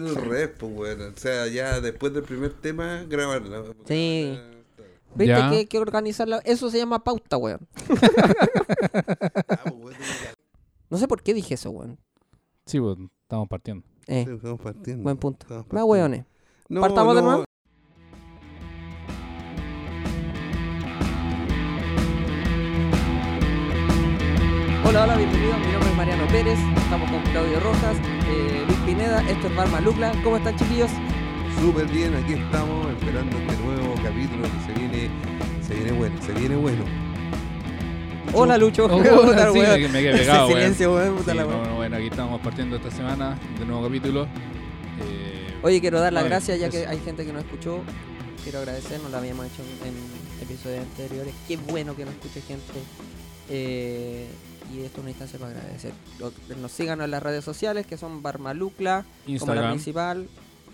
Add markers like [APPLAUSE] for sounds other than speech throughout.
El rep, pues, weón. O sea, ya después del primer tema, grabarla. Sí. ¿Viste Ya. que hay que organizarla? Eso se llama pauta, weón. [LAUGHS] Ah, pues, weón. No sé por qué dije eso, weón. Sí, pues estamos partiendo. Eh, Sí, Estamos partiendo. buen punto. Estamos Más partiendo. weones. No, Partamos de nuevo. Hola, hola, bienvenidos. Mariano Pérez. Estamos con Claudio Rojas, eh, Luis Pineda. Esto es Barma Lucla. ¿Cómo están, chiquillos? Súper bien, aquí estamos esperando este nuevo capítulo que se viene, se viene bueno, se viene bueno. Hola, Lucho. Oh, [LAUGHS] Puta, sí, weón. me, me quedé Ese pegado, weón. silencio, weón. Sí, weón. bueno, bueno, aquí estamos partiendo esta semana de nuevo capítulo. Eh, Oye, quiero dar las gracias ya que hay gente que no escuchó. Quiero agradecer, no lo habíamos hecho en, en episodios anteriores. Qué bueno que nos escuche gente. Eh, y esto es una instancia para agradecer. Nos sigan en las redes sociales que son Barmalucla, como la Instagram, principal.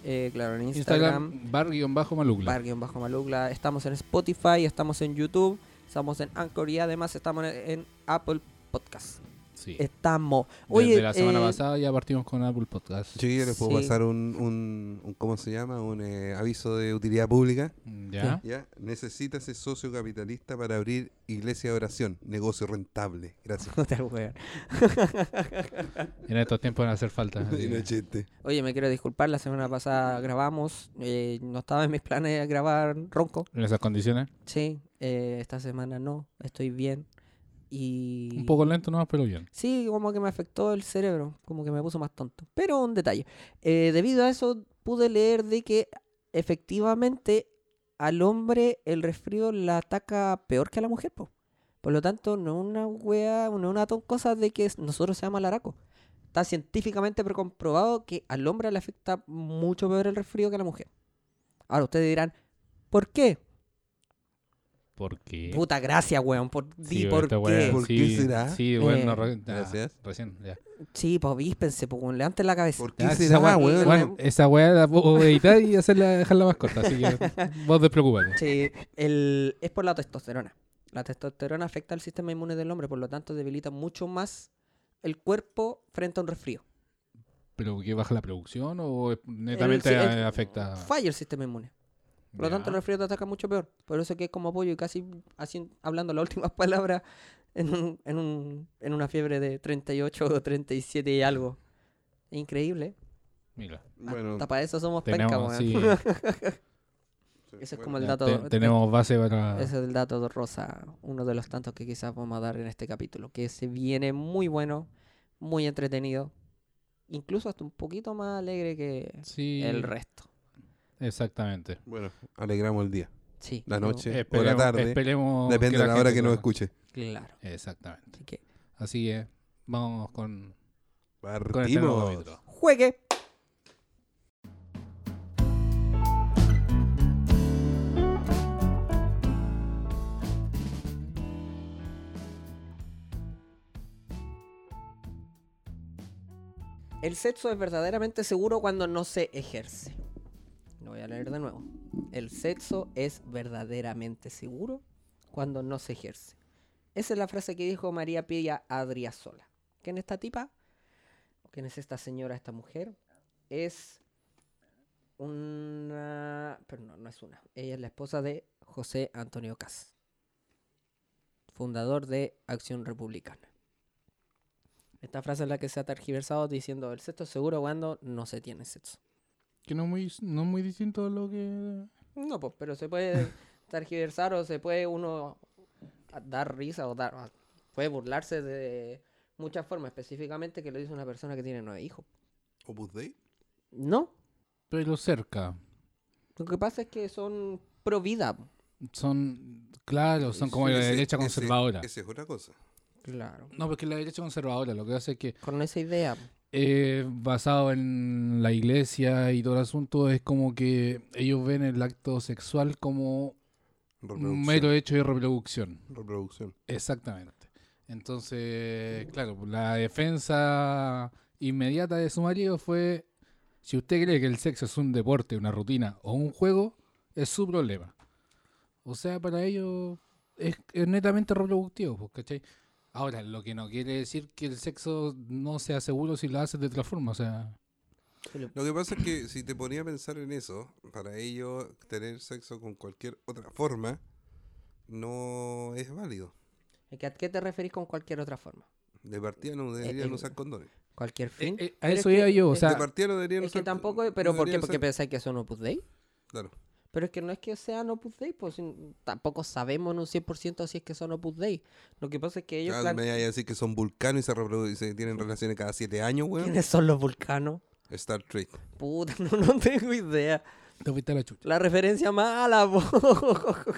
eh, claro, en Instagram, Instagram, bar-malugla. bar bajo Malugla. Estamos en Spotify, estamos en YouTube, estamos en Anchor y además estamos en, en Apple Podcast. Sí. Estamos. Desde Oye, la semana eh, pasada ya partimos con Apple Podcast. Sí, yo les puedo Sí. pasar un, un, un- ¿cómo se llama? Un eh, aviso de utilidad pública. ¿Ya? ¿Ya? Necesita ese socio capitalista para abrir iglesia de oración, negocio rentable. Gracias. [LAUGHS] [LAUGHS] En estos tiempos van a hacer falta. [LAUGHS] Oye, me quiero disculpar, la semana pasada grabamos, eh, no estaba en mis planes grabar ronco, En esas condiciones. sí, eh, esta semana no, estoy bien y... Un poco lento nomás, pero bien. Sí, como que me afectó el cerebro, como que me puso más tonto, pero un detalle. Eh, debido a eso pude leer de que efectivamente al hombre el resfrío la ataca peor que a la mujer, po. Por lo tanto, no es una wea, no es una cosa de que nosotros seamos malaraco. Está científicamente comprobado que al hombre le afecta mucho peor el resfrío que a la mujer. Ahora ustedes dirán, ¿por qué? Porque. Puta gracia, weón. Por, di Sí, por qué. ¿Por sí, qué será? Sí, bueno, Eh, re- Gracias. recién, ya. Sí, pues víspense, pues weón, levanten la cabeza. ¿Por qué si será, esa weá- weón? esa weá la puedo editar y hacerla, dejarla más corta, así que [LAUGHS] vos despreocupate. Sí, el, es por la testosterona. La testosterona afecta al sistema inmune del hombre, por lo tanto debilita mucho más el cuerpo frente a un resfrío. ¿Pero que baja la producción o es- netamente El- el- afecta? Falla el sistema inmune. Por lo tanto, el resfrío te ataca mucho peor. Por eso que es como apoyo y casi así, hablando las últimas [LAUGHS] palabras en, un- en, un- en una fiebre de 38 o 37 y algo. Increíble. Mira, Bueno, Hasta para eso somos penca, tenemos, [LAUGHS] sí, Ese es bueno, como el dato. te- tenemos base para... Ese es el dato rosa, uno de los tantos que quizás vamos a dar en este capítulo, que se viene muy bueno, muy entretenido, incluso hasta un poquito más alegre que Sí, el resto. Exactamente. Bueno, alegramos el día. Sí. La noche. o la Esperemos, tarde. esperemos Depende de la hora que nos escuche. Claro. Exactamente. Así que Así que vamos con, con este Partimos. juegue. El sexo es verdaderamente seguro cuando no se ejerce. Voy a leer de nuevo. El sexo es verdaderamente seguro cuando no se ejerce. Esa es la frase que dijo María Pilla Adriasola. ¿Quién es esta tipa? ¿Quién es esta señora, esta mujer? Es una... Pero no, no es una. Ella es la esposa de José Antonio Cas, fundador de Acción Republicana. Esta frase es la que se ha tergiversado diciendo el sexo seguro cuando no se tiene sexo. Que no es muy, no muy distinto a lo que... No, pues, pero se puede [LAUGHS] tergiversar o se puede uno a- dar risa o dar... Puede burlarse de muchas formas, específicamente que lo dice una persona que tiene nueve hijos. Opus Dei. No, Pero cerca. lo que pasa es que son pro vida. Son, claro, son como la derecha conservadora. Esa es otra cosa. Claro. No, porque la derecha conservadora lo que hace es que Con esa idea. Eh, basado en la iglesia y todo el asunto es como que ellos ven el acto sexual como un mero hecho de reproducción. Reproducción. Exactamente. Entonces, claro, pues, la defensa inmediata de su marido fue, si usted cree que el sexo es un deporte, una rutina o un juego, es su problema. O sea, para ellos es, es netamente reproductivo, pues, ¿cachai? Ahora, lo que no quiere decir que el sexo no sea seguro si lo haces de otra forma, o sea... Lo- que pasa es que si te ponía a pensar en eso, para ellos tener sexo con cualquier otra forma no es válido. ¿A qué- ¿A qué te referís con cualquier otra forma? De partida no deberían eh, usar condones. ¿Cualquier fin? eh, a eso es que- iba yo, o sea, de partida no deberían Es que usar tampoco, no pero ¿por qué? deberían Porque usar- pensáis que son Opus Dei. Claro. Pero es que no es que sean Opus Dei, pues tampoco sabemos en un 100% si es que son Opus Dei. Lo que pasa es que ellos... Claro, plan- me a decir que son vulcanos y se reproducen, tienen relaciones cada siete años, weón. ¿Quiénes son los vulcanos? Star Trek. Puta, [LAUGHS] no, no tengo idea. te fuiste a la chucha. La referencia mala, [LAUGHS] po.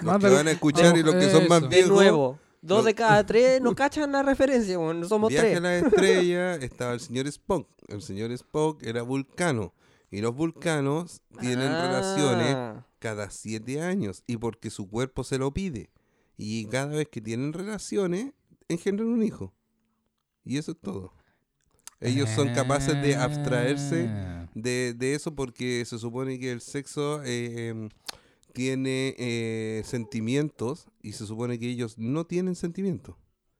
Los que van a escuchar y los que son más Eso. De viejos. nuevo. Dos de cada tres no [LAUGHS] cachan la referencia, bueno, somos Viaje tres. a la estrella estaba el señor Spock. El señor Spock era vulcano. Y los vulcanos tienen relaciones Ah, cada siete años. Y porque su cuerpo se lo pide. Y cada vez que tienen relaciones, engendran un hijo. Y eso es todo. Ellos son capaces de abstraerse Ah. de, de eso porque se supone que el sexo eh, em, tiene eh, sentimientos y se supone que ellos no tienen sentimientos.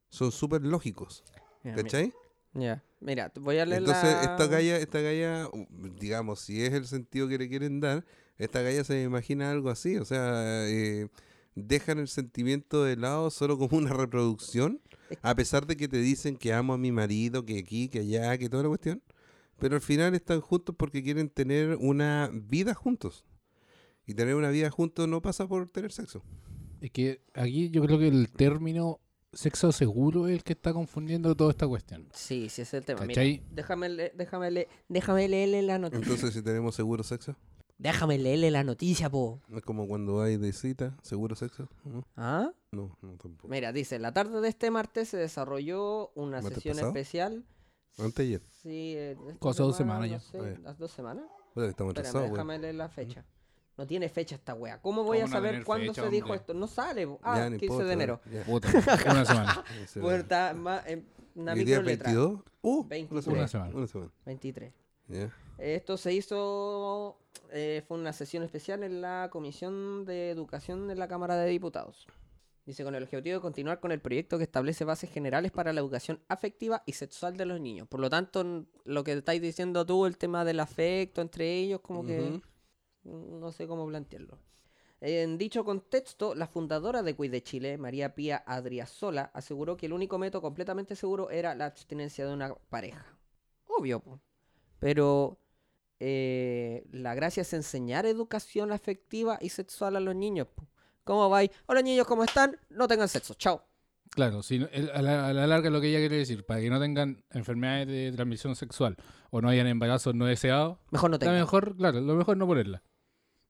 Son súper lógicos. ¿Cachai? Ya, mira, te voy a leer Entonces, la... esta galla, esta galla, digamos, si es el sentido que le quieren dar, esta galla se imagina algo así, o sea, eh, dejan el sentimiento de lado solo como una reproducción, a pesar de que te dicen que amo a mi marido, que aquí, que allá, que toda la cuestión, pero al final están juntos porque quieren tener una vida juntos. Y tener una vida juntos no pasa por tener sexo. Es que aquí yo creo que el término sexo seguro es el que está confundiendo toda esta cuestión. Sí, sí, ese es el tema. Mira, ¿Cachai? déjame, le- déjame, le- déjame leerle la noticia. Entonces, si tenemos seguro sexo, Déjame leerle la noticia, po. no es como cuando hay de cita, seguro sexo. ¿no? ¿Ah? No, no tampoco. Mira, dice, la tarde de este martes se desarrolló una ¿Martes sesión pasado? especial. Antes ayer. Sí, eh, esta Cosa dos semana, semanas no ya. sé, Ah, ya. ¿Las dos semanas? Puta, estamos Espérame, atrasados, déjame leer la fecha. No tiene fecha esta wea. ¿Cómo voy a ¿Cómo no saber cuándo fecha, se dijo hombre? esto? No sale. Ah, Ya, no 15 importa, de enero. Puta, una semana. Más [LAUGHS] en una ¿Y el día micro letra. 22? Uh, 23. una Una semana. Una semana. 23. Ya. Esto se hizo, eh, fue una sesión especial en la Comisión de Educación de la Cámara de Diputados. Dice, con el objetivo de continuar con el proyecto que establece bases generales para la educación afectiva y sexual de los niños. Por lo tanto, lo que estáis diciendo tú, el tema del afecto entre ellos, como que. No sé cómo plantearlo. En dicho contexto, la fundadora de Cuide Chile, María Pía Adriasola, aseguró que el único método completamente seguro era la abstinencia de una pareja. Obvio, po. pero eh, la gracia es enseñar educación afectiva y sexual a los niños. po. ¿Cómo vais? Hola niños, ¿cómo están? No tengan sexo, chao. Claro, si a, la, a la larga lo que ella quiere decir, para que no tengan enfermedades de transmisión sexual o no hayan embarazos no deseados, Mejor no tengan. mejor, claro, lo mejor no ponerla.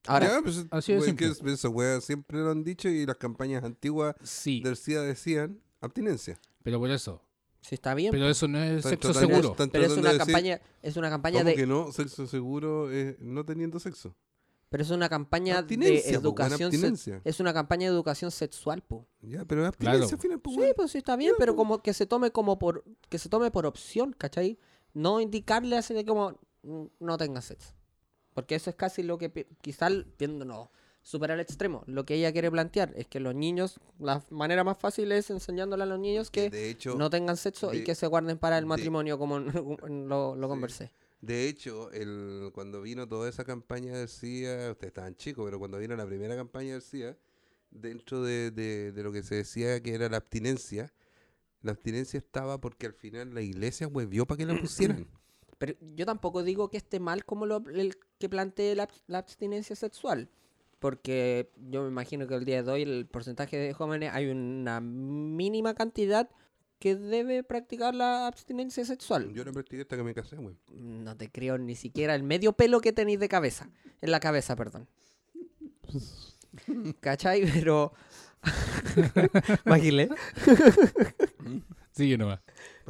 Ahora, Ya, pues, así de que simple. es- esa weá siempre lo han dicho y las campañas antiguas Sí, del SIDA decían abstinencia. pero por eso. si está bien, Pero eso no es sexo tratando- seguro. pero es una de decir, campaña, es una campaña ¿cómo de, que no? Sexo seguro es no teniendo sexo. pero es una campaña de po, educación, abstinencia. es una campaña de educación sexual, po. Ya, pero es abstinencia Claro. al final, pues, Sí, pues sí está bien, pero como que se tome como por que se tome por opción, ¿cachai? No indicarle así de como mm, no tenga sexo. Porque eso es casi lo que pi- quizá viendo no, super al extremo. Lo que ella quiere plantear es que los niños, la manera más fácil es enseñándole a los niños que de hecho, no tengan sexo y que se guarden para el de- matrimonio como lo, lo conversé. de hecho, el, cuando vino toda esa campaña del SIDA, ustedes estaban chicos, pero cuando vino la primera campaña del SIDA, dentro de, de- de lo que se decía que era la abstinencia, la abstinencia estaba porque al final la iglesia huevió para que la [CLEARS THROAT] pusieran. Pero yo tampoco digo que esté mal como lo, el que plantee la, la abstinencia sexual. Porque yo me imagino que el día de hoy el porcentaje de jóvenes hay una mínima cantidad que debe practicar la abstinencia sexual. Yo no practiqué hasta que me casé, güey. No te creo ni siquiera el medio pelo que tenéis de cabeza. En la cabeza, perdón. [LAUGHS] ¿Cachai? Pero... [LAUGHS] Imagínate. [LAUGHS] Sigue nomás.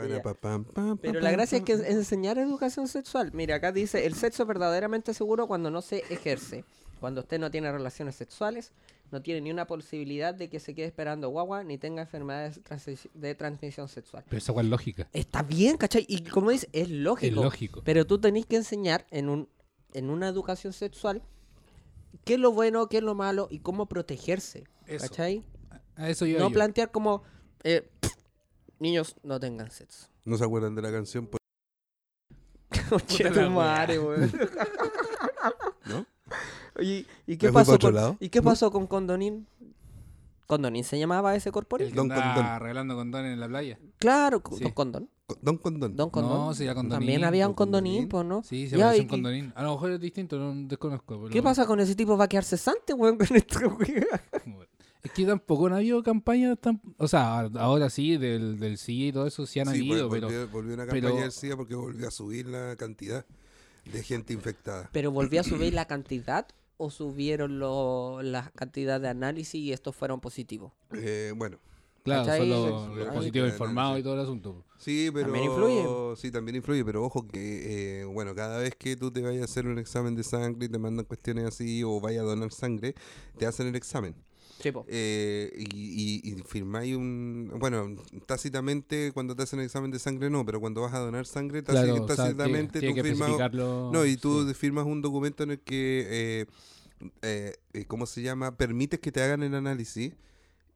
Para, Ya. pa, pam, pam, Pero la gracia es que enseñar educación sexual. Mira, acá dice, el sexo es verdaderamente seguro cuando no se ejerce. Cuando usted no tiene relaciones sexuales, no tiene ni una posibilidad de que se quede esperando guagua, ni tenga enfermedades de transmisión sexual. Pero esa es lógica. Está bien, ¿cachai? Y como dice, es Es lógico. lógico. Pero tú tenés que enseñar en, un, en una educación sexual qué es lo bueno, qué es lo malo y cómo protegerse. Eso. ¿Cachai? A eso yo. No plantear como, eh, niños, no tengan sexo. ¿No se acuerdan de la canción? [LAUGHS] Puta la tu madre, weón. ¿No? Oye, ¿y qué ¿Me fui pasó con? ¿y qué ¿No? pasó con Condonín? ¿Condonín se llamaba ese que Don Condón. arreglando condones en la playa. Claro, Sí. Don Condón. Con- Don Condón. Don Condón. No, condonín. También había un Don condonín, Condonín. pues, ¿no? Sí, se ¿y un condonín. A lo mejor es distinto, no desconozco. pero- ¿Qué pasa con ese tipo? ¿Va a quedar cesante, weón, con esta weá? [LAUGHS] Es que tampoco no ha habido campañas tan... O sea, ahora sí, del, del sí y todo eso sí han Sí, habido, pues, pero... volvió, volvió una pero- campaña del SIDA porque volvió a subir la cantidad de gente infectada. ¿Pero volvió a [CLEARS THROAT] subir la cantidad o subieron lo, la cantidad de análisis y estos fueron positivos? Eh, bueno, Claro, ¿Cachai? son los, los positivos informados y todo el asunto. sí, pero... ¿También influye? Sí, también influye, pero ojo que, eh, bueno, cada vez que tú te vayas a hacer un examen de sangre y te mandan cuestiones así o vayas a donar sangre, te hacen el examen. Sí. Eh, y, y, y firmáis un... Bueno, tácitamente cuando te hacen el examen de sangre no, pero cuando vas a donar sangre, o sea, tácitamente tiene tú firmas... No, y tú sí. firmas un documento en el que, eh, eh, ¿cómo se llama? Permites que te hagan el análisis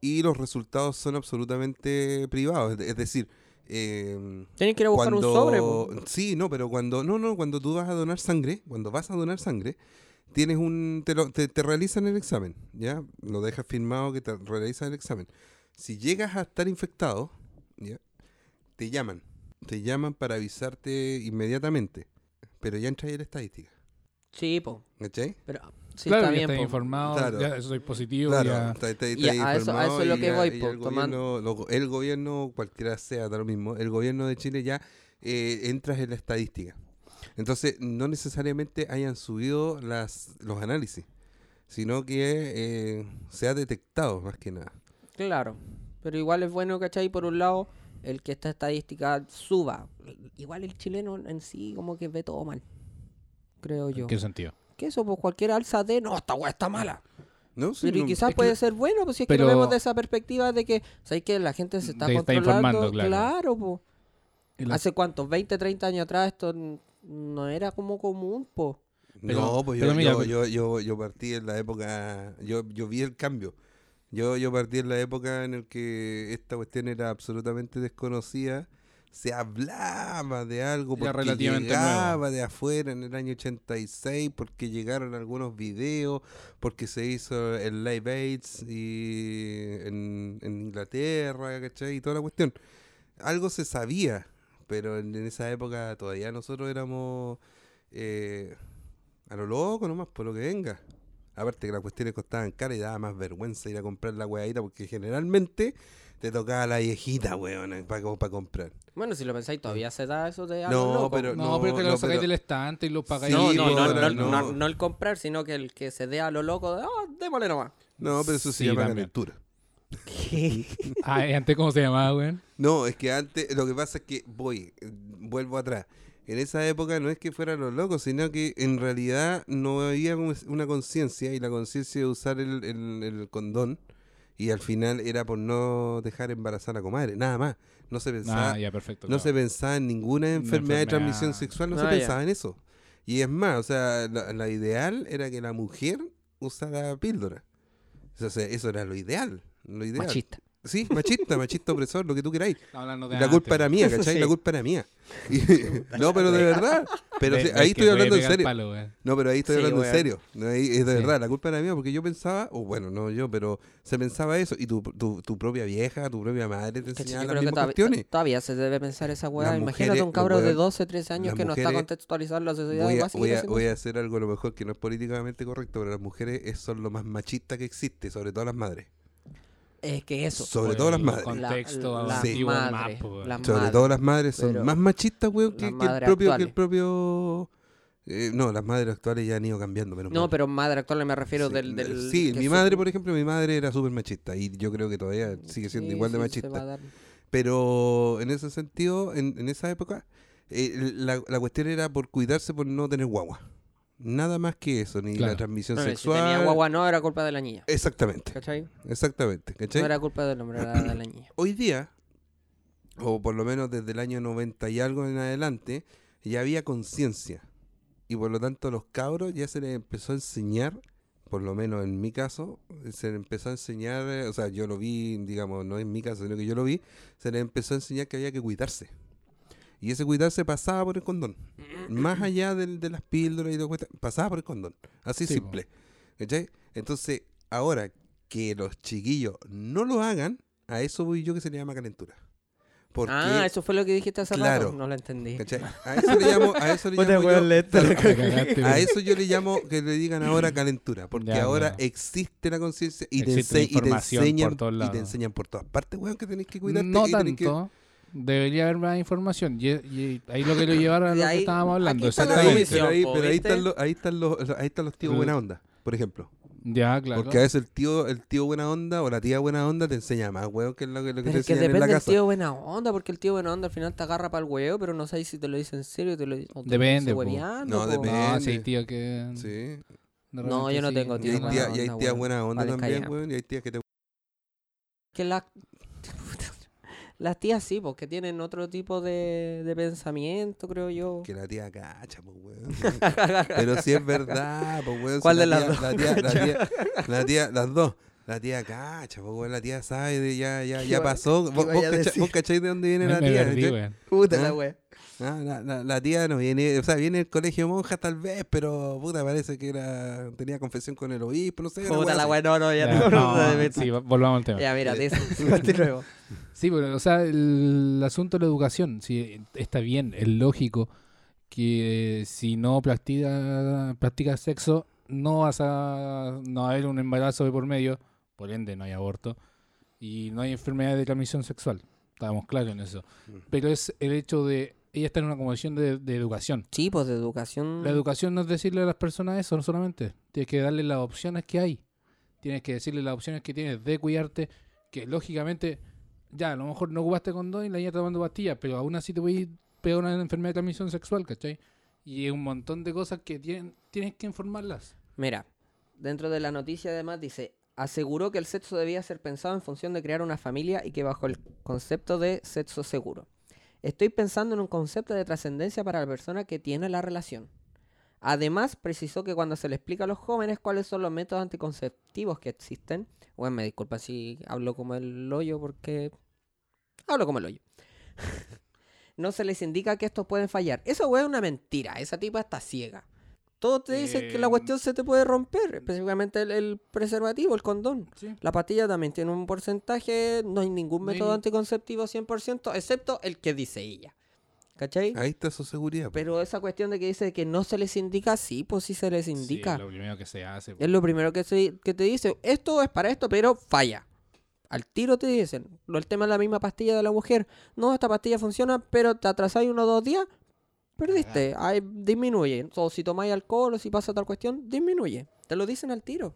y los resultados son absolutamente privados. Es, de- es decir, eh, Tienen que ir a buscar cuando... un sobre. Sí, no, pero cuando... No, no, cuando tú vas a donar sangre, cuando vas a donar sangre, tienes un... Te, lo- te, te realizan el examen, ¿ya? Lo dejas firmado que te realizan el examen. Si llegas a estar infectado, ¿ya? Te llaman. Te llaman para avisarte inmediatamente. Pero ya entras en la estadística. Sí, po. ¿Cachai? Pero sí claro, está ya bien, estás po. informado, Claro. ya soy positivo, Claro, ya... está, está- Y está ahí a eso- a eso es lo que voy, po, el, gobierno, lo- el gobierno, cualquiera sea, da lo mismo, el gobierno de Chile ya eh, entras en la estadística. Entonces, no necesariamente hayan subido las, los análisis, sino que eh, se ha detectado más que nada. Claro. Pero igual es bueno, ¿cachai? Por un lado, el que esta estadística suba. Igual el chileno en sí como que ve todo mal. Creo yo. ¿En qué sentido? Que eso, pues cualquier alza de, no, esta weá está mala. ¿No? Sí, Pero no- quizás que- puede ser bueno, pues si es que lo vemos de esa perspectiva de que, ¿sabes que La gente se está De está controlando. informando, claro. pues. La- ¿Hace cuántos? 20, 30 años atrás esto no era como común, pues. Pero- no, pues yo, pero mira, yo, yo, yo, yo partí en la época, yo, yo vi el cambio. Yo, yo partí en la época en el que esta cuestión era absolutamente desconocida. Se hablaba de algo porque relativamente llegaba de afuera en el año 86, porque llegaron algunos videos, porque se hizo el Live Aids y en, en Inglaterra, ¿cachai? Y toda la cuestión. Algo se sabía, pero en, en esa época todavía nosotros éramos eh, a lo loco nomás, por lo que venga. Aparte que las cuestiones costaban cara y daba más vergüenza ir a comprar la weadita porque generalmente te tocaba la viejita, weón, para comprar. Bueno, si lo pensáis, todavía se da eso de algo No, loco. pero- No, pero que no, lo sacáis pero- del estante y lo pagáis. No, Sí, no, pues, no, no, no. no- no el comprar, sino que el que se dé a lo loco de, ah, démosle nomás. No, pero eso se Sí, llama también. Calentura. Ah, ¿y antes cómo se llamaba, weón? No, es que antes, lo que pasa es que voy, vuelvo atrás. En esa época no es que fueran los locos, sino que en realidad no había como una conciencia y la conciencia de usar el, el- el condón y al final era por no dejar embarazar a la comadre, nada más. No se pensaba, Ah, ya, perfecto. no claro. se pensaba en ninguna enfermedad de transmisión sexual, no Ah, se ya. pensaba en eso. Y es más, o sea, la, la ideal era que la mujer usara píldora. O sea, eso era lo ideal. Lo ideal. Machista. Sí, machista, machista opresor, lo que tú queráis. De la culpa era mía, ¿cachai? Sí. La culpa era mía. Y- [LAUGHS] no, pero de verdad. Pero sí, ahí estoy hablando en serio. palo. No, pero ahí estoy Sí, hablando en serio. No, ahí es de Sí. verdad, la culpa era mía porque yo pensaba, o bueno, no yo, pero se pensaba eso. Y tu, tu, tu propia vieja, tu propia madre te enseñaba las mismas todavía, cuestiones. todavía se debe pensar esa weá. Imagínate un cabro de weón, 12, 13 años que no está contextualizando la sociedad. Voy a, voy, a, voy a hacer algo a lo mejor que no es políticamente correcto, pero las mujeres es- son lo más machista que existe, sobre todo las madres. Es que eso. Sobre todo las madres. La- Contexto las madres, po, weón. las Sobre madres. todo las madres son pero más machistas, weón, que, el propio, que el propio eh, no, las madres actuales ya han ido cambiando, menos No, mal. pero madre actual me refiero Sí, del, del... sí, mi su- madre, por ejemplo, mi madre era súper machista y yo creo que todavía sigue siendo Sí, igual de sí, machista. Pero en ese sentido, en, en esa época, eh, la, la cuestión era por cuidarse por no tener guagua. Nada más que eso, ni Claro. la transmisión No, si sexual. tenía guagua no, era culpa de la niña. Exactamente, ¿Cachai? exactamente. ¿cachai? No era culpa del hombre, era de la niña. [CLEARS THROAT] Hoy día, o por lo menos desde el año 90 y algo en adelante, ya había conciencia. Y por lo tanto a los cabros ya se les empezó a enseñar, por lo menos en mi caso, se les empezó a enseñar, eh, o sea, yo lo vi, digamos, no en mi caso, sino que yo lo vi, se les empezó a enseñar que había que cuidarse. Y ese cuidarse pasaba por el condón. Más allá del- de, las píldoras y todo, cuesta- pasaba por el condón. Así Sí, simple. ¿Cachai? Entonces, ahora que los chiquillos no lo hagan, a eso voy yo que se le llama calentura. Porque, Ah, eso fue lo que dijiste hace Claro. rato. No lo entendí. ¿cachai? A eso le llamo, a eso le [LAUGHS] llamo yo- cagaste, a eso yo le llamo que le digan ahora [LAUGHS] calentura, porque Ya, ahora ya. existe la conciencia y, te Existe ense- y te información por enseñan todos y te enseñan por todas partes, weón, que tenés que cuidarte No y tenés que- tanto. Debería haber más información. Y, y ahí lo que lo llevaron a Y lo ahí- que estábamos hablando. la Pero ahí, pero ahí- están los, ahí están los, ahí están los tíos buena onda, por ejemplo. Ya, claro. Porque a veces el tío, el tío buena onda o la tía buena onda te enseña más, weón, que lo que, lo que Pero te es que enseñan en depende la del casa. tío buena onda, porque el tío buena onda al final te agarra para el huevo, pero no sabes si te lo dice en serio o te lo dice o te lo Depende, dice po. hueveando, No, po. depende. No, sí, hay tío que. Sí. No, yo no sí. tengo Y tío hay, buena tía, y hay onda, tías weón. buena onda también, weón, y hay tías que te Que la... Las tías sí, porque tienen otro tipo de, de pensamiento, creo yo. que la tía cacha, pues, weón. [LAUGHS] Pero si es verdad, pues, weón. si ¿Cuál la de las tía- dos? La tía, la [LAUGHS] tía, la tía- las dos. La tía cacha, pues. La tía sabe, de ya, ya, [LAUGHS] ¿Qué ya pasó. Vos, vos cacha- cacháis de dónde viene Me, la tía. Puta ¿Ah? la wea. Ah, la, la, la tía no viene, o sea, viene del colegio monja tal vez, pero puta, parece que era tenía confesión con el obispo, no sé. Puta wea la wea, no, no, ya Ya, no, no, no, sí, volvamos al tema. Ya, mira, Eh. [LAUGHS] dice, continuemos. [LAUGHS] Sí, pero, o sea, el, asunto de la educación, sí, está bien, es lógico que si no practica, practicas sexo, no vas a, no va a haber un embarazo de por medio, por ende no hay aborto, y no hay enfermedad de transmisión sexual. Estábamos claros en eso. Mm. Pero es el hecho de, ella está en una condición de, de educación. Sí, pues de educación. La educación no es decirle a las personas eso, no solamente. Tienes que darle las opciones que hay. Tienes que decirle las opciones que tienes de cuidarte, que lógicamente, ya, a lo mejor no ocupaste condón y la niña está tomando pastillas, pero aún así te voy a pegar una enfermedad de transmisión sexual, ¿cachai? Y un montón de cosas que tienen, tienes que informarlas. Mira, dentro de la noticia además dice, aseguró que el sexo debía ser pensado en función de crear una familia y que bajo el concepto de sexo seguro. Estoy pensando en un concepto de trascendencia para la persona que tiene la relación. Además, precisó que cuando se le explica a los jóvenes cuáles son los métodos anticonceptivos que existen, bueno, me disculpa si hablo como el hoyo porque hablo como el hoyo. [LAUGHS] no se les indica que estos pueden fallar. Eso es una mentira. Esa tipa está ciega. Todo te dice que la Eh, cuestión se te puede romper, específicamente el, el preservativo, el condón. Sí. La pastilla también tiene un porcentaje, no hay ningún No hay método anticonceptivo 100%, excepto el que dice ella. ¿Cachai? Ahí está su seguridad. Pero esa cuestión de que dice que no se les indica, sí, pues sí se les indica. Sí, lo primero que se hace. Es lo primero que, se, que te dice, esto es para esto, pero falla. Al tiro te dicen, lo el tema es la misma pastilla de la mujer. No, esta pastilla funciona, pero te atrasáis uno o dos días, perdiste. Ahí disminuye. O si tomáis alcohol o si pasa tal cuestión, disminuye. Te lo dicen al tiro.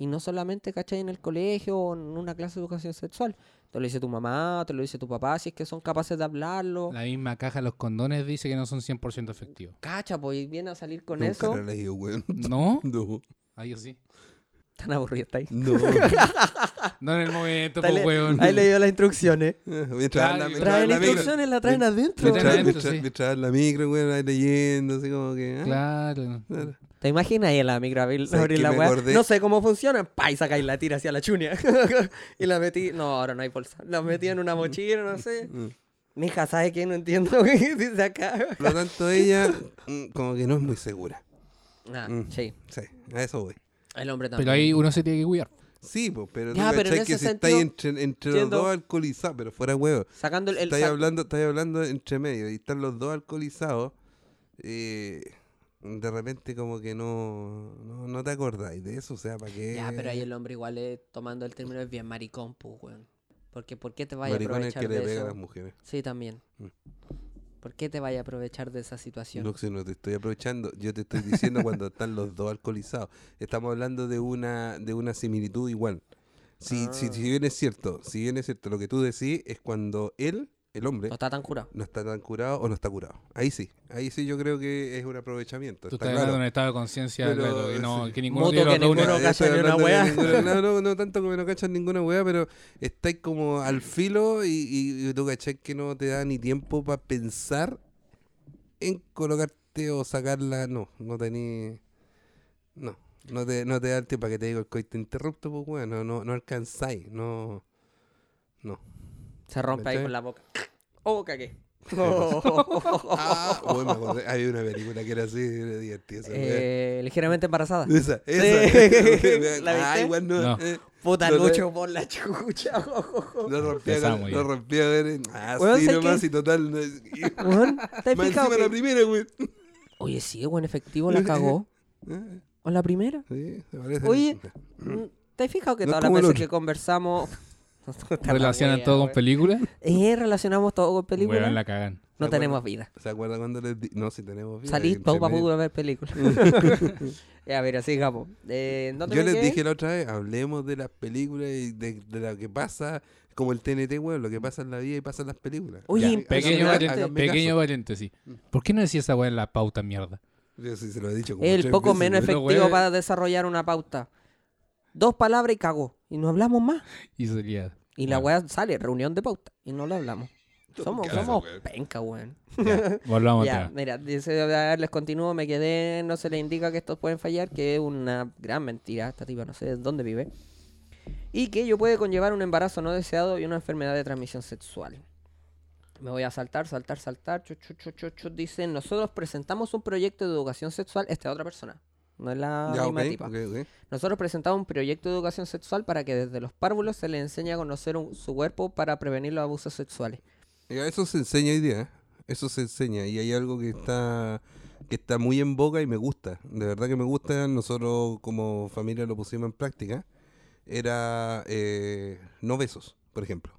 Y no solamente, ¿cachai? En el colegio o en una clase de educación sexual. Te lo dice tu mamá, te lo dice tu papá, si es que son capaces de hablarlo. La misma caja de los condones dice que no son 100% efectivos. Cacha, pues y viene a salir con Nunca eso. lo he leído, weón. ¿No? [LAUGHS] No, Ah, yo sí. Tan aburrido está ahí. no. [LAUGHS] No en el momento, Ahí pues, le- weón. ahí leí las instrucciones. [LAUGHS] Mientras anda- Traen anda la micro- instrucciones, la traen adentro. Me Mientras, traen adentro, mientras, sí. mientras en la micro, weón, ahí leyendo, así como que. ah, Claro. claro. ¿Te imaginas ahí en la micro abrir, ¿Sabes abrir qué la weá? No sé cómo funciona. Pa, y sacáis la tira hacia la chunia. [LAUGHS] y la metí. No, ahora no hay bolsa. La metí en una mochila, no sé. Mm. Mija, ¿sabe qué? No entiendo qué dice acá. Por lo tanto, ella, mm, como que no es muy segura. Ah, Mm. sí. Sí, a eso voy. El hombre también. Pero ahí uno se tiene que cuidar. Sí, pues, pero Ya, tú pero en cachai que ese si estáis sentido, entre, entre los siendo- dos alcoholizados, pero fuera huevo. Sacando el. el Estáis sac- hablando, estáis hablando entre medio y están los dos alcoholizados. eh, de repente como que no, no, no te acordáis de eso, o sea, ¿para qué? Ya, pero ahí el hombre igual es, tomando el término es bien maricón, pues, weón. Porque ¿por qué te vaya a Maricón es aprovechar que le de pega a eso? las mujeres. Sí, también. Mm. ¿Por qué te vaya a aprovechar de esa situación? No, si no te estoy aprovechando, yo te estoy diciendo cuando están los dos alcoholizados. Estamos hablando de una, de una similitud igual. Si, si, Ah. si bien es cierto, si bien es cierto, lo que tú decís es cuando él, el hombre, No está tan curado. no está tan curado o no está curado. Ahí sí, ahí sí yo creo que es un aprovechamiento. Tú está estás claro. hablando de un estado de conciencia, Pero, claro, que, no, sí. que ninguno los Ya, cacha ni una de weá. ninguna- no, no, no tanto como no cachas ninguna weá, pero estáis como al filo y, y, y tú cachai que no te da ni tiempo para pensar en colocarte o sacarla. No, no tenés. No, no te, no te da el tiempo para que te diga el coite interrupto, pues no, no, no alcanzáis, no. No. Se rompe ahí con la boca. Oh, cagué. [LAUGHS] [LAUGHS] Ah, bueno, me acordé. Había una película que era así, era divertida. Eh, ligeramente embarazada. Esa, Sí. esa. [LAUGHS] ¿La Ah, viste? igual no. No. eh, Puta No, Lucho por la chucha. Lo rompía, lo rompía a ver. Ah, Weón, sí, ¿sabes nomás y total. no es- y- Weón, ¿te encima la primera, güey. Oye, sí, buen efectivo la cagó. Ah, ¿O la primera? Sí, se parece. Oye, ¿Te has fijado que todas las veces que conversamos... [LAUGHS] Relacionan todo con weón. películas. Eh, relacionamos todo con películas. Weón, la cagan. No tenemos vida. ¿Se acuerdan cuando les di- No, si tenemos vida. Salís todo para poder ver películas. [LAUGHS] [LAUGHS] ya, mira, sigamos. Eh, ¿dónde Yo les quedé? dije la otra vez, hablemos de las películas y de, de lo que pasa, como el TNT, weón, lo que pasa en la vida y pasa en las películas. Oye, Ya, impresionante. Pequeño, paréntesis, pequeño paréntesis. ¿Por qué no decía esa weá en la pauta mierda? Yo sí se lo he dicho como El poco veces, menos weón. Efectivo weón. para desarrollar una pauta. Dos palabras y cagó. Y no hablamos más. Y sería. Y la weá sale, reunión de pauta. Y no lo hablamos. Somos, somos weón. penca, weón. ya, [LAUGHS] volvamos Ya, atrás. mira, dice, a ver, les continúo, me quedé, no se le indica que estos pueden fallar, que es una gran mentira, esta tipa no sé dónde vive, y que ello puede conllevar un embarazo no deseado y una enfermedad de transmisión sexual. Me voy a saltar, saltar, saltar, chu, chu, chu, chu, dicen, nosotros presentamos un proyecto de educación sexual, esta es otra persona, no es la Ya, misma tipa. Nosotros presentamos un proyecto de educación sexual para que desde los párvulos se les enseñe a conocer un- su cuerpo para prevenir los abusos sexuales. Eso se enseña hoy día, ¿eh? eso se enseña y hay algo que está que está muy en boga y me gusta, de verdad que me gusta, nosotros como familia lo pusimos en práctica, era eh, no besos, por ejemplo,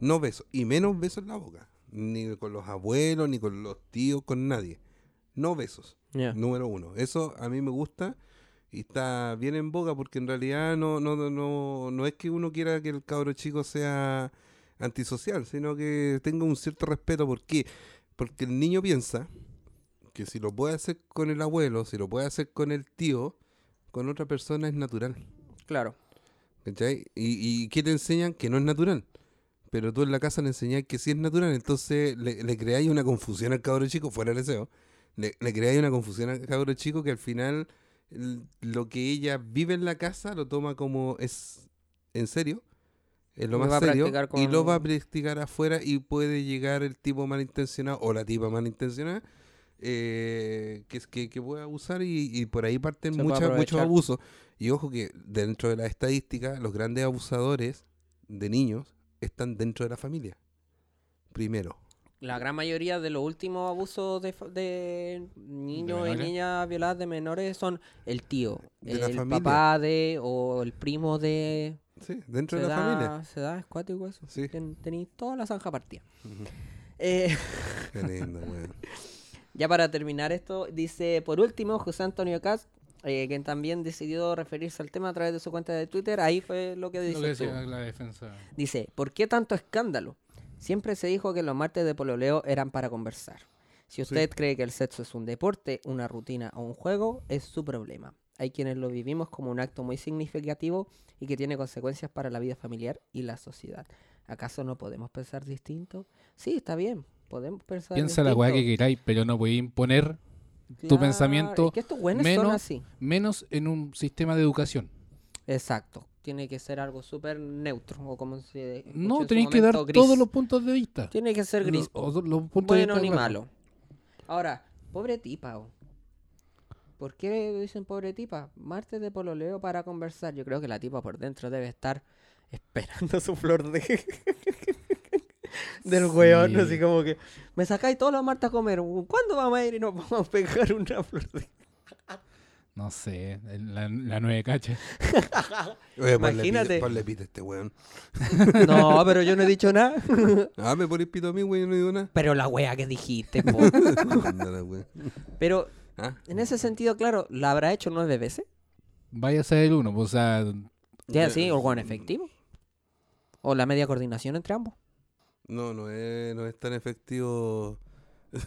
no besos y menos besos en la boca, ni con los abuelos, ni con los tíos, con nadie, no besos. Número uno. Eso a mí me gusta y está bien en boga porque en realidad no, no, no, no, es que uno quiera que el cabro chico sea antisocial, sino que tenga un cierto respeto. ¿Por qué? Porque el niño piensa que si lo puede hacer con el abuelo, si lo puede hacer con el tío, con otra persona es natural. Claro. ¿Cachai? ¿Y, y qué te enseñan? Que no es natural. Pero tú en la casa le enseñás que sí es natural, entonces le, le creáis una confusión al cabro chico, fuera el deseo. Le, le creáis una confusión al cabro chico que al final lo que ella vive en la casa lo toma como es en serio, es lo Lo más va a serio, practicar y lo con- va a practicar afuera y puede llegar el tipo malintencionado o la tipa malintencionada eh, que, es que, que puede abusar y, y por ahí parten mucha- muchos abusos. Y ojo que dentro de la estadística, los grandes abusadores de niños están dentro de la familia. Primero. La gran mayoría de los últimos abusos de, niños y niñas violadas de menores son el tío, el familia. papá de o el primo de. Sí, dentro Se de la da, familia. se da, es cuático eso. Sí. Ten- Tenéis toda la zanja partida. [LAUGHS] Eh, Qué lindo, weón. [LAUGHS] ya para terminar esto, dice por último José Antonio Cast, eh, quien también decidió referirse al tema a través de su cuenta de Twitter. Ahí fue lo que Lo dice. que decía la defensa. Dice, ¿por qué tanto escándalo? Siempre se dijo que los martes de pololeo eran para conversar. Si usted cree que el sexo es un deporte, una rutina o un juego, es su problema. Hay quienes lo vivimos como un acto muy significativo y que tiene consecuencias para la vida familiar y la sociedad. ¿Acaso no podemos pensar distinto? Sí, está bien, podemos pensar Piensa la weá que distinto. queráis, pero no podéis imponer tu pensamiento es que estos buenos son menos- así. menos en un sistema de educación. Exacto. Tiene que ser algo súper neutro o como se No, tenéis que dar gris. todos los puntos de vista. Tiene que ser gris. Los- los bueno ni malo. Ahora, pobre tipa. o. ¿Por qué dicen pobre tipa? Martes de pololeo para conversar. Yo creo que la tipa por dentro debe estar esperando su flor de... del weón. Sí. Así como que me sacáis todos los martes a comer. ¿Cuándo vamos a ir y nos vamos a pegar una flor de... No sé, la, la nueve cacha. [LAUGHS] Oye, Imagínate. Ponle pito a este weón. [LAUGHS] No, pero yo no he dicho nada. [LAUGHS] Ah, me pones pito a mí, weón, yo no digo nada. pero la wea que dijiste, po. Pero Ah, en ese sentido, claro, ¿la habrá hecho nueve veces? Vaya a ser el uno, pues, o sea, Ya, Eh, sí, o con efectivo. O la media coordinación entre ambos. No, no es, no es tan efectivo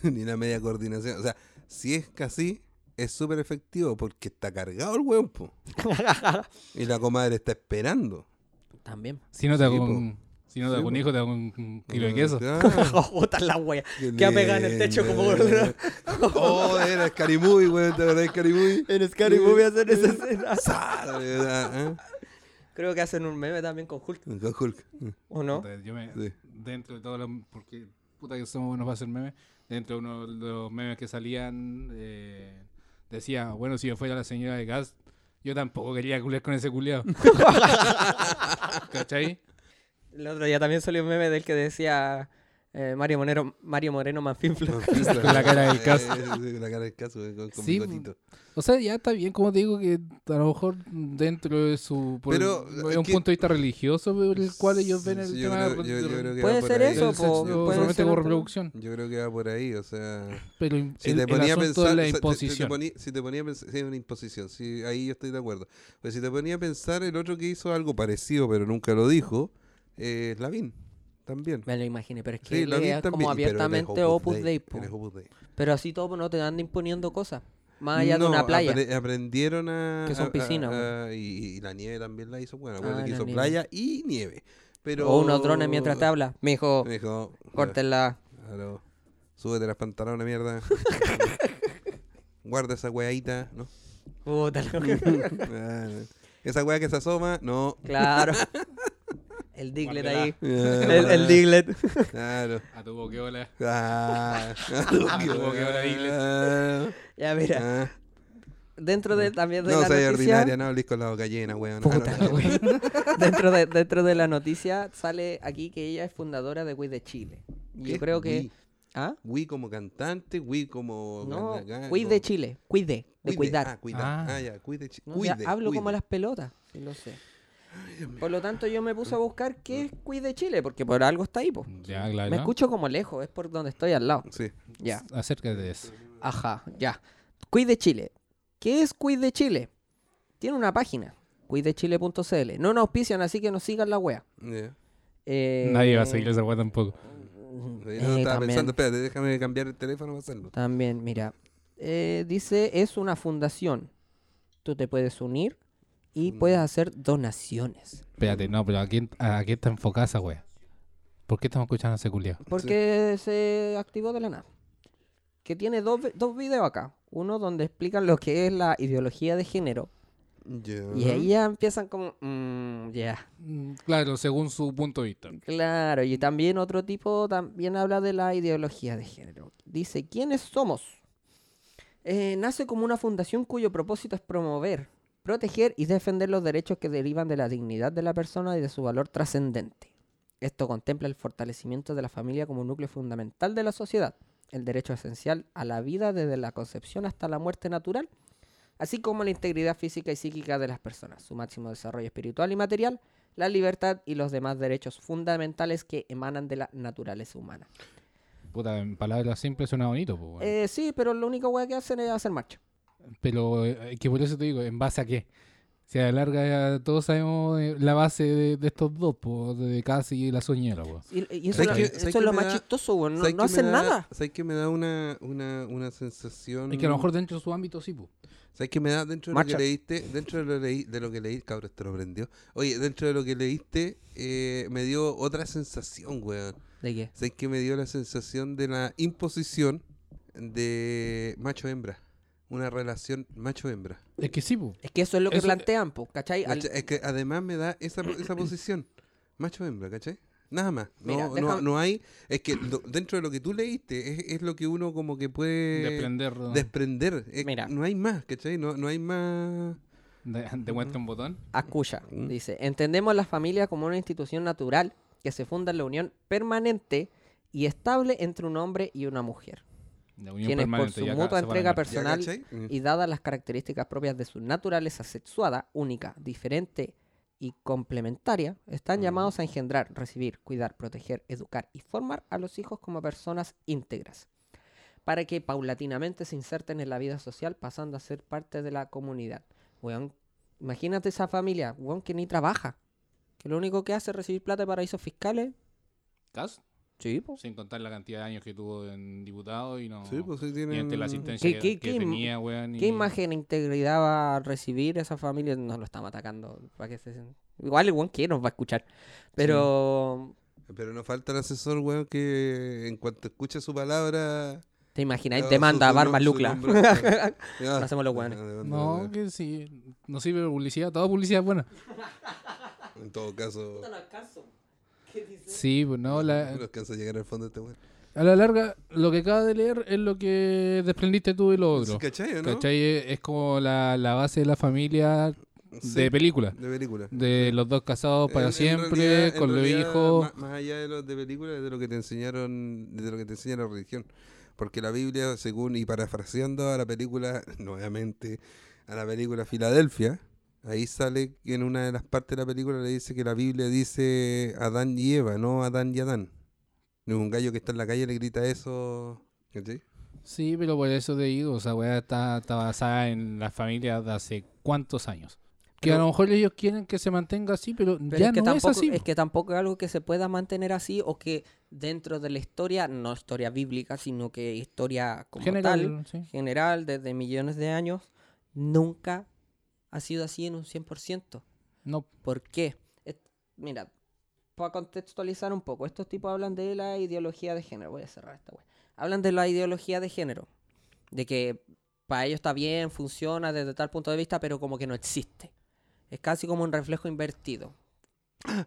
ni la media coordinación. O sea, si es casi, es súper efectivo porque está cargado el weón, po. [LAUGHS] Y la comadre está esperando. También. si no te hago Sí, un, si no te Sí, hago un hijo, te hago un, un kilo de Ah, queso. claro. [LAUGHS] Puta la wea. Que ha pegado en el techo como. Oh, era Scary Movie, weón. ¿Te acordás de Scary Movie? [LAUGHS] En Scary Movie hacen esa escena. ¿verdad? Creo que hacen un meme también con Hulk. ¿Eh? Con Hulk. ¿O no? Yo me, Sí. dentro de todo lo, porque puta que somos buenos para hacer memes. Dentro de uno de los memes que salían, eh, decía, bueno, si yo fuera la señora de gas, yo tampoco quería culiar con ese culiado. [LAUGHS] ¿Cachai? El otro día también salió un meme del que decía eh, Mario Moreno, Mario Moreno Manfinfla. [LAUGHS] Con la cara del [LAUGHS] caso. con la cara del caso, con, con Sí, bigotito. O sea, ya está bien, como te digo, que a lo mejor dentro de su... por- Pero, es es un que- punto de vista religioso por el cual ellos ven el yo tema creo- de- yo- yo creo que Puede ser ahí. eso, po, puede solamente ser como reproducción. Yo creo que va por ahí, o sea... Pero Si el, te el ponía a pensar, la o sea, te- te imposición. ponía- si te ponía a pensar, sí, una imposición, sí, ahí yo estoy de acuerdo. Pero si te ponía a pensar, el otro que hizo algo parecido, pero nunca lo dijo, eh, es Lavín, también. Me lo imaginé, pero es que Sí, él es también, como abiertamente Opus Dei. Opus Dei. Pero así todo no te dan imponiendo cosas. Más allá de una playa. apre- aprendieron a... Que son piscinas, y, y la nieve también la hizo, bueno, Ah, que hizo nieve. playa y nieve. Pero... O unos drones mientras te habla. Me dijo, Me dijo, córtenla. Claro. Súbete las pantalones, mierda. [LAUGHS] Guarda esa weadita, ¿no? Puta, [LAUGHS] Esa wea que se asoma, no. Claro. [LAUGHS] El Diglett ahí. [LAUGHS] Ah, El, el Diglett. Claro. A tu boqueola. Ah, que ver ahí, ah, Ya, mira. ah. Dentro de, también de No, la soy noticia... ordinaria, no hables con la boca llena, weón. Puta, no, güey. [LAUGHS] dentro, de, dentro de la noticia sale aquí que ella es fundadora de Wii de Chile. Y ¿Qué yo creo que... Wii? ¿Ah? Wii como cantante, Wii como. No, acá, Wii como- de Chile. Cuide, de Cuide, cuidar. Ah, cuidar. Ah. Ah, ya, cuide. No, ya cuide, hablo como las pelotas, sí lo sé. Por lo tanto, yo me puse a buscar qué es Cuide Chile, porque por algo está ahí, po. Ya, claro. Me escucho como lejos, es por donde estoy al lado. Sí. Ya, Acércate de eso. ajá, ya. Cuide Chile. ¿Qué es Cuide Chile? Tiene una página, cuidechile.cl. No nos auspician, así que nos sigan la wea. Eh, Nadie va a seguir esa weá tampoco. Yo eh, estaba también. pensando, espérate, déjame cambiar el teléfono para hacerlo. También, mira. eh, dice, es una fundación. Tú te puedes unir y Mm. puedes hacer donaciones. Espérate, no, pero ¿a quién, a está enfocada esa weá? ¿Por qué estamos escuchando a ese culiao? Porque se activó de la nada. Que tiene dos, dos videos acá. Uno donde explican lo que es la ideología de género. Ya. Y ahí ya empiezan como, mm, ya. Mm, Claro, según su punto de vista. Claro, y también otro tipo también habla de la ideología de género. Dice, ¿quiénes somos? Eh, nace como una fundación cuyo propósito es promover, proteger y defender los derechos que derivan de la dignidad de la persona y de su valor trascendente. Esto contempla el fortalecimiento de la familia como un núcleo fundamental de la sociedad, el derecho esencial a la vida desde la concepción hasta la muerte natural, así como la integridad física y psíquica de las personas, su máximo desarrollo espiritual y material, la libertad y los demás derechos fundamentales que emanan de la naturaleza humana. Puta, en palabras simples suena bonito, pues. Eh, sí, pero lo único que hacen es hacer marcha. Pero eh, que por eso te digo, ¿en base a qué? Si a la larga ya todos sabemos eh, la base de, de estos dos, pues, de Casi y la soñera. Y, y eso, ¿Sabes es lo- qué- eso es lo más da- chistoso, weón. No, ¿Sabes no qué me hacen da- nada. ¿Sabes que me da una, una, una sensación? Es que a lo mejor dentro de su ámbito sí, pues. ¿Sabes qué me da dentro de Marcha. lo que leíste? Dentro de lo, leí, de lo que leí, cabrón, esto lo prendió. Oye, dentro de lo que leíste, eh, me dio otra sensación, weón. ¿De qué? ¿Sabes qué me dio la sensación de la imposición de macho-hembra? Una relación macho-hembra. Es que sí, pues. Es que eso es lo que Eso- plantean, po, ¿cachai? Al- ¿Cachai? Es que además me da esa, esa posición. [CLEARS THROAT] Macho-hembra, ¿cachai? Nada más. No, Mira, no, déjame- no hay. Es que lo- dentro de lo que tú leíste es, es lo que uno como que puede Desprender. ¿no? desprender. Es- Mira. No hay más, ¿cachai? No, no hay más. De, de muestra un botón. Escucha, Mm. dice, entendemos la familia como una institución natural que se funda en la unión permanente y estable entre un hombre y una mujer. La unión Quienes por su mutua entrega engañar. ¿Ya, personal? Mm. y dadas las características propias de su naturaleza sexuada, única, diferente y complementaria, están llamados a engendrar, recibir, cuidar, proteger, educar y formar a los hijos como personas íntegras, para que paulatinamente se inserten en la vida social pasando a ser parte de la comunidad. Weón, imagínate esa familia, weón, que ni trabaja, que lo único que hace es recibir plata de paraísos fiscales. ¿Cas? Sí, pues. Sin contar la cantidad de años que tuvo en diputado y no. Sí, pues sí y tienen. ante la asistencia ¿Qué- que, qué- que qué im- tenía, weón. ¿Qué y- imagen e integridad va a recibir esa familia? Nos lo estamos atacando. Para que se... Igual el buen que nos va a escuchar. Pero, Pero no falta el asesor, weón, que en cuanto escuche su palabra. ¿te imaginas? ah, Te manda a Barba Lucla. [LAUGHS] No hacemos los weones. No, que sí. No sirve publicidad. Toda publicidad es buena. En todo caso, Sí, pues no. La... no alcanza a llegar al fondo de este weón. A la larga, lo que acabas de leer es lo que desprendiste tú y lo otro. ¿Cachai o no? ¿Cachai? Es como la, la base de la familia Sí, de película. de película. De los dos casados para En- en siempre, realidad- con los hijos. Más, más allá de los de película, es de lo que te enseñaron, de lo que te enseña la religión. Porque la Biblia, según, y parafraseando a la película, [LAUGHS] nuevamente, a la película Filadelfia, ahí sale que en una de las partes de la película le dice que la Biblia dice Adán y Eva, no Adán y Adán. No, Un gallo que está en la calle le grita eso. ¿cachai? Sí, pero por eso te digo, o sea, weá está, está basada en la familia de hace cuántos años. Que a Pero- lo mejor ellos quieren que se mantenga así, pero, Pero ya es que, no tampoco, es así. es que tampoco es algo que se pueda mantener así o que dentro de la historia, no historia bíblica, sino que historia como General, tal, sí. general, desde millones de años, nunca ha sido así en un 100%. No, ¿Por qué? Es- mira, para contextualizar un poco, estos tipos hablan de la ideología de género. Voy a cerrar esta wea. Hablan de la ideología de género. De que para ellos está bien, funciona desde tal punto de vista, pero como que no existe. Es casi como un reflejo invertido.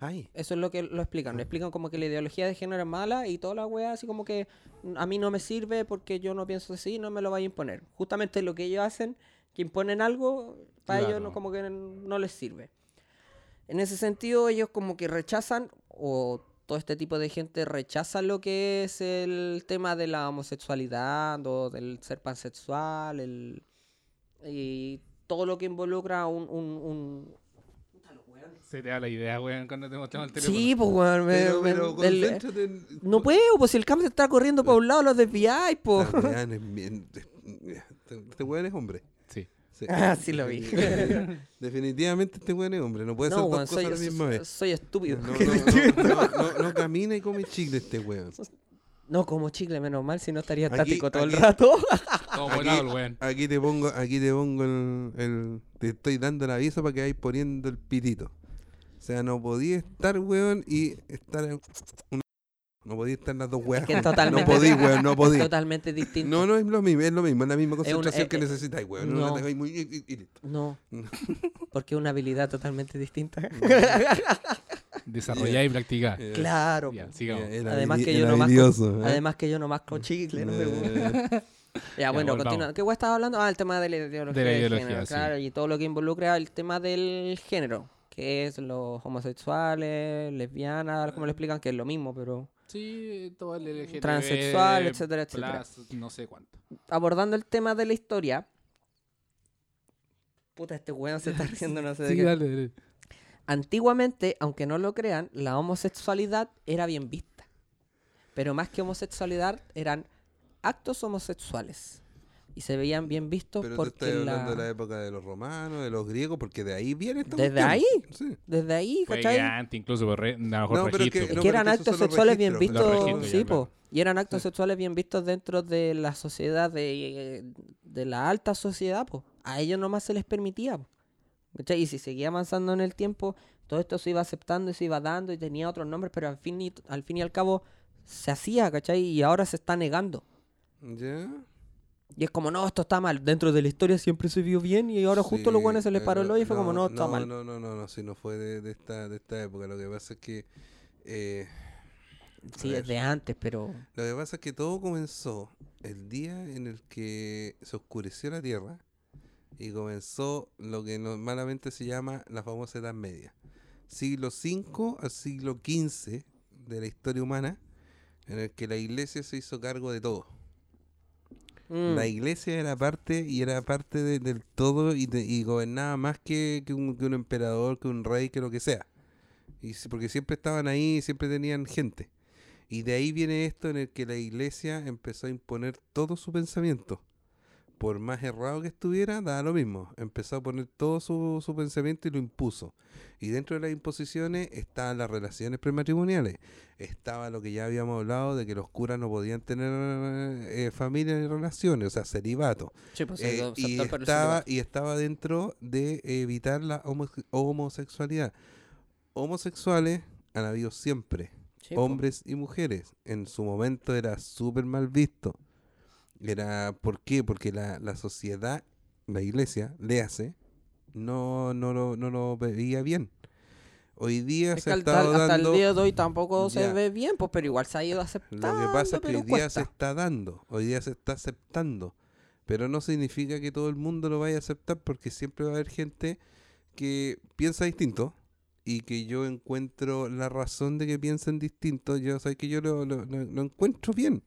Ay, Eso es lo que lo explican. Lo explican como que la ideología de género es mala y toda la wea así como que "Mm, a mí no me sirve porque yo no pienso así, no me lo vaya a imponer. Justamente lo que ellos hacen, que imponen algo, para ellos no, como que no les sirve. En ese sentido, ellos como que rechazan, o todo este tipo de gente rechaza lo que es el tema de la homosexualidad o del ser pansexual, el, y todo lo que involucra un, un, un, se te da la idea, weón, cuando te mostramos el teléfono. Sí, pues, weón. pero, me- pero concéntrate en- No puedo, pues si el cambio se está corriendo para un lado, los desviáis, pues. [LAUGHS] Este weón es hombre. Sí. Sí. [LAUGHS] Ah, sí lo vi. Definitivamente este weón es hombre, no puede No, ser dos weón, cosas soy, a la misma soy- vez. soy estúpido. No, [LAUGHS] no, no, no, no, no camina y come chicle este weón. No, como chicle, menos mal, si no estaría Aquí- estático todo el rato. [LAUGHS] Aquí- volado el weón. Aquí te pongo, aquí te pongo el, el- te estoy dando el aviso para que vayas poniendo el pitito. O sea, no podía estar, weón, y estar en una- No podía estar en las dos weas. que totalmente- No podí, [LAUGHS] weón, no Es podí. totalmente distinto. No, no es lo mismo, es lo mismo, es la misma un- concentración eh, que eh, necesitáis, weón. No, no. la tengáis muy- y- y- y listo. No, [LAUGHS] porque es una habilidad totalmente distinta. [LAUGHS] Desarrollar y practicar. Claro. El Además que yo no masco- ¿eh? Además que yo no masco chicle, no me gusta. Ya, bueno, volvamos. continúa. ¿Qué estaba hablando? Ah, el tema de la ideología. De la de ideología, género, sí. claro, y todo lo que involucra el tema del género, que es los homosexuales, lesbianas, como le explican, que es lo mismo, pero Sí, todo el LGTB, Transexual, etcétera, etcétera. plus, no sé cuánto. abordando el tema de la historia. Puta, este weón se está [LAUGHS] riendo, no sé de qué. dale, dale. Antiguamente, aunque no lo crean, la homosexualidad era bien vista. Pero más que homosexualidad, eran actos homosexuales. Y se veían bien vistos Pero porque estás la... hablando de la época de los romanos, de los griegos, porque de ahí viene esta ¿Desde cuestión. ahí? Sí. Desde ahí, ¿cachai? antes, incluso por re- a lo mejor No, pero es que- no, eran actos sexuales bien vistos, sí, ya, po. claro. Y eran actos sexuales bien vistos dentro de la sociedad, de, de la alta sociedad, po. A ellos nomás se les permitía, po. ¿Cachai? Y si seguía avanzando en el tiempo, todo esto se iba aceptando y se iba dando y tenía otros nombres, pero al fin y, al fin y al cabo se hacía, ¿cachai? Y ahora se está negando. ¿Ya? Y es como, no, esto está mal. Dentro de la historia siempre se vio bien y ahora justo los buenos se les paró el hoyo y fue como, no, está mal. No, no, no, no, si no fue de, de esta, de esta época. Lo que pasa es que eh, sí, es de antes, pero... lo que pasa es que todo comenzó el día en el que se oscureció la tierra y comenzó lo que normalmente se llama la famosa Edad Media. Siglo V al siglo XV de la historia humana, en el que la iglesia se hizo cargo de todo. Mm. La iglesia era parte y era parte de- del todo y, de- y gobernaba más que, que un, que un emperador, que un rey, que lo que sea. Y porque siempre estaban ahí, siempre tenían gente. Y de ahí viene esto en el que la iglesia empezó a imponer todo su pensamiento. Por más errado que estuviera, daba lo mismo. Empezó a poner todo su, su pensamiento y lo impuso. Y dentro de las imposiciones estaban las relaciones prematrimoniales. Estaba lo que ya habíamos hablado de que los curas no podían tener eh, familia ni relaciones, o sea, celibato. Sí, pues, Eh, y, estaba, y estaba dentro de evitar la homo- homosexualidad. Homosexuales han habido siempre, Sí, po. hombres y mujeres. En su momento era súper mal visto. Era, ¿Por qué? Porque la, la sociedad, la iglesia, le hace, no, no, lo, no lo veía bien. Hoy día Es se al- estado hasta dando... el día de hoy tampoco se ve bien, pues, pero igual se ha ido aceptando. Lo que pasa es que hoy día se está dando, hoy día se está aceptando, pero no significa que todo el mundo lo vaya a aceptar porque siempre va a haber gente que piensa distinto y que yo encuentro la razón de que piensen distinto, yo sé que yo lo- lo- lo encuentro bien,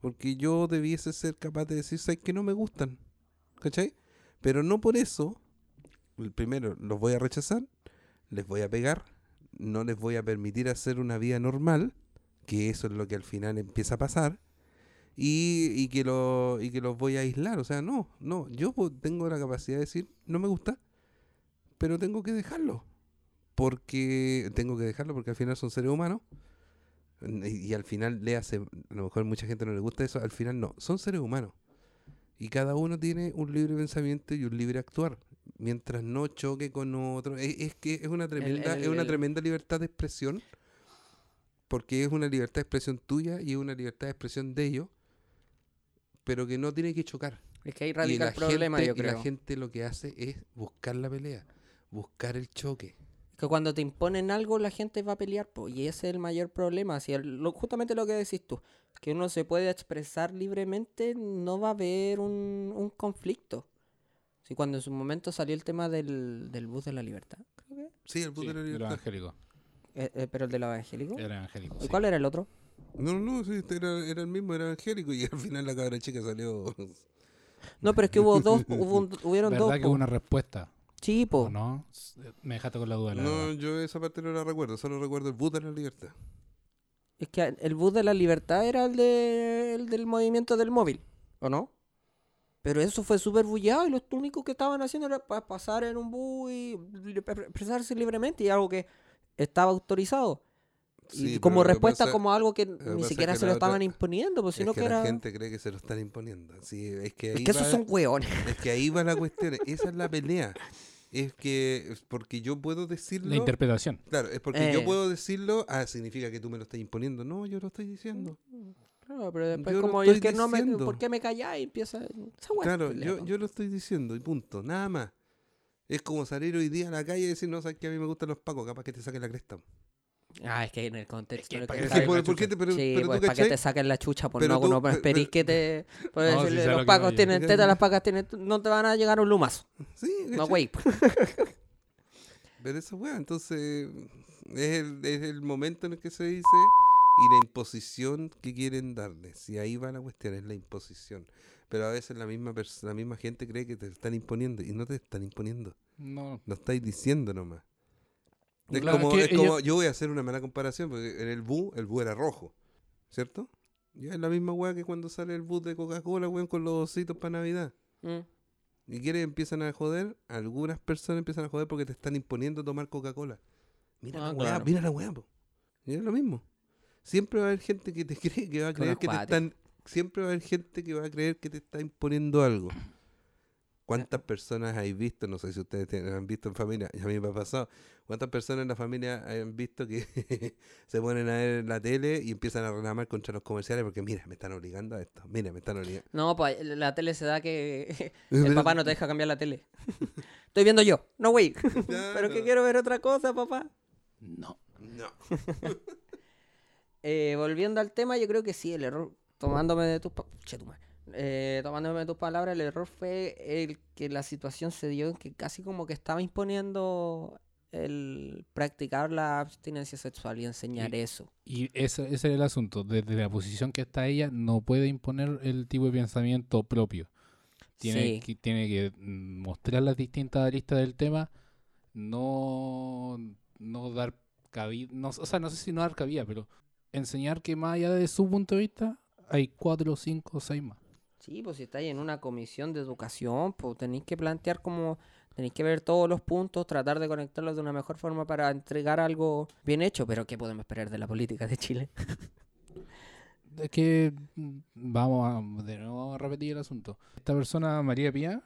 porque yo debiese ser capaz de decir, sabes que no me gustan, ¿cachai? Pero no por eso, primero, los voy a rechazar, les voy a pegar, no les voy a permitir hacer una vida normal, que eso es lo que al final empieza a pasar, y, y que, lo, y que los voy a aislar. O sea, no, no, yo tengo la capacidad de decir, no me gusta, pero tengo que dejarlo. Porque tengo que dejarlo porque al final son seres humanos. Y, y al final le hace, a lo mejor mucha gente no le gusta eso, al final no, son seres humanos. Y cada uno tiene un libre pensamiento y un libre actuar. Mientras no choque con otro. Es, es que es una tremenda, el- es una el- tremenda libertad de expresión. Porque es una libertad de expresión tuya y es una libertad de expresión de ellos. Pero que no tiene que chocar. Es que ahí Y radica la el problema, gente- yo y creo. la gente lo que hace es buscar la pelea, buscar el choque. Que cuando te imponen algo, la gente va a pelear, po, y ese es el mayor problema. Si el- lo- justamente lo que decís tú, que uno se puede expresar libremente, no va a haber un, un conflicto. Si cuando en su momento salió el tema del, del bus de la libertad, creo que. Sí, el bus Sí, de la libertad. evangélico. Eh, eh, pero el del evangélico. Era evangélico. ¿Y sí. cuál era el otro? No, no, no, sí, este era, era el mismo, era evangélico y al final la cabra chica salió. No, pero es que hubo dos, hubo un- hubieron [LAUGHS] ¿Verdad dos. que hubo una respuesta? Sí, po. ¿O no? Me dejaste con la duda. la No, verdad. yo esa parte no la recuerdo, solo recuerdo el bus de la libertad. Es que el bus de la libertad era el, de, el del movimiento del móvil, ¿o no? Pero eso fue súper bullado y lo único que estaban haciendo era pa- pasar en un bus y expresarse libremente y algo que estaba autorizado. Sí, y como respuesta pasa- como algo que ni siquiera es que se la lo estaban otra- imponiendo, pues Es sino que que, la era... gente cree que se lo están imponiendo. Sí, es que Es ahí que va, esos son hueones. es que ahí va la cuestión. Esa es la pelea. Es que es porque yo puedo decirlo. La interpretación. Claro, es porque yo Eh. puedo decirlo. Ah, significa que tú me lo estás imponiendo. No, yo lo estoy diciendo. Claro, pero después Yo como, y es estoy que no me. ¿por qué me calláis? Y empieza... Esa hueá Claro, yo, yo lo estoy diciendo y punto. Nada más. Es como salir hoy día a la calle y decir, no, sabes que a mí me gustan los pacos, capaz que te saquen la cresta. Ah, es que en el contexto... que que Sí, está- ¿por, qué te, pero, sí, pero pues para que te saquen la chucha, por Pero no, tú- no pero- esperís que te... por No, decirle, los pacos tienen teta, las pacas tienen... No te van a llegar un lumazo. Sí, No, güey. [LAUGHS] Pero esa weá, entonces es el, es el momento en el que se dice y la imposición que quieren darles. Y ahí va la cuestión, es la imposición. Pero a veces la misma la misma gente cree que te están imponiendo y no te están imponiendo. No. Lo estáis diciendo nomás. Es Claro, como, que es como- yo voy a hacer una mala comparación, porque en el bu, el bu era rojo, ¿cierto? Ya es la misma weá que cuando sale el bus de Coca-Cola, weón, con los ositos para Navidad. Mm. Y quieren empiezan a joder, algunas personas empiezan a joder porque te están imponiendo tomar Coca-Cola. Mira Ah, la weá, mira la weá, es lo mismo. Siempre va a haber gente que te cree que va a creer que te están. Siempre va a haber gente que va a creer que te está imponiendo algo. ¿Cuántas personas hay visto? No sé si ustedes tienen- han visto en familia, y a mí me ha pasado. ¿Cuántas personas en la familia han visto que [LAUGHS] se ponen a ver la tele y empiezan a reclamar contra los comerciales porque, mira, me están obligando a esto, mira, me están obligando. No, pues la tele se da que [LAUGHS] el papá no te deja cambiar la tele. [LAUGHS] Estoy viendo yo. No, güey. Pero Claro. que quiero ver otra cosa, papá. No. No. Eh, volviendo al tema, yo creo que sí, el error, tomándome de tus pa- Che, tu madre. Eh, tomándome tus palabras, el error fue el que la situación se dio en que casi como que estaba imponiendo el practicar la abstinencia sexual y enseñar Y- eso. Y ese, ese es el asunto. Desde la posición que está ella, no puede imponer el tipo de pensamiento propio. Tiene, Sí. que, tiene que mostrar las distintas aristas del tema, no, no dar cabida, no, o sea, no sé si no dar cabida, pero enseñar que más allá de su punto de vista, hay cuatro, cinco, seis más. Sí, pues si estáis en una comisión de educación, pues tenéis que plantear como, tenéis que ver todos los puntos, tratar de conectarlos de una mejor forma para entregar algo bien hecho, pero ¿qué podemos esperar de la política de Chile? [LAUGHS] Es que mm, vamos a de nuevo a repetir el asunto. Esta persona, María Pía,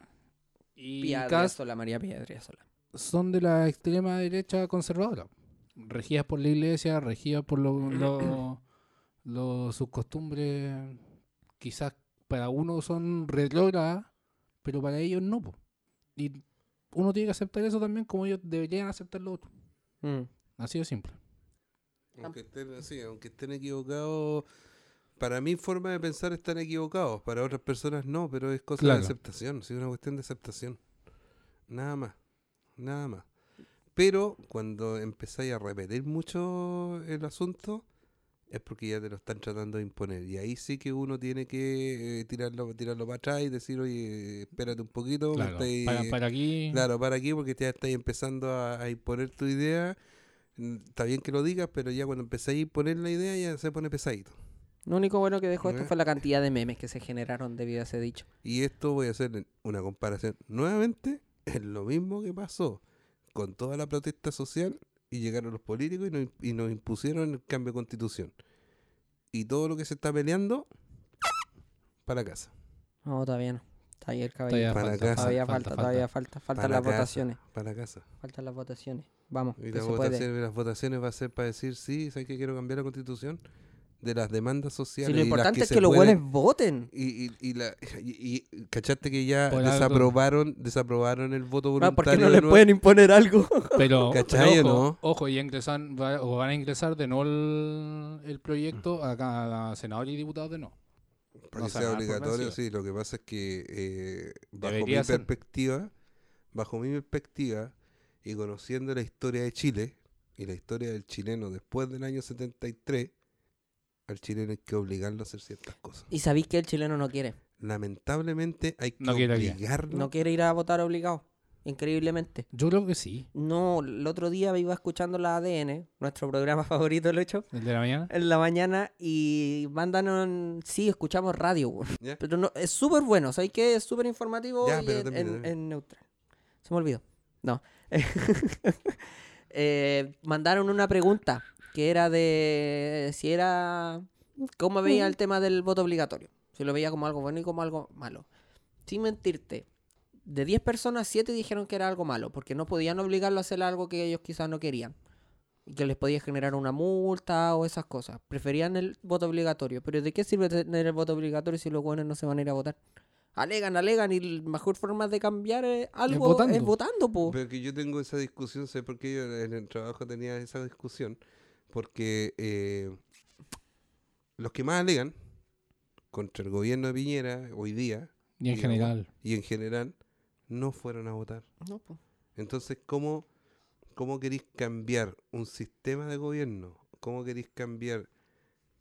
y Pía Kast Sola, María Pía Sola. son de la extrema derecha conservadora, regidas por la iglesia, regidas por lo- lo- [CLEARS THROAT] lo- sus costumbres, quizás para uno son retrógradas, pero para ellos no. po. Y uno tiene que aceptar eso también como ellos deberían aceptar lo otro. Mm. Así de simple. Aunque estén, sí, aunque estén equivocados, para mi forma de pensar están equivocados, para otras personas no, pero es cosa Claro. de aceptación, sí, es una cuestión de aceptación. Nada más, nada más. Pero cuando empezáis a repetir mucho el asunto, es porque ya te lo están tratando de imponer. Y ahí sí que uno tiene que eh, tirarlo, tirarlo para atrás y decir, oye, espérate un poquito. Claro. estáis- Para, para aquí. Claro, para aquí porque ya estáis empezando a, a imponer tu idea. Mm, Está bien que lo digas, pero ya cuando empezáis a imponer la idea ya se pone pesadito. Lo único bueno que dejó esto ¿Eh? fue la cantidad de memes que se generaron debido a ese dicho. Y esto voy a hacer una comparación. Nuevamente, es lo mismo que pasó con toda la protesta social y llegaron los políticos y nos, y nos impusieron el cambio de constitución. Y todo lo que se está peleando, para casa. No, todavía no. Está ahí el Todavía caballero. Para falta, casa. Todavía falta, todavía falta. Faltan las casa, votaciones. Para casa. Faltan las votaciones. Vamos, Y que las se puede. votaciones, las votaciones va a ser para decir, sí, ¿sabes que quiero cambiar la constitución? De las demandas sociales. Si lo y las importante es se que los buenos voten. Y, y, y, la, y, y- ¿cachaste que ya Por algo- desaprobaron, desaprobaron el voto Ah, voluntario? ¿Por qué no les nuevo? pueden imponer algo? [LAUGHS] Pero, [LAUGHS] ¿Cachai pero o ojo, no? ojo, y ingresan, va- o van a ingresar de no el, el proyecto a, a senadores y diputados de no. Para no que se sea obligatorio, sí. Lo que pasa es que eh, bajo mi ser. perspectiva, bajo mi perspectiva, y conociendo la historia de Chile y la historia del chileno después del año 73, al chileno hay que obligarlo a hacer ciertas cosas. Y sabéis que el chileno no quiere. Lamentablemente hay que No quiere obligarlo. No quiere ir a votar obligado. Increíblemente. Yo creo que sí. No, el otro día iba escuchando la ADN, nuestro programa [LAUGHS] favorito, lo he hecho, El de la mañana. en la mañana y mandan un... Sí, escuchamos radio, weón. ¿Ya? pero no, es súper bueno, ¿sabéis que es súper informativo Ya, y pero en, termina, en- termina. en neutral? Se me olvidó. No. [LAUGHS] Eh, mandaron una pregunta que era de si era... ¿Cómo veía el tema del voto obligatorio? Si lo veía como algo bueno y como algo malo. Sin mentirte, de 10 personas, 7 dijeron que era algo malo, porque no podían obligarlo a hacer algo que ellos quizás no querían. Y que les podía generar una multa o esas cosas. Preferían el voto obligatorio. Pero ¿de qué sirve tener el voto obligatorio si los buenos no se van a ir a votar? Alegan, alegan, y la mejor forma de cambiar eh, algo votando. es votando, po. Pero que yo tengo esa discusión, sé por qué yo en el trabajo tenía esa discusión, porque eh, los que más alegan contra el gobierno de Piñera hoy día Y en digamos, general. y en general no fueron a votar. No. Entonces, ¿cómo, cómo queréis cambiar un sistema de gobierno? ¿Cómo queréis cambiar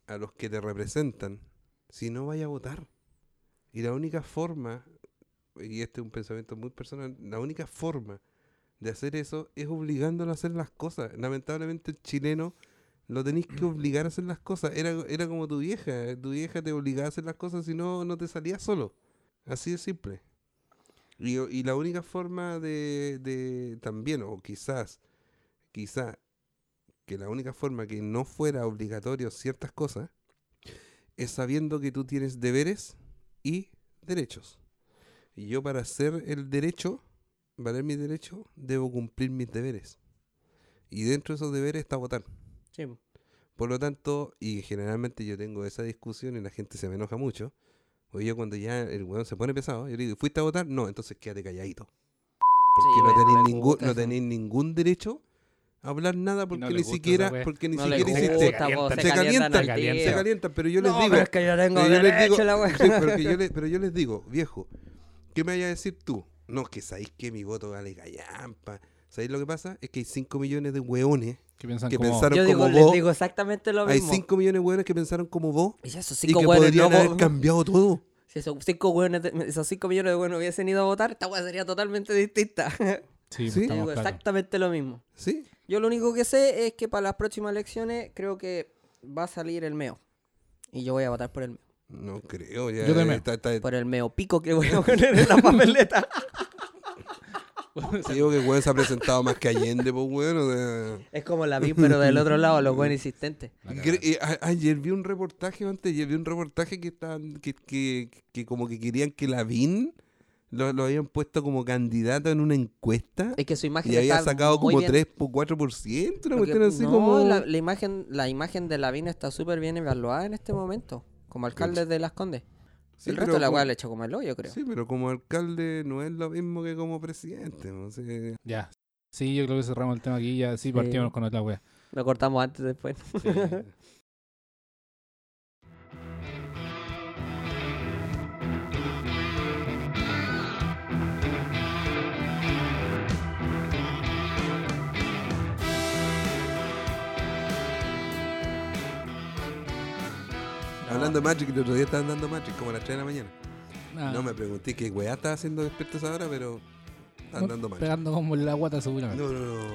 a los que te representan si no vais a votar? Y la única forma, y este es un pensamiento muy personal, la única forma de hacer eso es obligándolo a hacer las cosas. Lamentablemente el chileno lo tenéis que [CLEARS THROAT] obligar a hacer las cosas. Era, era como tu vieja, tu vieja te obligaba a hacer las cosas si no, no te salía solo. Así de simple. Y, y la única forma de, de también, o quizás, quizás, que la única forma que no fuera obligatorio ciertas cosas, es sabiendo que tú tienes deberes y derechos. Y yo para hacer el derecho, valer mi derecho, debo cumplir mis deberes. Y dentro de esos deberes está votar. Sí, po. Por lo tanto, y generalmente yo tengo esa discusión y la gente se me enoja mucho. Porque yo cuando ya el weón se pone pesado, yo le digo, ¿fuiste a votar? No, entonces quédate calladito. Porque Sí, no, tenéis ningún, no eso. tenéis ningún derecho a hablar nada porque no ni siquiera, wea. porque ni siquiera gusta, hiciste. Se se calientan, calientan al se tiro. Se calientan, pero yo les No, digo, pero es que yo tengo yo les digo, la sí, pero, que yo les, pero yo les digo, viejo, ¿qué me vayas a decir tú? No, que sabéis que mi voto vale callampa. ¿Sabéis lo que pasa? Es que hay 5 millones de hueones. Que piensan que como... pensaron- Yo digo, como les vos, digo exactamente lo Hay mismo. 5 millones de hueones que pensaron como vos Y esos y cinco que hueones podrían no haber vo- cambiado todo. Si esos cinco hueones de- esos cinco millones de hueones hubiesen ido a votar, esta hueá sería totalmente distinta. [LAUGHS] Sí, Sí. Digo exactamente lo mismo. ¿Sí? Yo lo único que sé es que para las próximas elecciones creo que va a salir el meo. Y yo voy a votar por el meo. No creo. Ya Yo también. está- está- Por el meo pico que voy a poner en la papeleta. [LAUGHS] [LAUGHS] Sí, digo que el weón se ha presentado más que Allende, pues weón. o sea. es como la vi, pero del otro lado, los buenos insistentes. La eh, ayer vi un reportaje, antes, ayer vi un reportaje que estaban, que, que, que como que querían que Lavín lo, lo habían puesto como candidato en una encuesta Es que su imagen y había sacado como bien- 3 por 4%, una porque- cuestión así no, como... la, la imagen, la imagen de Lavín está súper bien evaluada en este momento. Como alcalde de Las Condes. Sí, el resto de la weá le echó como el hoyo, creo. Sí, pero como alcalde no es lo mismo que como presidente. ¿no? Sí, Ya, Sí, yo creo que cerramos el tema aquí y ya sí Sí. partimos con otra wea. Lo cortamos antes después. Sí. [LAUGHS] Hablando de Magic, el otro día estaban dando Magic como a las 3 de la mañana. Ah, No me pregunté qué weá estaba haciendo despierto a esa hora, pero estaban dando Magic. Pegando como la guata seguramente. No, no, no, no, no.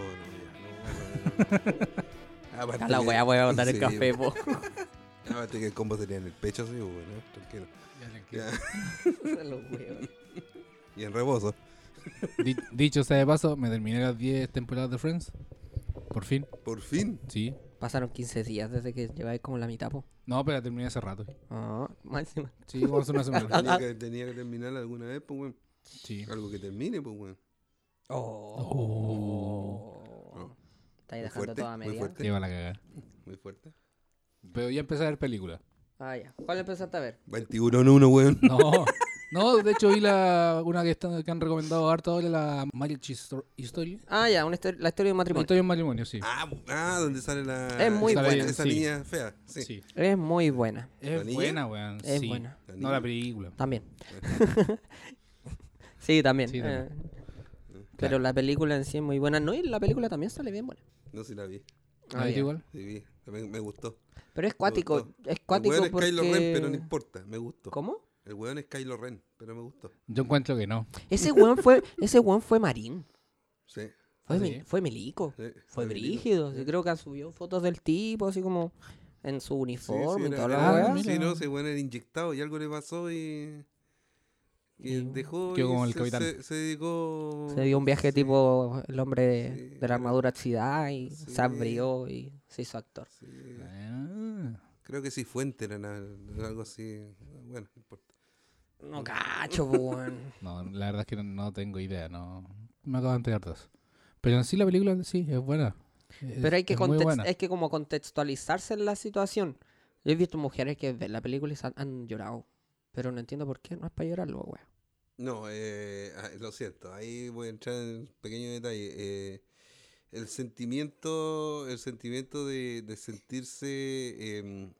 [LAUGHS] Aparte la weá voy a botar el café, po. [LAUGHS] Aparte que el combo sería en el pecho, sí, bueno, tranquilo. Ya, tranquilo. Ya. [LAUGHS] Los huevos. Y en rebozo. Di- dicho sea de paso, me terminé las 10 temporadas de Friends. Por fin, Por fin. sí. Pasaron 15 días desde que lleváis como la mitad, po. No, pero la terminé hace rato. Ah, máxima. Sí, vamos a hacer una [LAUGHS] semana. Tenía que, tenía que terminar alguna vez, pues, weón. Sí. Algo que termine, pues, weón. Oh. Estáis Muy dejando fuerte, toda muy media. fuerte. Lleva la cagada. Muy fuerte. Pero ya empecé a ver películas. Ah, ya. ¿Cuál empezaste a ver? 21 en 1, weón. No, [LAUGHS] no, de hecho vi la, una que, están, que han recomendado harto ahora, la Marriage Histo- History. Ah, ya, una histori- la historia de un La matrimonio. historia de un matrimonio, sí. Ah, ah, donde sale la. Es muy esa, buena. Esa Sí. niña fea, sí. Sí. Es muy buena. ¿La Es buena, weón. Es sí. buena. ¿La No la película. También. [LAUGHS] sí, también. Sí, también. Eh, Pero la película en sí es muy buena. No, y la película también sale bien buena. No sé si la vi. ¿La Ah, igual? Sí, vi. Me gustó. Pero es cuático. Es cuático porque... Kylo Ren, pero no importa. Me gustó. ¿Cómo? El weón es Kylo Ren, pero me gustó. Yo encuentro que no. Ese weón fue, [LAUGHS] ese weón fue marín. Sí. Fue, ¿Ah, mi- sí? fue milico. sí, Fue brígido. Sí, Sí. creo que subió fotos del tipo, así como en su Sí, uniforme sí, y toda la weá. mira. Sí, no, ese weón era inyectado y algo le pasó y. Y Y dejó. quedó y como el se, capitán. Se, se dedicó. Se dio un viaje sí, tipo el hombre de, Sí, de la armadura oxidada y Sí. se abrió y se hizo actor. sí. Ah. Creo que sí, Fuente era algo así. Bueno, no importa. No cacho, weón. [LAUGHS] No, la verdad es que no, no tengo idea, no. Me acabo de enterar de eso. Pero en sí la película sí es buena. Es- Pero hay que, buena. hay que como contextualizarse en la situación. Yo he visto mujeres que ven la película y han llorado. Pero no entiendo por qué. No es para llorarlo, weón. No, eh, ah, lo siento, ahí voy a entrar en pequeño detalle. Eh, el sentimiento, el sentimiento de, de sentirse, em,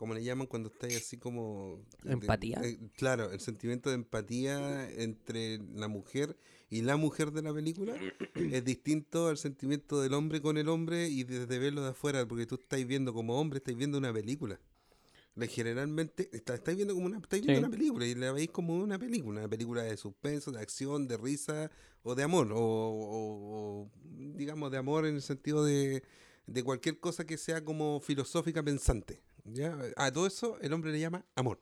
¿cómo le llaman cuando estáis así como... de- Empatía. eh, claro, el sentimiento de empatía entre la mujer y la mujer de la película [COUGHS] es distinto al sentimiento del hombre con el hombre y desde verlo de afuera, porque tú estáis viendo como hombre, estáis viendo una película. Generalmente está- estáis viendo como una, estáis viendo Sí. una película y la veis como una película, una película de suspenso, de acción, de risa o de amor, o, o- o, digamos de amor en el sentido de, de cualquier cosa que sea como filosófica pensante. ¿Ya? A todo eso el hombre le llama amor.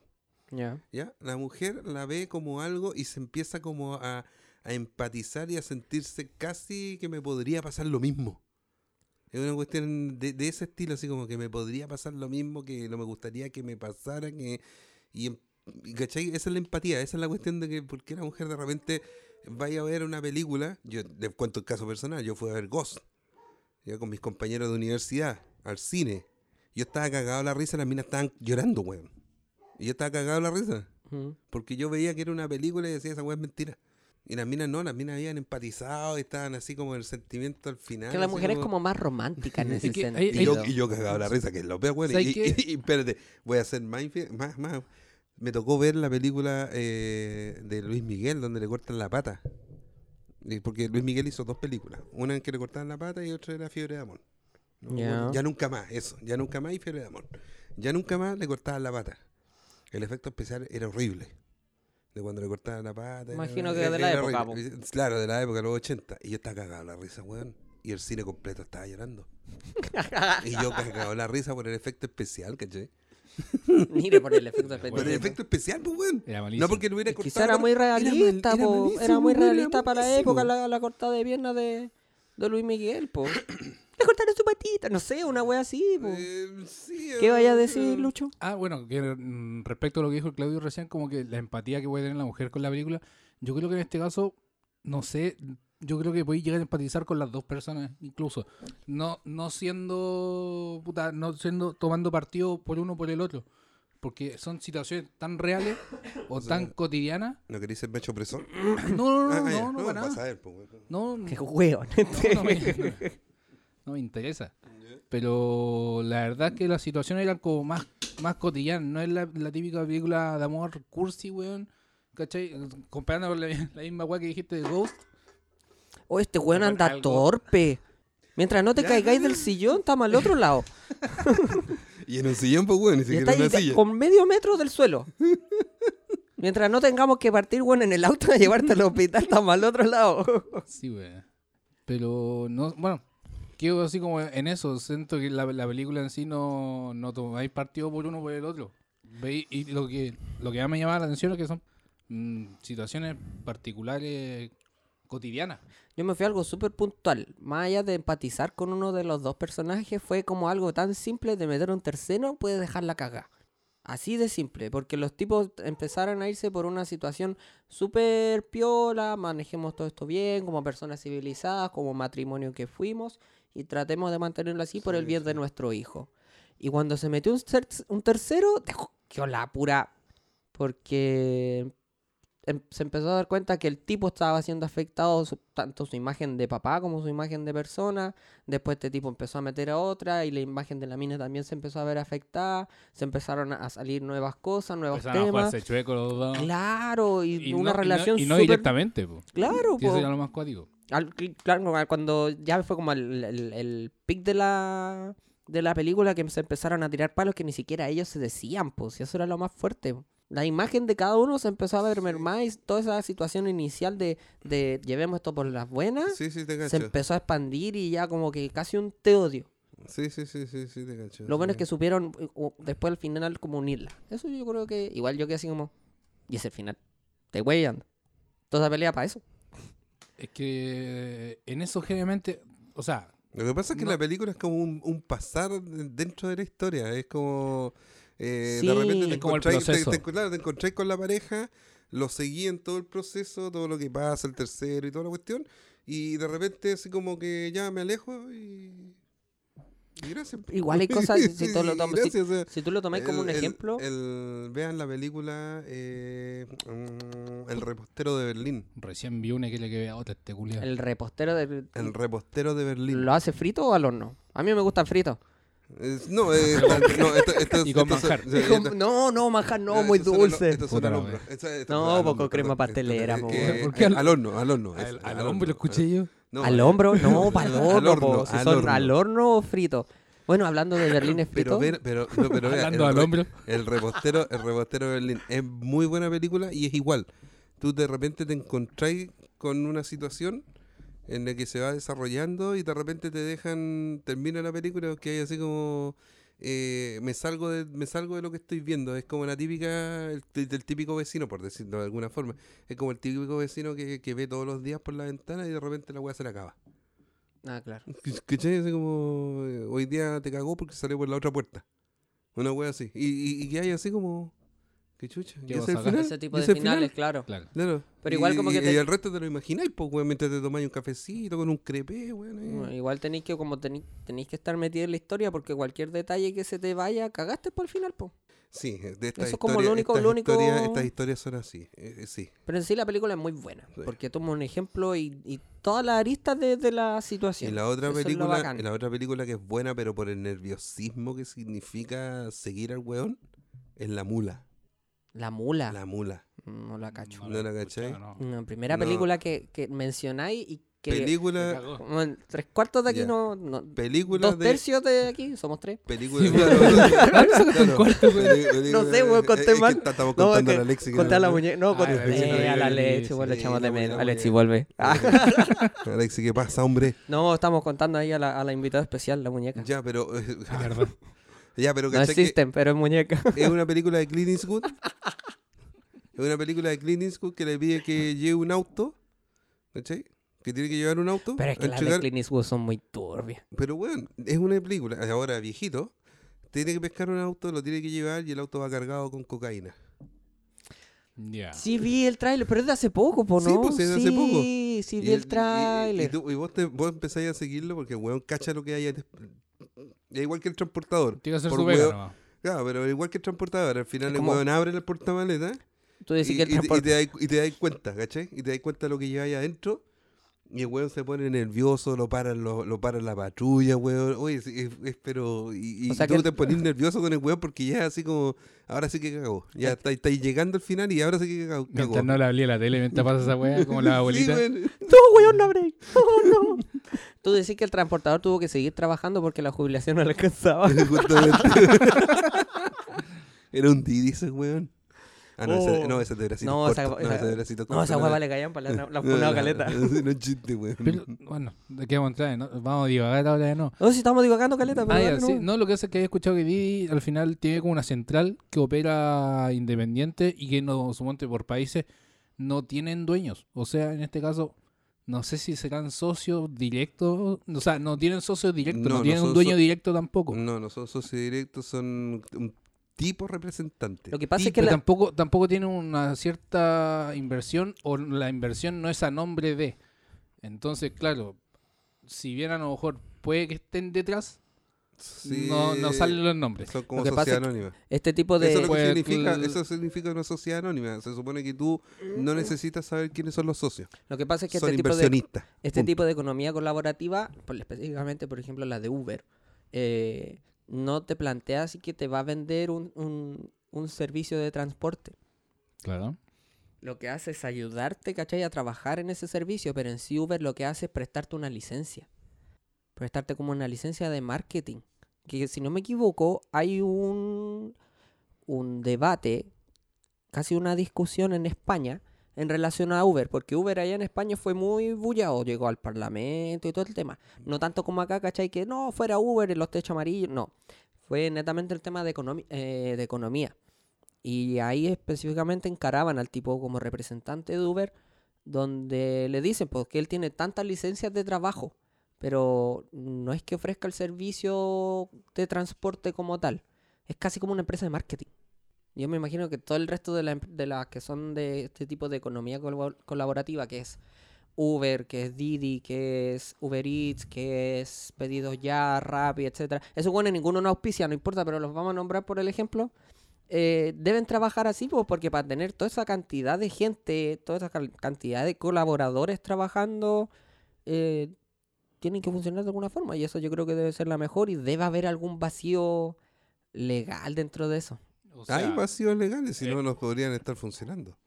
Ya. ¿ya? La mujer la ve como algo y se empieza como a, a empatizar y a sentirse casi que me podría pasar lo mismo. Es una cuestión de, de ese estilo, así como que me podría pasar lo mismo, que no me gustaría que me pasara, que... Y, em- ¿cachai? Esa es la empatía, esa es la cuestión de que por qué la mujer de repente vaya a ver una película, yo les cuento el caso personal, yo fui a ver Ghost, yo con mis compañeros de universidad, al cine, yo estaba cagado a la risa, las minas estaban llorando, weón. Y yo estaba cagado a la risa. Porque yo veía que era una película y decía, esa weá es mentira. Y las minas no, las minas habían empatizado y estaban así como el sentimiento al final. Que la mujer es como más romántica en Es ese hay- sentido. Y yo, y yo cagado la risa, que es lo peor, weón. ¿Sabes Y, qué? y- y espérate, voy a hacer más, más, más. Me tocó ver la película eh, de Luis Miguel, donde le cortan la pata. Y Porque Luis Miguel hizo dos películas. Una en que le cortaban la pata y otra era Fiebre de Amor. No Ya. nunca más, eso. Ya nunca más y Fiebre de Amor. Ya nunca más le cortaban la pata. El efecto especial era horrible. De cuando le cortaban la pata. Imagino era- que de la era época. Claro, de la época, los 80. Y yo estaba cagado la risa, weón. Y el cine completo estaba llorando. [LAUGHS] Y yo cagado la risa por el efecto especial, ¿cachai? Mire por el efecto [LAUGHS] Por el especial. efecto especial, pues, weón. Era malísimo. No porque lo hubiera cortado. Quizá era muy realista, era po. Era muy era realista para la época la, la cortada de piernas de, de Luis Miguel, po. [COUGHS] Le cortaron su patita, no sé, una wea así. Eh, sí, ¿Qué eh, vaya a eh, decir, Lucho? Ah, bueno, que mm, respecto a lo que dijo Claudio recién, como que la empatía que puede tener la mujer con la película, yo creo que en este caso, no sé, yo creo que podéis llegar a empatizar con las dos personas, incluso. No, no siendo, puta, no siendo, tomando partido por uno o por el otro. porque son situaciones tan reales o O sea, tan cotidianas. ¿No queréis ser mecho opresor? No, no, no, Ah, ya, no, no, para vas nada. ver, pues, weón. No, no, Qué hueón. no no me interesa. Pero la verdad que las situaciones eran como más, más cotidianas. No es la, la típica película de amor cursi, weón. ¿Cachai? Comparando con la, [LAUGHS] la misma weá que dijiste de Ghost. Oh, este weón anda algo- torpe. Mientras no te Ya, caigáis del sillón, estamos al otro lado. [LAUGHS] Y en un sillón, pues, weón, ni Y siquiera en una silla. con medio metro del suelo. [LAUGHS] Mientras no tengamos que partir, bueno, en el auto a llevarte al hospital, estamos al otro lado. Sí, weón. Pero no, bueno, quedo así como en eso. Siento que la, la película en sí no, no tomáis partido por uno o por el otro. Veis- Y lo que, lo que me llama la atención es que son mm, situaciones particulares cotidianas. Yo me fui algo súper puntual. Más allá de empatizar con uno de los dos personajes, fue como algo tan simple de meter un tercero, puede dejar la caga. Así de simple, porque los tipos empezaron a irse por una situación súper piola, manejemos todo esto bien, como personas civilizadas, como matrimonio que fuimos, y tratemos de mantenerlo así por el Sí, bien de nuestro hijo. Y cuando se metió un, ter- un tercero, te jodió la pura. Porque em- se empezó a dar cuenta que el tipo estaba siendo afectado, su- tanto su imagen de papá como su imagen de persona. Después este tipo empezó a meter a otra y la imagen de la mina también se empezó a ver afectada. Se empezaron a- a salir nuevas cosas, nuevos Empezaron a temas. jugarse chueco los dos. Claro, y, Y una no- y no- relación Y no, súper- directamente, po. Claro, Que eso po. era lo más cuático. Al- claro, cuando ya fue como el, el, el pic de la, de la película que se empezaron a tirar palos que ni siquiera ellos se decían, pues, y eso era lo más fuerte. La imagen de cada uno se empezó a ver mermada y toda esa situación inicial de, de llevemos esto por las buenas Sí, sí, te se empezó a expandir y ya como que casi un te odio. Sí, sí, sí, sí, sí, te cacho. Lo bueno es que supieron eh, después al final como unirla. Eso yo creo que igual yo quedé así como, y ese final, te ando Toda pelea para eso. Es que en eso generalmente, o sea, Lo que pasa es que No. la película es como un, un pasar de- dentro de la historia. Es como. eh, Sí. de repente te encontráis, te, te- claro, te encontráis con la pareja, lo seguí en todo el proceso, todo lo que pasa, el tercero y toda la cuestión. Y de repente, así como que ya me alejo y. gracias. Igual hay [LAUGHS] cosas, si tú lo tomas- si- gracias, o sea, Si tú lo tomáis como un el- ejemplo, el- vean la película eh, mm, El repostero de Berlín. recién vi una que le quedé a otra este culiao. el repostero del, El repostero de Berlín. ¿Lo hace frito o al horno? A mí me gustan fritos. Es- no, eh, [LAUGHS] no, esto, esto- [LAUGHS] Y con se- manjar. se- no, no, manjar no, muy dulce. No, poco crema pastelera, esto- po, eh, weón. ¿Por qué eh, al- horno, al horno. Al, hombre lo horno, escuché yo. No, al eh, hombro, no, [LAUGHS] para el al horno, si al son horno. al horno o frito. Bueno, hablando de Berlín es Pero, frito. pero, no, pero vea, Hablando el, al re- hombro. el repostero, el repostero de Berlín es muy buena película y es igual. Tú de repente te encontráis con una situación en la que se va desarrollando y de repente te dejan, termina la película que hay así como eh, me salgo de, me salgo de lo que estoy viendo. Es como la típica, el, del típico vecino, por decirlo de alguna forma. Es como el típico vecino que, que ve todos los días por la ventana y de repente la weá se le acaba. Ah, claro. [LAUGHS] ¿Cachai? Así como eh, hoy día te cagó porque salió por la otra puerta. Una wea así. Y, y, y que hay así como. ¿Qué chucha? ¿Qué ¿Y ese final? Ese tipo ¿Y de final? finales, claro. Claro. Claro. Pero igual Y- como que y- te- Y el resto te lo imagináis, pues, weón, mientras te tomáis un cafecito con un crepé, weón. ahí. Bueno, igual tenéis que como tení- tenéis que estar metido en la historia porque cualquier detalle que se te vaya, cagaste por el final, po. Sí, de estas Eso es como lo único- estas lo único- historias- estas historias son así, eh, eh, sí. Pero en sí la película es muy buena, Sí. porque toma un ejemplo y, y todas las aristas de, de la situación. Y la otra Eso película, la otra película que es buena, pero por el nerviosismo que significa seguir al weón, es La Mula. La mula. La Mula. No la cacho. No la cachai. no. La primera No. película que, que mencionáis y que Película, cagó. como en tres cuartos de aquí Ya. no, no- película dos de tercios de aquí somos tres. película, [LAUGHS] [LAUGHS] [LAUGHS] No sé, weón, conté es que mal. Estamos No, es contando a la Alexi. que Conté no- a la muñeca. No, conté a la Alexi, bueno, le echamos de menos. Alexi, vuelve. Alexi, ¿qué pasa, hombre? No, estamos contando ahí a la, a la invitada especial, la muñeca. Ya, pero. [LAUGHS] ya, pero No ¿cachai que existen, pero es muñeca. [LAUGHS] es una película de Clint Eastwood. [LAUGHS] Es una película de Clint Eastwood que le pide que lleve un auto. ¿Cachai? Que tiene que llevar un auto. Pero es que las de Clint Eastwood son muy turbias. Pero bueno, es una película, ahora viejito. Tiene que pescar un auto, lo tiene que llevar y el auto va cargado con cocaína. Ya. Sí vi el tráiler, pero es de hace poco, po, Sí, ¿no? pues, es de hace poco. Sí, sí Y vi el y- y- tráiler. Y, tú- y vos, te, vos empezáis a seguirlo porque el weón cacha lo que hay. Es igual que el transportador. Tiene que ser Por su huevo- nomás. Claro, pero igual que el transportador, al final el weón abre el portamaleta Tú y, decís que el y te- y te das- y te das cuenta, ¿cachai? Y te das cuenta de lo que lleva ahí adentro. Y el weón se pone nervioso, lo paran, lo, lo paran la patrulla, weón. Oye, sí, es, es- pero. Y, y O sea tú que te pones nervioso con el weón porque ya así como. Ahora sí que cagó. Ya estáis estáis llegando al final y ahora sí que cagó. Mientras no le hablé a la tele, mientras pasa esa weá, como la [LAUGHS] abuelita. Sí, weón. ¡No, weón, no abrí! ¡Oh, no! Tú decís que el transportador tuvo que seguir trabajando porque la jubilación no le alcanzaba. [LAUGHS] Justamente. [LAUGHS] Era un Didi ese weón. Ah, no, ese, Oh. no, ese de bracitos No, esa-. No, esa- ese de bracitos No, esa hueá le caían para la, [LAUGHS] la [LAUGHS] No, funada no, caleta. No es chiste, weón. Bueno, ¿de qué vamos a entrar? ¿no? Vamos a divagar ahora ya no. No, si estamos divagando caleta, pero Ah, ya, dale, sí. no. Lo que hace es que había escuchado que Didi al final tiene como una central que opera independiente y que no, suponte por países no tienen dueños. O sea, en este caso, no sé si serán socios directos. O sea, no tienen socios directos, no, tienen un dueño so- directo tampoco. No, no son socios directos, son un tipo representante. Lo que pasa es que la- tampoco, tampoco tienen una cierta inversión o la inversión no es a nombre de. Entonces, claro, si bien a lo mejor puede que estén detrás, Sí, no, no salen los nombres. Son como Lo que pasa sociedad es que- anónima. este tipo de... Eso, es lo que Pues, significa, eso significa una sociedad anónima. Se supone que tú no necesitas saber quiénes son los socios. Lo que pasa es que son este tipo de, inversionistas. este tipo de economía colaborativa, por- específicamente, por ejemplo, la de Uber, eh, no te plantea así que te va a vender un, un- un servicio de transporte. Claro. Lo que hace es ayudarte, ¿cachai? A trabajar en ese servicio, pero en sí Uber lo que hace es prestarte una licencia. Prestarte como una licencia de marketing. Que si no me equivoco, hay un, un debate, casi una discusión en España en relación a Uber, porque Uber allá en España fue muy bullado, llegó al parlamento y todo el tema. No tanto como acá, ¿cachai? Que no, fuera Uber en los techos amarillos, no. Fue netamente el tema de, eh, de economía. Y ahí específicamente encaraban al tipo como representante de Uber, donde le dicen pues, que él tiene tantas licencias de trabajo, pero no es que ofrezca el servicio de transporte como tal, es casi como una empresa de marketing. Yo me imagino que todo el resto de, la em- de las que son de este tipo de economía colabo- colaborativa, que es Uber, que es Didi, que es Uber Eats, que es Pedidos Ya, Rappi, etcétera. Eso bueno, ninguno nos auspicia, no importa, pero los vamos a nombrar por el ejemplo. eh, deben trabajar así, pues, porque para tener toda esa cantidad de gente, toda esa cantidad de colaboradores trabajando, eh, tienen que funcionar de alguna forma. Y eso yo creo que debe ser la mejor y debe haber algún vacío legal dentro de eso. O Hay vacíos legales, si eh, no, no podrían estar funcionando.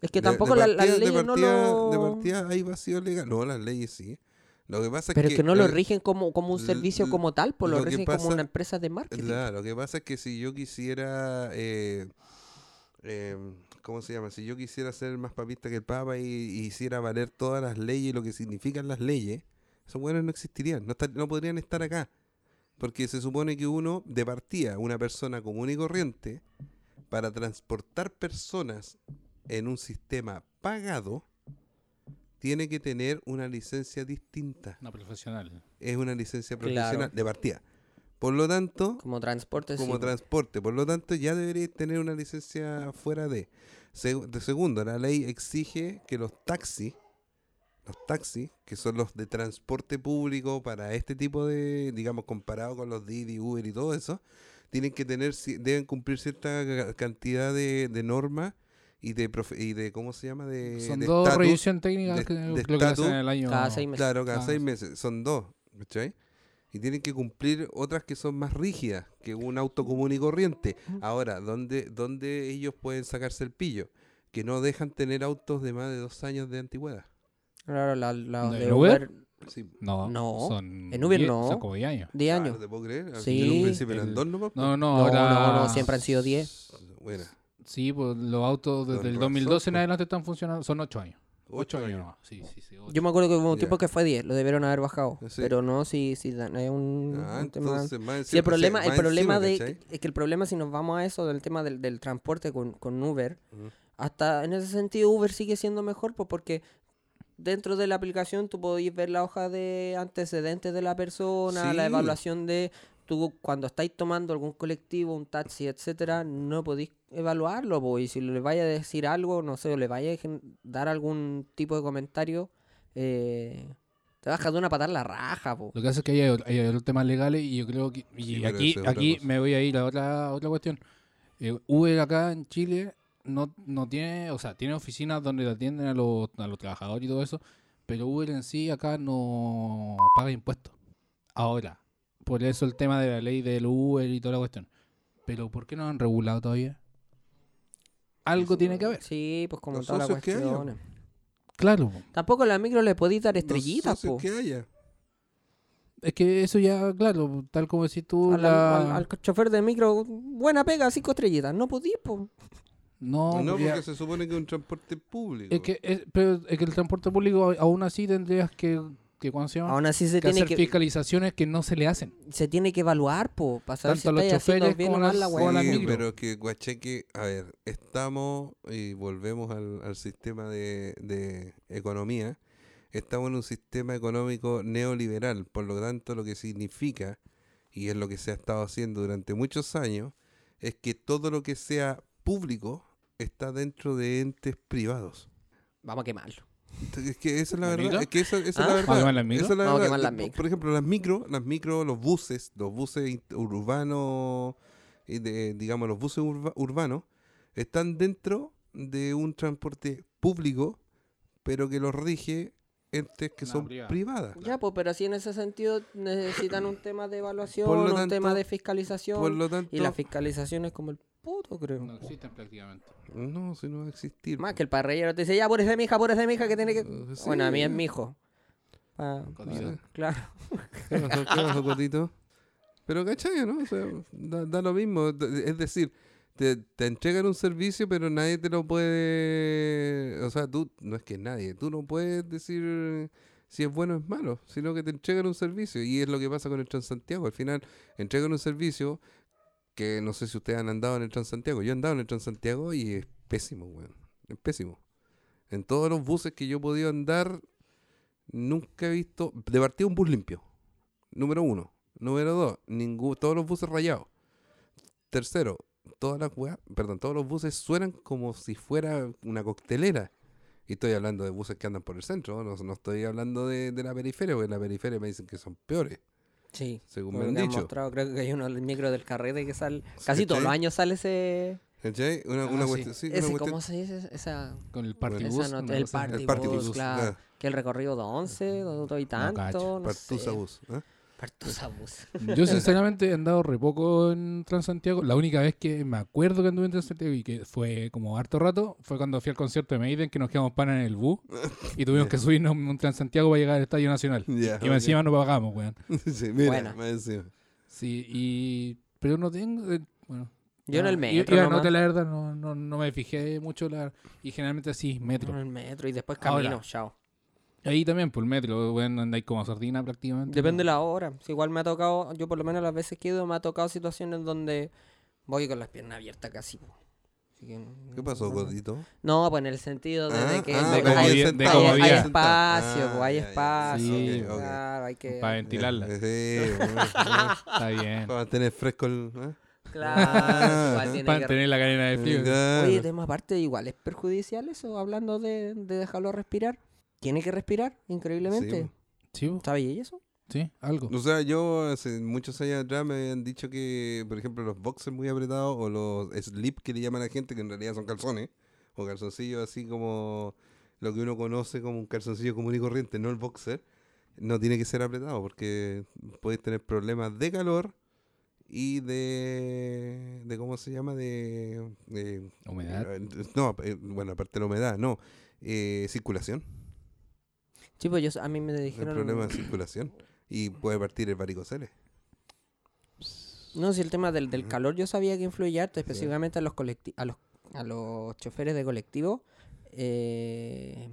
Es que tampoco la- las de leyes no partida- lo... De partida hay vacíos legales. No, las leyes sí. Lo que pasa Pero es que... que no lo rigen como, como un servicio como tal, pues lo, rigen pasa- como una empresa de marketing. Claro, lo que pasa es que si yo quisiera, eh, eh, ¿cómo se llama? Si yo quisiera ser más papista que el Papa y, y hiciera valer todas las leyes y lo que significan las leyes, esos buenos no existirían, no, estar- no podrían estar acá. Porque se supone que uno, de partida, una persona común y corriente, para transportar personas en un sistema pagado, tiene que tener una licencia distinta. No profesional. Es una licencia Claro. profesional, de partida. Por lo tanto, Como transporte, como sí. transporte. Por lo tanto, ya debería tener una licencia fuera de. Seg- de segundo, la ley exige que los taxis, los taxis, que son los de transporte público para este tipo de, digamos, comparado con los Didi, Uber y todo eso, tienen que tener, deben cumplir cierta ca- cantidad de, de normas y de, profe- y de, ¿cómo se llama? De, Son de dos revisiones técnicas de- que de lo que hacen en el año. Cada seis meses. Claro, cada Ah, seis meses. Son dos, ¿cachai? Y tienen que cumplir otras que son más rígidas que un auto común y corriente. Ahora, ¿dónde, ¿dónde ellos pueden sacarse el pillo? Que no dejan tener autos de más de dos años de antigüedad. Claro, la, la ¿De de Uber? Uber, Sí. No, No, son en Uber diez- no. Son como 10 años. 10 Ah, años. no te puedo creer. Sí. En un principio eran El- dos nomás. No, no, No, ahora. no, no, siempre han sido 10. Bueno, Sí, pues los autos desde el razón, 2012 en pues. adelante están funcionando. Son 8 años. 8 ocho años nomás. Sí, sí, sí. ocho. Yo me acuerdo que hubo un tiempo que fue 10, lo debieron haber bajado. Sí. Pero no, si, si dan- es un, Ah, un tema... entonces, más Sí, el problema, sea, el más problema encima, de es que el problema si nos vamos a eso del tema del, del transporte con, con Uber, Ujú. hasta en ese sentido Uber sigue siendo mejor pues porque dentro de la aplicación tú podéis ver la hoja de antecedentes de la persona, la evaluación de tú cuando estáis tomando algún colectivo, un taxi, etcétera, no podéis evaluarlo, pues, y si le vaya a decir algo, no sé, o le vaya a dar algún tipo de comentario, eh, Te bajas de una patada en la raja, po. Lo que hace es que hay, hay otros temas legales y yo creo que... Y Sí, aquí, aquí me voy a ir a otra, otra cuestión. Eh, Uber acá en Chile no, no tiene... O sea, tiene oficinas donde atienden a los, a los trabajadores y todo eso, pero Uber en sí acá no paga impuestos. Ahora, por eso el tema de la ley del Uber y toda la cuestión. Pero ¿por qué no han regulado todavía? Algo tiene que haber. Sí, pues como que haya. cuestiones. Claro. Tampoco la micro le podéis dar estrellitas, po. que haya. Es que eso ya, claro, tal como decís tú, Al, la- al- al chofer de micro, buena pega, cinco estrellitas. No podís, po. No, No, porque ya- se supone que es un transporte público. Es que, es, pero es que el transporte público aún así tendrías que, que ¿cómo se llama? Aún así se que tiene hacer que, fiscalizaciones que no se le hacen. se tiene que evaluar, po, para saber Tanto si los choferes bien o como mal las- la las Sí, micro. pero que Guacheque, a ver, estamos y volvemos al, al sistema de, de economía. Estamos en un sistema económico neoliberal, por lo tanto lo que significa, y es lo que se ha estado haciendo durante muchos años, es que todo lo que sea público está dentro de entes privados. Vamos a quemarlo. Es que esa es la ¿La verdad. Es que esa, esa es ¿Ah? la ¿Vamos a verdad. quemar las micro? Esa es la Vamos a verdad. quemar las Por- micro. Por ejemplo, las micro, las micro, los buses, los buses urbanos, y de, digamos, los buses urba- urbanos, están dentro de un transporte público, pero que los rige entes que No, son privada. privadas. Ya, pues, pero así en ese sentido necesitan un tema de evaluación, un tema de fiscalización. Por lo tanto, y la fiscalización es como el puto, creo. No existen prácticamente. no, si no va a existir. Más que el parrillero te dice, ya, apúrese mi hija, apúrese mi hija, que tiene que... Eh, sí. Bueno, a mí es mi hijo. Pa- claro. [LAUGHS] ¿Qué pasó, qué pasó, Cotito? Pero cachai, ¿no? O sea, da, da lo mismo. Es decir, te, te entregan un servicio, pero nadie te lo puede. O sea, tú, no es que nadie, tú no puedes decir si es bueno o es malo, sino que te entregan un servicio. Y es lo que pasa con el Transantiago. Al final, entregan un servicio que no sé si ustedes han andado en el Transantiago. Yo he andado en el Transantiago y es pésimo, weón. Es pésimo. En todos los buses que yo he podido andar, nunca he visto. De partida un bus limpio. Número uno. Número dos, ningún, todos los buses rayados. Tercero, todas las perdón, todos los buses suenan como si fuera una coctelera. Y estoy hablando de buses que andan por el centro, no, no estoy hablando de, de la periferia, porque en la periferia me dicen que son peores, Sí. según me han dicho. mostrado, creo que hay uno del micro del carrete que sale... Casi todos los años sale ese... ¿Cachai? Una, Ah, una sí. cuestión, sí, una ese cuestión- ¿Cómo se dice? Esa... Con el party Esa bus. nota, el party el party bus, bus, claro. claro. Que el recorrido de 11, de todo y tanto, no, Partusa sé. bus, ¿eh? Partusa bus. Yo [LAUGHS] sinceramente he andado re poco en Transantiago. La única vez que me acuerdo que anduve en Transantiago y que fue como harto rato fue cuando fui al concierto de Maiden que nos quedamos panas en el bus y tuvimos que subirnos en un Transantiago para llegar al Estadio Nacional. Y ok. encima no pagamos, weón. [LAUGHS] sí, mira. Sí, y... Pero no tengo... eh, Bueno, Yo en el Ah, metro en nomás. Ote, la verdad, no, no, no me fijé mucho. La, y generalmente sí, metro. En el metro y después Ahora. camino, chao. Ahí también, por el metro, bueno, andáis como sardina prácticamente. Depende de la hora. Si igual me ha tocado, yo por lo menos las veces que he ido, me ha tocado situaciones donde voy con las piernas abiertas casi. po. Así que no- ¿Qué pasó, no- Godito? No, pues en el sentido de, de Ah, que ah, de hay, hay- de sentado, hay comodidad. espacio, Ah, pues hay espacio. Sí. Claro, hay que... Para ventilarla. Eh, [LAUGHS] sí, bueno, [LAUGHS] Está bien. para mantener fresco el... ¿eh? Claro, tiene Para que- tener la cadena de frío. Claro. Oye, tema aparte, igual es perjudicial eso, hablando de, de dejarlo respirar. Tiene que respirar, increíblemente. Sí, Sí, bo, ¿Sabéis eso? sí, algo. O sea, yo hace muchos años atrás me habían dicho que, por ejemplo, los boxers muy apretados o los slip que le llaman a la gente, que en realidad son calzones, o calzoncillos así como lo que uno conoce como un calzoncillo común y corriente, no el boxer, no tiene que ser apretado porque puedes tener problemas de calor y de, de ¿cómo se llama? De... de- Humedad. eh, No, eh, bueno, aparte de la humedad, no. Eh, circulación. Sí, pues yo, a mí me El dijeron... problema de circulación. Y puede partir el varicocele. No, si el tema del, del calor yo sabía que influye harto, específicamente a los colecti- a los a los choferes de colectivo. eh,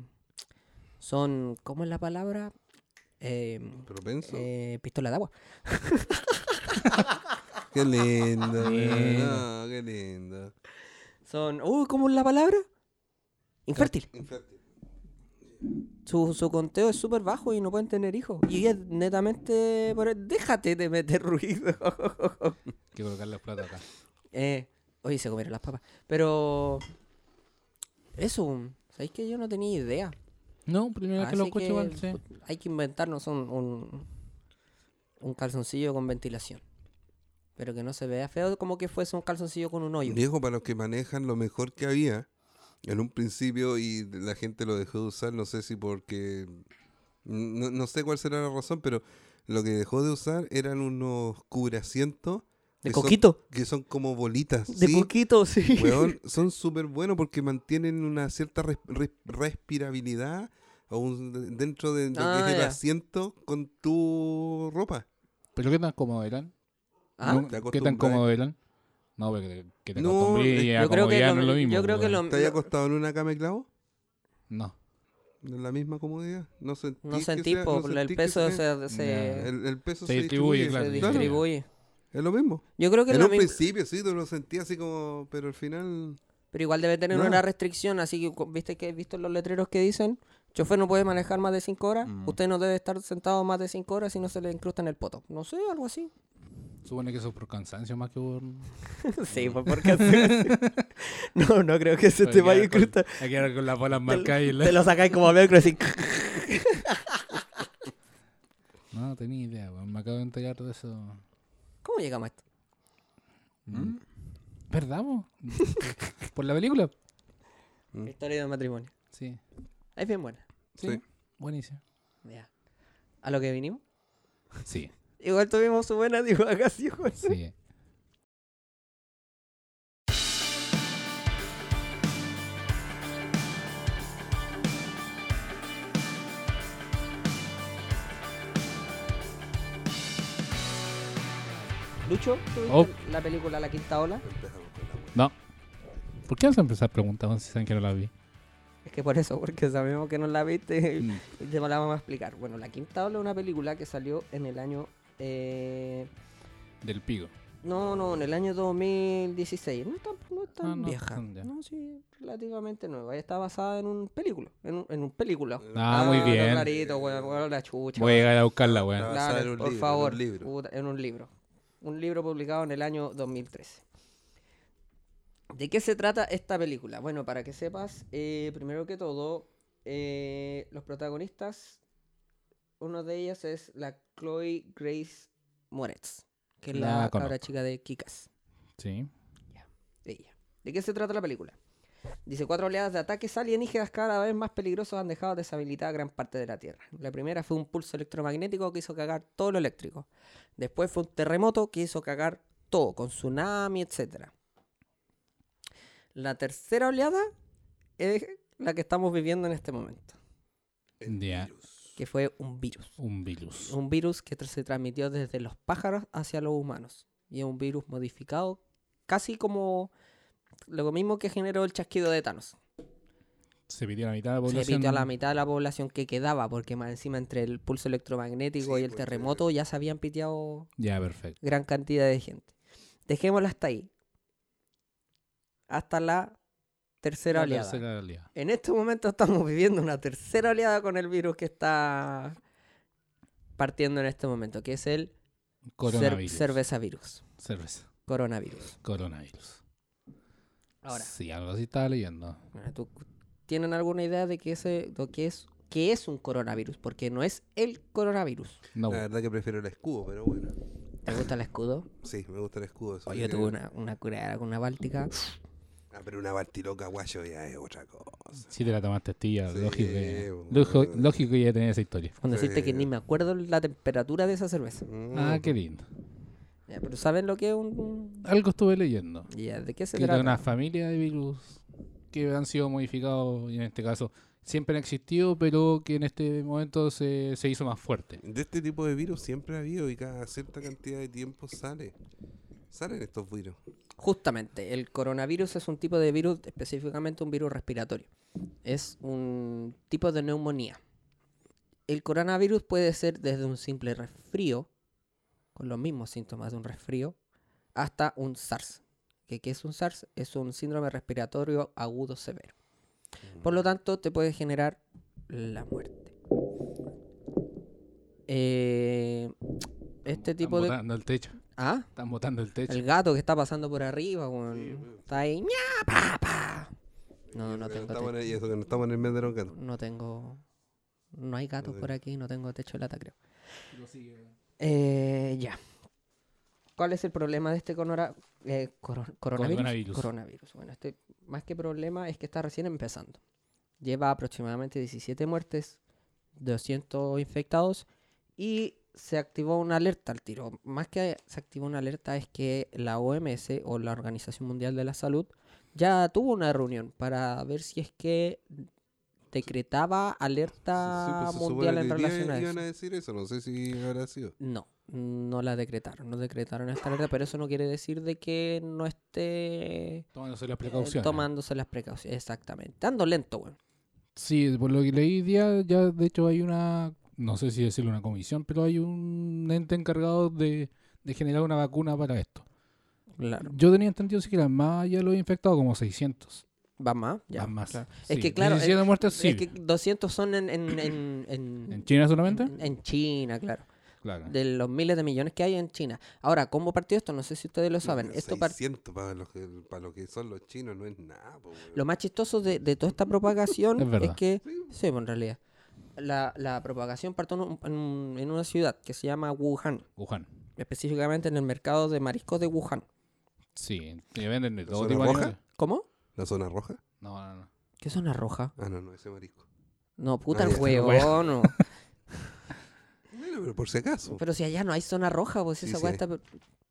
son, ¿cómo es la palabra? Eh, Propenso. eh, pistola de agua. [LAUGHS] Qué lindo, no, qué lindo. Son, uy, ¿cómo es la palabra? Infértil. Infértil. Su, su conteo es súper bajo y no pueden tener hijos. Y es netamente... por el- Déjate de meter ruido. Hay que colocar los platos acá. Eh, oye, se comieron las papas. Pero. Eso, ¿sabéis que yo no tenía idea? No, primera vez que lo escucho que, igual, sí. Hay que inventarnos un, un, un calzoncillo con ventilación. Pero que no se vea feo como que fuese un calzoncillo con un hoyo. Viejo, para los que manejan lo mejor que había en un principio y la gente lo dejó de usar, no sé si porque... No, no sé cuál será la razón, pero lo que dejó de usar eran unos cubrasientos De que son- coquito. que son como bolitas. De ¿sí? coquito, [LAUGHS] sí. Weón, son súper buenos porque mantienen una cierta res- res- respirabilidad o un- dentro de lo que Ah, es el ya. asiento con tu ropa. ¿Pero qué tan cómodo eran? ¿Ah? ¿Qué tan acostumbras. cómodo eran? No, porque que te No, acostumbré y a yo creo que lo- no es lo mismo. yo creo que weón. lo- ¿Te haya No. acostado en una cama de clavo? No. ¿En la misma comodidad? No sentí No sentí, sea- po, no el peso sea- se, se, El, el peso Se se, distribuye, distribuye, claro, se distribuye. Es lo mismo. Yo creo que En lo un mismo, principio sí, tú lo sentías así como... Pero al final... pero igual debe tener No. una restricción, así que viste que he visto los letreros que dicen, chofer no puede manejar más de 5 horas, Mm. usted no debe estar sentado más de 5 horas si no se le incrusta en el poto. No sé, algo así. Supone que eso es por cansancio más que por... [LAUGHS] sí, pues porque [LAUGHS] No, no creo que se te vaya a incrustar. Hay que dar con las bolas marcadas y la... Te lo sacáis como velcro [LAUGHS] así. No, tenía idea, weón. Me acabo de enterar de eso. ¿Cómo llegamos a esto? Mm. ¿Verdad, po? ¿Por la película? Mm. Historia de matrimonio. Sí. Es bien buena. Sí. Sí. Buenísimo. Ya. ¿A lo que vinimos? Sí, Igual tuvimos su buena divagación. sí. Lucho, ¿tú viste Oh. la película La Quinta Ola? Empezamos con la wea. No. ¿Por qué vas a empezar preguntando si saben que no la vi? Es que por eso, porque sabemos que no la viste Mm. y te la vamos a explicar. Bueno, La Quinta Ola es una película que salió en el año... eh, Del pico. No, no, en el año 2016. No es tan, no es tan Ah, no, vieja. No, sí, relativamente nueva. Está basada en un película. En un, en un película. Ah, muy bien. Clarito, la chucha. Voy a llegar a buscarla, weón. Ah, por libro, en un favor. libro. puta, en un libro. Un libro publicado en el año 2013. ¿De qué se trata esta película? Bueno, para que sepas, eh, primero que todo, eh, los protagonistas, uno de ellos es la Chloe Grace Moretz, que es La la cabra conozco. chica de Kikas. Sí. de ella. ¿De qué se trata la película? Dice, cuatro oleadas de ataques alienígenas cada vez más peligrosos han dejado deshabilitada gran parte de la Tierra. La primera fue un pulso electromagnético que hizo cagar todo lo eléctrico. Después fue un terremoto que hizo cagar todo, con tsunami, etc. La tercera oleada es la que estamos viviendo en este momento, El Ya. virus. Que fue un virus. Un virus. Un virus que se transmitió desde los pájaros hacia los humanos. Y es un virus modificado, casi como lo mismo que generó el chasquido de Thanos. Se pidió la mitad de la Se población. pitió a la mitad de la población que quedaba, porque más encima entre el pulso electromagnético Sí, y el porque- terremoto ya se habían piteado Ya, perfecto. gran cantidad de gente. Dejémosla hasta ahí. Hasta la tercera La oleada. tercera oleada. En este momento estamos viviendo una tercera oleada con el virus que está partiendo en este momento, que es el cer- Coronavirus. cerveza virus, Cerveza. coronavirus. Coronavirus. Ahora, Sí, algo así estaba leyendo. bueno, ¿tú- ¿tienen alguna idea de qué, ese, de qué es, qué es un coronavirus? Porque no es el coronavirus. No. La verdad que prefiero el escudo, pero bueno. ¿Te gusta el escudo? Sí, me gusta el escudo. Oye, yo tuve una, una curada con una báltica. Ah, pero una bartiloca guayo ya es otra cosa. Si te la tomaste tía, Sí, lógico, que, bueno. lógico, lógico que ya tenía esa historia. Con decirte que Sí. ni me acuerdo la temperatura de esa cerveza. Ah, Mm. qué lindo. Ya, pero ¿saben lo que es un...? Algo estuve leyendo. Ya, ¿De qué se Que trata? una familia de virus que han sido modificados y en este caso siempre han existido, pero que en este momento se, se hizo más fuerte. De este tipo de virus siempre ha habido y cada cierta cantidad de tiempo sale. Salen estos virus. Justamente, el coronavirus es un tipo de virus, específicamente un virus respiratorio. Es un tipo de neumonía. El coronavirus puede ser desde un simple resfrío, con los mismos síntomas de un resfrío, hasta un SARS. ¿Qué, qué es un SARS? Es un síndrome respiratorio agudo severo. Por lo tanto, te puede generar la muerte. Eh, este tipo Están de... techo. ¿Ah? Están botando el techo. El gato que está pasando por arriba, weón. Sí, weón. Está ahí. ¡ña, pa, pa! No, no tengo. estamos te- en- y eso que no estamos en el mes de los gatos. No tengo. No hay gatos por aquí, no tengo techo de lata, creo. Eh, ya. ¿Cuál es el problema de este conora- eh, coro- coronavirus? Coronavirus. Coronavirus. Bueno, este más que problema es que está recién empezando. Lleva aproximadamente 17 muertes, 200 infectados y se activó una alerta al tiro. Más que se activó una alerta es que la OMS o la Organización Mundial de la Salud ya tuvo una reunión para ver si es que decretaba alerta Sí, pues mundial en relación a eso. Iban a decir eso, no sé si habrá sido. No, no la decretaron, no decretaron esta alerta, pero eso no quiere decir de que no esté Tomándose las eh, precauciones. tomándose las precauciones. Exactamente. Ando lento, weón. Sí, por lo que leí día, ya de hecho hay una, no sé si decirlo una comisión, pero hay un ente encargado de, de generar una vacuna para esto. Claro. Yo tenía entendido sí que eran más ya los infectados, como 600. ¿Va más? Ya. Van más. claro. Sí, Es que, claro, 17 muertes, sí. Es que 200 son en, en, en, en, ¿En China solamente? en- en China, claro. Claro. De los miles de millones que hay en China. Ahora, ¿cómo partió esto? No sé si ustedes lo saben. Esto par- 600 para lo, que, para lo que son los chinos no es nada. po. Lo más chistoso de, de toda esta propagación Es que, sí, pues, en realidad, la, la propagación partió en, un- en un- en una ciudad que se llama Wuhan, Wuhan. específicamente en el mercado de mariscos de Wuhan. Sí, que venden de ¿La todo tipo de. ¿Cómo? ¿La zona roja? No, no, no. ¿Qué zona roja? Ah, no, no, ese marisco. No, puta Ah, el ya. huevón. no. [LAUGHS] [LAUGHS] Bueno, pero por si acaso. Pero si allá no hay zona roja, pues Sí, esa sí weá está... pro-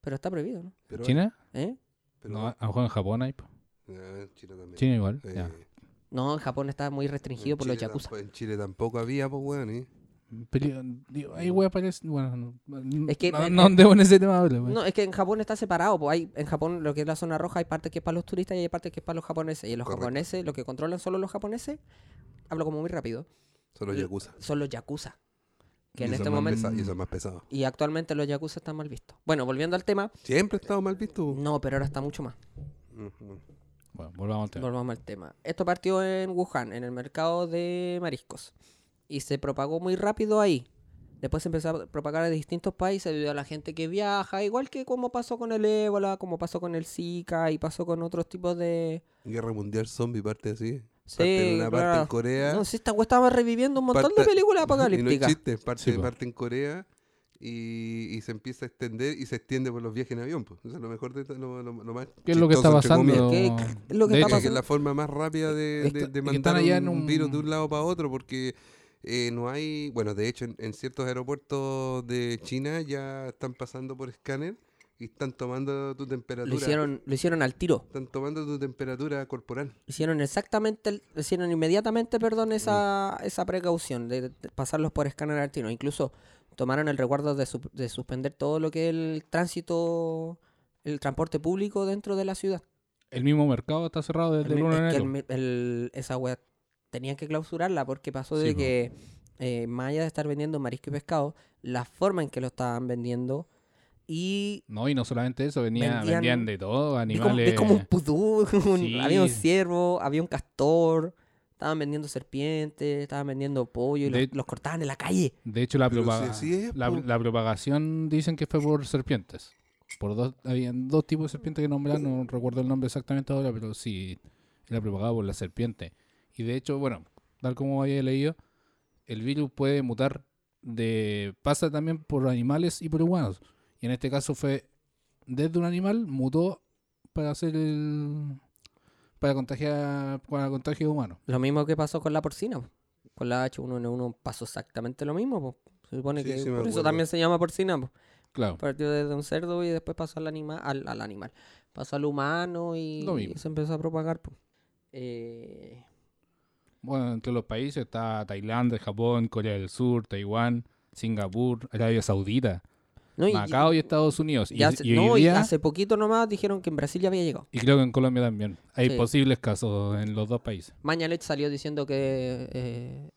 Pero está prohibido, ¿no? Pero, ¿China? ¿Eh? pero- no, a lo mejor en Japón hay. po. Ah, China también. China igual. Eh, ya. No, en Japón está muy restringido en por los yakuza. tampo- En Chile tampoco había, pues, weón. ¿eh? Pero, digo, hay wea parece. Bueno, no, Es que- no, no andemos en ese tema wea. No, es que en Japón está separado. Pues hay, en Japón lo que es la zona roja hay parte que es para los turistas y hay parte que es para los japoneses. Y los Correcto. japoneses, lo que controlan solo los japoneses, hablo como muy rápido, Son los yakuza. son los yakuza. Que Y en este momento... Y son más pesados. Y actualmente los yakuza están mal vistos. Bueno, volviendo al tema. Siempre ha estado mal visto. No, pero ahora está mucho más. Ujú. Bueno, volvamos al tema. Volvamos al tema. Esto partió en Wuhan, en el mercado de mariscos. Y se propagó muy rápido ahí. Después se empezó a propagar a distintos países debido a la gente que viaja, igual que como pasó con el ébola, como pasó con el Zika y pasó con otros tipos de... Guerra Mundial Zombie parte así. Sí, parte en una parte claro. en Corea. No sé, esta weá estaba reviviendo un montón de Parte- películas [LAUGHS] y no es apocalípticas. chiste, parte, Sí, parte en Corea y, y se empieza a extender y se extiende por los viajes en avión. Pues. Es lo mejor de lo, lo- lo más ¿Qué es lo que está pasando? comillas. ¿Qué- qué es lo que De está hecho, Es la forma más rápida de, de- mandar allá un, en un- virus de un lado para otro porque eh, no hay, bueno, de hecho en, en ciertos aeropuertos de China ya están pasando por escáner y están tomando tu temperatura. Lo hicieron, lo hicieron al tiro. Están tomando tu temperatura corporal. Hicieron exactamente, el- hicieron inmediatamente, perdón, esa, Mm. esa precaución de, de pasarlos por escáner al tiro. Incluso tomaron el recuerdo de, su- de suspender todo lo que es el tránsito, el transporte público dentro de la ciudad. El mismo mercado está cerrado desde El el mi- 1 es de que el enero. mi- el- esa web tenían que clausurarla porque pasó de que, eh, más allá de estar vendiendo marisco y pescado, la forma en que lo estaban vendiendo y No, y no solamente eso, venía, Vendían- vendían de todo, Vi como, vi animales. como un pudú, [LAUGHS] un- Sí. había un ciervo, había un castor, estaban vendiendo serpientes, estaban vendiendo pollo y De- los, los cortaban en la calle. De hecho, la, si propaga- es, la, propagación dicen que fue por serpientes. Por dos, habían dos tipos de serpientes que nombraron, no recuerdo el nombre exactamente ahora, pero sí, era propagado por la serpiente. Y de hecho, bueno, tal como había leído, el virus puede mutar de pasa también por animales y por humanos. Y en este caso fue desde un animal, mutó para hacer el para contagiar para contagio humano. Lo mismo que pasó con la porcina. po. Con la H1N1 pasó exactamente lo mismo. po. Se supone Sí, que sí por eso también se llama porcina. po. Claro. Partió desde un cerdo y después pasó al, anima al, al animal. Pasó al humano y, Lo mismo. y se empezó a propagar. po. Eh, Bueno, entre los países está Tailandia, Japón, Corea del Sur, Taiwán, Singapur, Arabia Saudita, no, y- Macao y Estados Unidos. Y, hace, y hoy no, día- hace poquito nomás dijeron que en Brasil ya había llegado. y creo que en Colombia también. Hay Sí. posibles casos en los dos países. Mañalet salió diciendo que eh,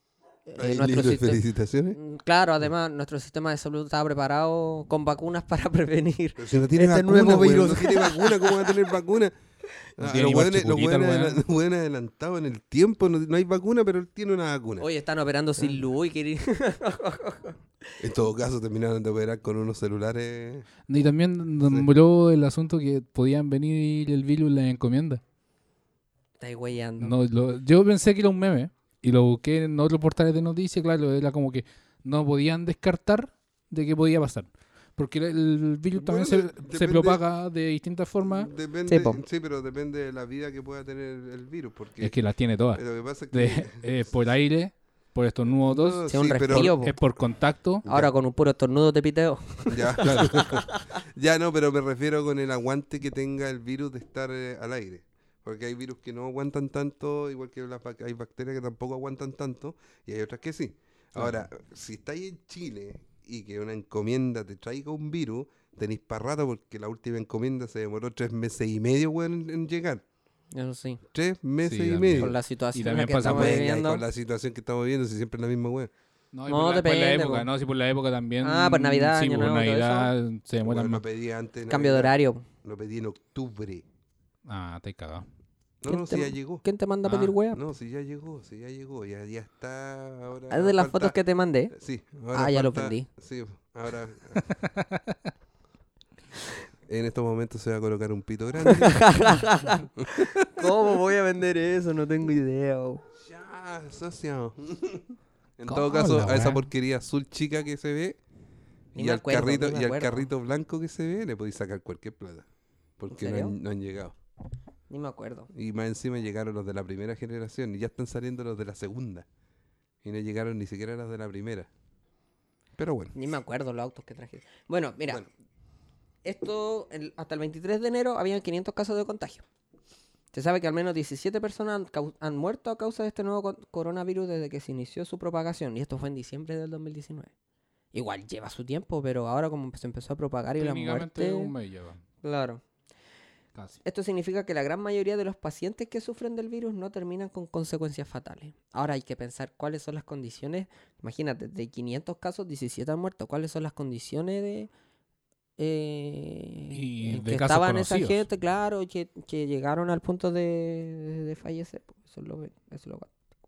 eh, nuestro listo, sistema... felicitaciones. Mm, Claro, además nuestro sistema de salud estaba preparado con vacunas para [LAUGHS] prevenir. Pero si no tiene Este vacuna, nuevo weón, virus. no tiene vacuna, ¿cómo va a tener vacuna? [LAUGHS] No Ah, los los weones adelantados en el tiempo, no, no hay vacuna, pero él tiene una vacuna. Hoy están operando sin luz y [LAUGHS] En todo caso, terminaron de operar con unos celulares. Y también nombró el asunto que podían venir el virus en la encomienda. Estáis weyando. No, lo- yo pensé que era un meme, y lo busqué en otros portales de noticias, claro, era como que no podían descartar de que podía pasar. Porque el, virus también Bueno, se, depende- se propaga de distintas formas. Depende, Sí, sí, pero depende de la vida que pueda tener el virus. Porque Es que las tiene todas. lo que pasa es que. De, [LAUGHS] eh, por aire, por estornudo, tos, No, Sí, un pero- po. es por contacto. Ahora con un puro estornudo te piteo. [LAUGHS] Ya, ya no, pero me refiero con el aguante que tenga el virus de estar eh, al aire. Porque hay virus que no aguantan tanto, igual que las hay bacterias que tampoco aguantan tanto, y hay otras que sí. Ahora, si estáis en Chile y que una encomienda te traiga un virus, tenéis para rato porque la última encomienda se demoró tres meses y medio weón, en, en llegar. Eso sí. Tres meses y también. medio. Con la situación en la también que pasa estamos y viviendo. con la situación que estamos viviendo, si siempre es la misma weón. No, y No, por, la, por la depende, época, po. no, si por la época también. Ah, por Navidad, Sí, Año por Nuevo y todo Navidad se demoran Bueno, más. lo pedí antes. Cambio de Navidad. horario. Lo pedí en octubre. Ah, te he cagado. No, ¿Quién no, te- si ya llegó. ¿Quién te manda a Ah, pedir wea? No, si ya llegó, si ya llegó, ya, ya está. Ahora Es de las falta- fotos que te mandé. Sí, ahora Ah, ya lo falta- prendí. Sí, ahora. [LAUGHS] [LAUGHS] en estos momentos se va a colocar un pito grande. [LAUGHS] ¿Cómo voy a vender eso? No tengo idea. ya, socio. [LAUGHS] en ¿Cómo todo caso, a esa porquería azul chica que se ve Ni y al, acuerdo, carrito, y al acuerdo. carrito blanco que se ve le podéis sacar cualquier plata. Porque no han, no han llegado. Ni me acuerdo. Y más encima llegaron los de la primera generación y ya están saliendo los de la segunda. Y no llegaron ni siquiera los de la primera. Pero bueno. Ni me acuerdo los autos que traje. Bueno, mira. Bueno. Esto, el- hasta el 23 de enero habían 500 casos de contagio. Se sabe que al menos 17 personas han, muerto a causa de este nuevo co- coronavirus desde que se inició su propagación. Y esto fue en diciembre del 2019. Igual lleva su tiempo, pero ahora como se empezó a propagar y la muerte... un mes lleva. Claro. Casi. Esto significa que la gran mayoría de los pacientes que sufren del virus no terminan con consecuencias fatales. Ahora hay que pensar cuáles son las condiciones. Imagínate, de 500 casos, 17 han muerto. ¿Cuáles son las condiciones de... eh, Y de que estaban esa gente, claro, que, que llegaron al punto de, de fallecer? Pues Eso es lo, eso es lo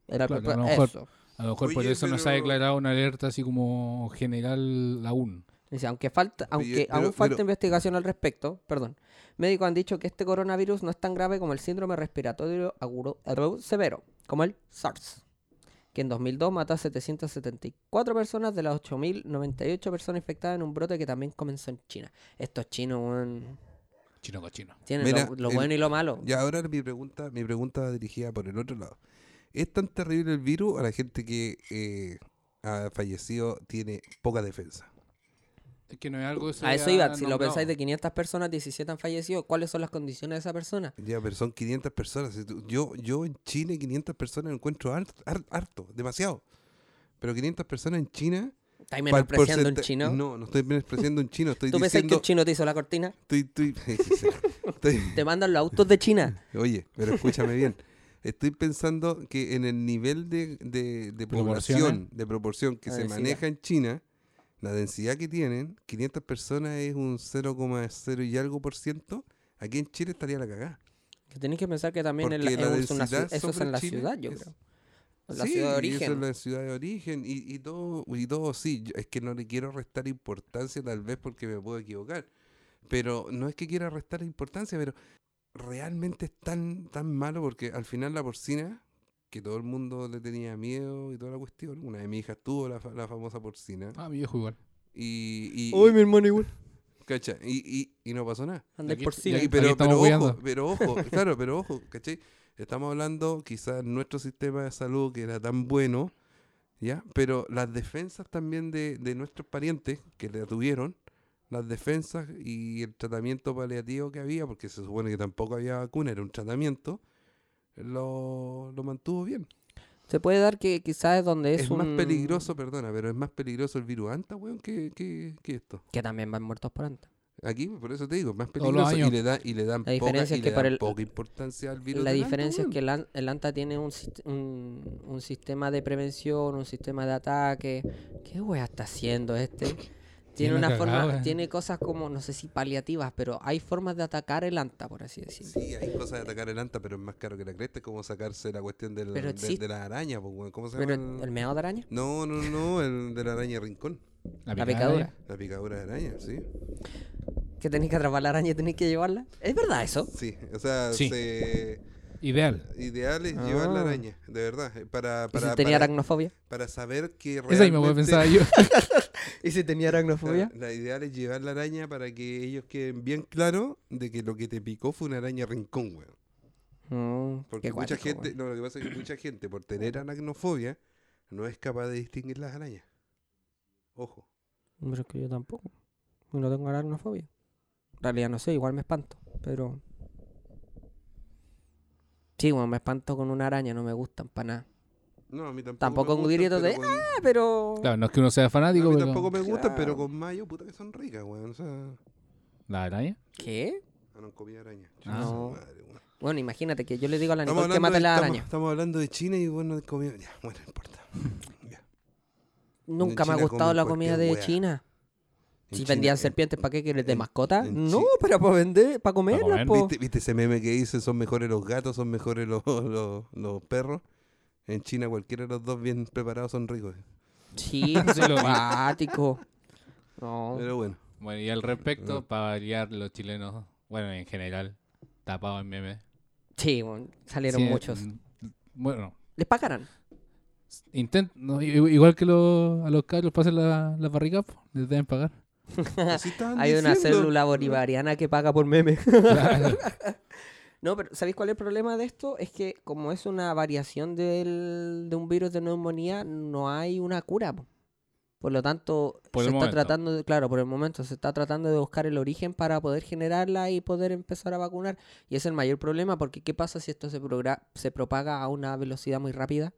era Claro, a lo mejor- eso. A lo mejor por eso no se ha pero- declarado una alerta así como general aún. Dice, aunque falta, Pero- aunque pero- aún falta pero- investigación al respecto, perdón. Médicos han dicho que este coronavirus no es tan grave como el síndrome respiratorio agudo, agudo severo, como el SARS, que en 2002 mató a 774 personas de las 8.098 personas infectadas en un brote que también comenzó en China. Estos chinos, weón, Chino cochino. tienen Mira, lo, lo el- bueno y lo malo. Y ahora mi pregunta, mi pregunta va dirigida por el otro lado. ¿Es tan terrible el virus a la gente que eh, ha fallecido tiene poca defensa? Es que no es algo que se A eso iba, si lo pensáis de 500 personas, 17 han fallecido. ¿Cuáles son las condiciones de esa persona? Ya, pero son 500 personas. Yo, yo en Chile 500 personas encuentro har- har- harto, demasiado. Pero 500 personas en China... ¿Estáis pa'l menospreciando un chino? No, no estoy menospreciando un chino. Estoy ¿Tú pensás que diciendo... un chino te hizo la cortina? estoy- estoy- [LAUGHS] estoy- [LAUGHS] Te mandan los autos de China. [LAUGHS] Oye, pero escúchame bien. Estoy pensando que en el nivel de, de, de población, de proporción que se maneja en China, la densidad que tienen, 500 personas es un 0,0 y algo por ciento. Aquí en Chile estaría la cagada. Que tenéis que pensar que también en la- la es una eso es en la Chile ciudad, yo es- creo. La Sí, ciudad de y eso origen. es la ciudad de origen y, y todo, y todo sí. Es que no le quiero restar importancia tal vez porque me puedo equivocar. Pero no es que quiera restar importancia, pero realmente es tan, tan malo porque al final la porcina, que todo el mundo le tenía miedo y toda la cuestión, una de mis hijas tuvo la, la famosa porcina Ah, mi viejo igual. y, y, Uy, mi hermano igual. ¿cacha? Y, y, y no pasó nada. Andáis Aquí- por y cine. aquí- Y pero, ojo, pero ojo, [LAUGHS] claro, pero ojo, ¿cachai? Estamos hablando quizás nuestro sistema de salud que era tan bueno, ¿ya? Pero las defensas también de, de nuestros parientes que le tuvieron, las defensas y el tratamiento paliativo que había, porque se supone que tampoco había vacuna, era un tratamiento, lo, lo mantuvo bien. Se puede dar que quizás es donde es, Es, más un- peligroso, perdona, pero es más peligroso el virus anta, weón, que, que, que esto. Que también van muertos por antes. Aquí, por eso te digo, es más peligroso y le, da, y le dan, La poca, diferencia y es le para dan el- poca importancia al virus. La anta, diferencia es weón. que el, an- el ANTA tiene un, un, un sistema de prevención, un sistema de ataque. ¿Qué wea está haciendo este? Tiene una cagado, forma, eh. tiene cosas como, no sé si paliativas, pero hay formas de atacar el ANTA, por así decirlo. Sí, hay cosas de atacar el anta, pero es más caro que la cresta. Es como sacarse la cuestión del, Pero de, de la araña. ¿Cómo se Pero llama? el, el meado de araña, No, no, no, el de la araña rincón. la picadura. La picadura de araña, sí. Que tenéis que atrapar la araña y tenéis que llevarla. ¿Es verdad eso? Sí, o sea, Sí. se... Ideal. Ideal es llevar la Ah. araña, de verdad. eh, Para, ¿Y para, si tenía para, aracnofobia? para saber que Esa misma realmente... pensaba yo. [LAUGHS] [LAUGHS] ¿Y si tenía aracnofobia? La, la ideal es llevar la araña para que ellos queden bien claros de que lo que te picó fue una araña rincón, weón. Mm, Porque mucha gente, weón. no, lo que pasa es que mucha gente, por tener aracnofobia, no es capaz de distinguir las arañas. Ojo. Pero es que yo tampoco. Yo No tengo aracnofobia. En realidad no sé, igual me espanto, pero... Sí, bueno, me espanto con una araña, no me gustan para nada. No, a mí tampoco. Tampoco me un gustan, de, con- Ah, pero... Claro, no es que uno sea a fanático, mí pero... tampoco me gustan, pero con mayo, puta que son ricas, weón. O sea, ¿La araña? ¿Qué? ah, no comí araña. Ah. No. madre, weón. Bueno, imagínate que yo le digo a la Nicole que mate de, la estamos, araña. estamos hablando de China y bueno, de comida. Ya, bueno, no importa. [LAUGHS] Ya. Nunca me ha gustado la comida de wea. China. En Si China- vendían en- serpientes, ¿para qué quieres? ¿De en- mascota? en No, para vender, para comerlas, comer, po. ¿Viste, viste ese meme que dice son mejores los gatos, son mejores los, [LAUGHS] los, los perros? En China cualquiera de los dos bien preparados son ricos. Sí, lo simpático. [LAUGHS] No. Pero bueno. Bueno, y al respecto, para variar los chilenos, bueno, en general, tapados en memes. Sí, bueno, salieron Sí, muchos. mm, Bueno, ¿Les pagarán? intent, no, i- igual que los, a los cabros pasan la, la barriga, po, les deben pagar. Así estaban [LAUGHS] Hay una diciendo. célula bolivariana que paga por meme. Claro. [LAUGHS] No, pero ¿sabéis cuál es el problema de esto? Es que como es una variación del, de un virus de neumonía, no hay una cura. po. Por lo tanto, Por se está momento. tratando, de, claro, por el momento se está tratando de buscar el origen para poder generarla y poder empezar a vacunar. Y es el mayor problema porque ¿qué pasa si esto se, propaga a una velocidad muy rápida?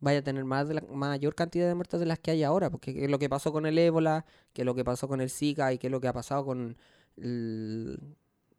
Vaya a tener más de la, mayor cantidad de muertes de las que hay ahora, porque ¿qué es lo que pasó con el ébola, qué es lo que pasó con el Zika y qué es lo que ha pasado con el-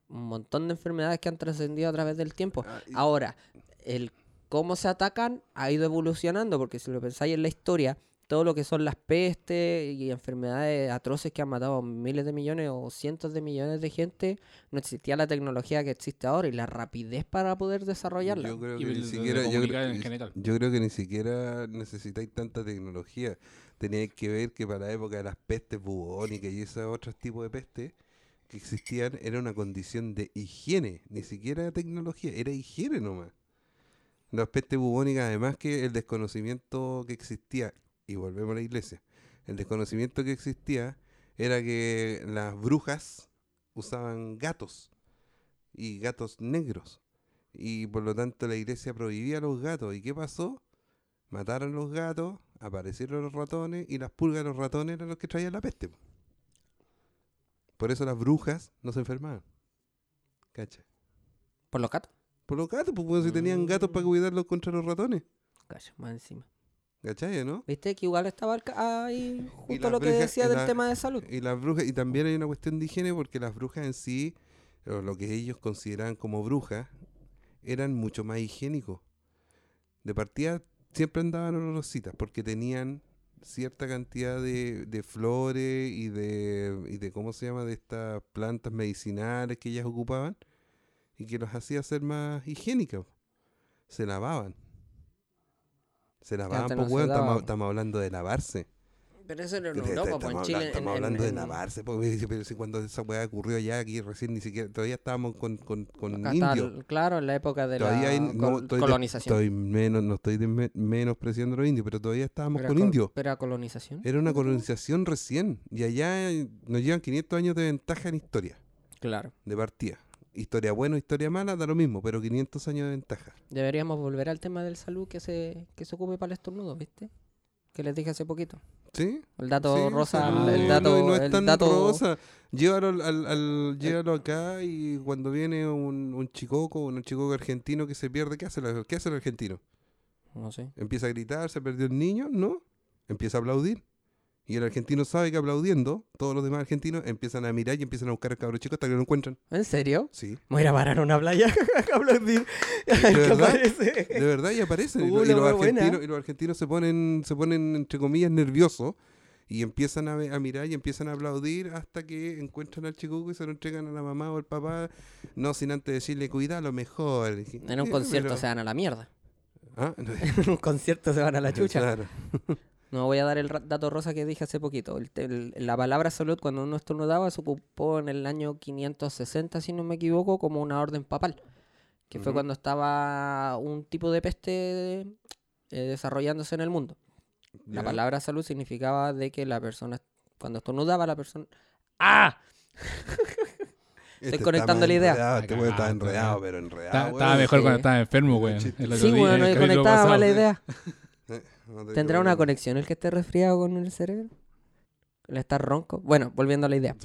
un montón de enfermedades que han trascendido a través del tiempo. Ah, y- Ahora, el cómo se atacan ha ido evolucionando, porque si lo pensáis en la historia, todo lo que son las pestes y enfermedades atroces que han matado a miles de millones o cientos de millones de gente, no existía la tecnología que existe ahora y la rapidez para poder desarrollarla. Yo creo que ni siquiera. Yo creo, yo creo que ni siquiera necesitáis tanta tecnología. Teníais que ver que para la época de las pestes bubónicas y esos otros tipos de pestes que existían, era una condición de higiene, ni siquiera tecnología, era higiene nomás. Las pestes bubónicas, además que el desconocimiento que existía, y volvemos a la iglesia, el desconocimiento que existía era que las brujas usaban gatos y gatos negros. Y por lo tanto la iglesia prohibía los gatos. ¿Y qué pasó? Mataron los gatos, aparecieron los ratones y las pulgas de los ratones eran los que traían la peste. Po. Por eso las brujas no se enfermaban. ¿Cacha? Por los gatos. Por los gatos, pues bueno, si tenían gatos para Mm. cuidarlos contra los ratones. Cacha, más encima. ¿Cachai, no? ¿Viste que igual estaba ahí justo lo que decía del la- tema de salud? Y las brujas, y también hay una cuestión de higiene porque las brujas en sí, lo que ellos consideraban como brujas, eran mucho más higiénicos. De partida siempre andaban olorositas porque tenían cierta cantidad de, de flores y de, y de, ¿cómo se llama?, de estas plantas medicinales que ellas ocupaban y que los hacía ser más higiénicas. Se lavaban. Se lavaban, pues, weón, estamos hablando de lavarse. Pero eso era en Europa, pues estamos en Chile. estamos en- hablando de en- lavarse, pues, pero si cuando esa weá ocurrió allá, aquí recién ni siquiera, todavía estábamos con, con, está indios. claro, en la época de Todavía la hay- no, estoy de- colonización. Estoy menos, no estoy de me- menospreciando a los indios, pero todavía estábamos con indios. Era colonización. Era una colonización recién. Y allá eh, nos llevan 500 años de ventaja en historia, Claro. de partida. Historia buena, historia mala, da lo mismo, pero 500 años de ventaja. Deberíamos volver al tema del salud que se, que se ocupe para el estornudo, ¿viste? Que les dije hace poquito. ¿Sí? El dato Sí, rosa, no, el dato, no es el tan dato rosa. Llévalo, al, al- al- llévalo acá y cuando viene un, un chicoco, un chicoco argentino que se pierde, ¿qué hace, el- ¿qué hace el argentino? No sé. ¿Empieza a gritar, se perdió el niño? No. Empieza a aplaudir. Y el argentino sabe que aplaudiendo, todos los demás argentinos empiezan a mirar y empiezan a buscar al cabro chico hasta que lo encuentran. ¿En serio? Sí. Voy a ir a parar a una playa [LAUGHS] a aplaudir. ¿De [LAUGHS] verdad? aparece. De verdad, y aparecen. y, Uh, y los argentinos, y los argentinos se ponen, se ponen, entre comillas, nerviosos. Y empiezan a, mirar y empiezan a aplaudir hasta que encuentran al chico y se lo entregan a la mamá o al papá. No sin antes decirle, cuida lo mejor. En un "Eh, [LAUGHS] concierto pero-". se van a la mierda. Ah, En un concierto se van a la chucha. Claro. No voy a dar el dato rosa que dije hace poquito. El te- el- la palabra salud cuando uno estornudaba se ocupó en el año 560, si no me equivoco, como una orden papal. que fue cuando estaba un tipo de peste eh, desarrollándose en el mundo. La palabra salud significaba de que la persona, cuando estornudaba, la persona... ¡Ah! Este está conectando la idea. enredado, Este weón está Cagado, enredado, pero enredado. Estaba mejor sí. cuando estaba enfermo, otro Sí, el no conectaba mala idea. [LAUGHS] No te ¿Tendrá una conexión el que esté resfriado con el cerebro? ¿El estar ronco? Bueno, volviendo a la idea.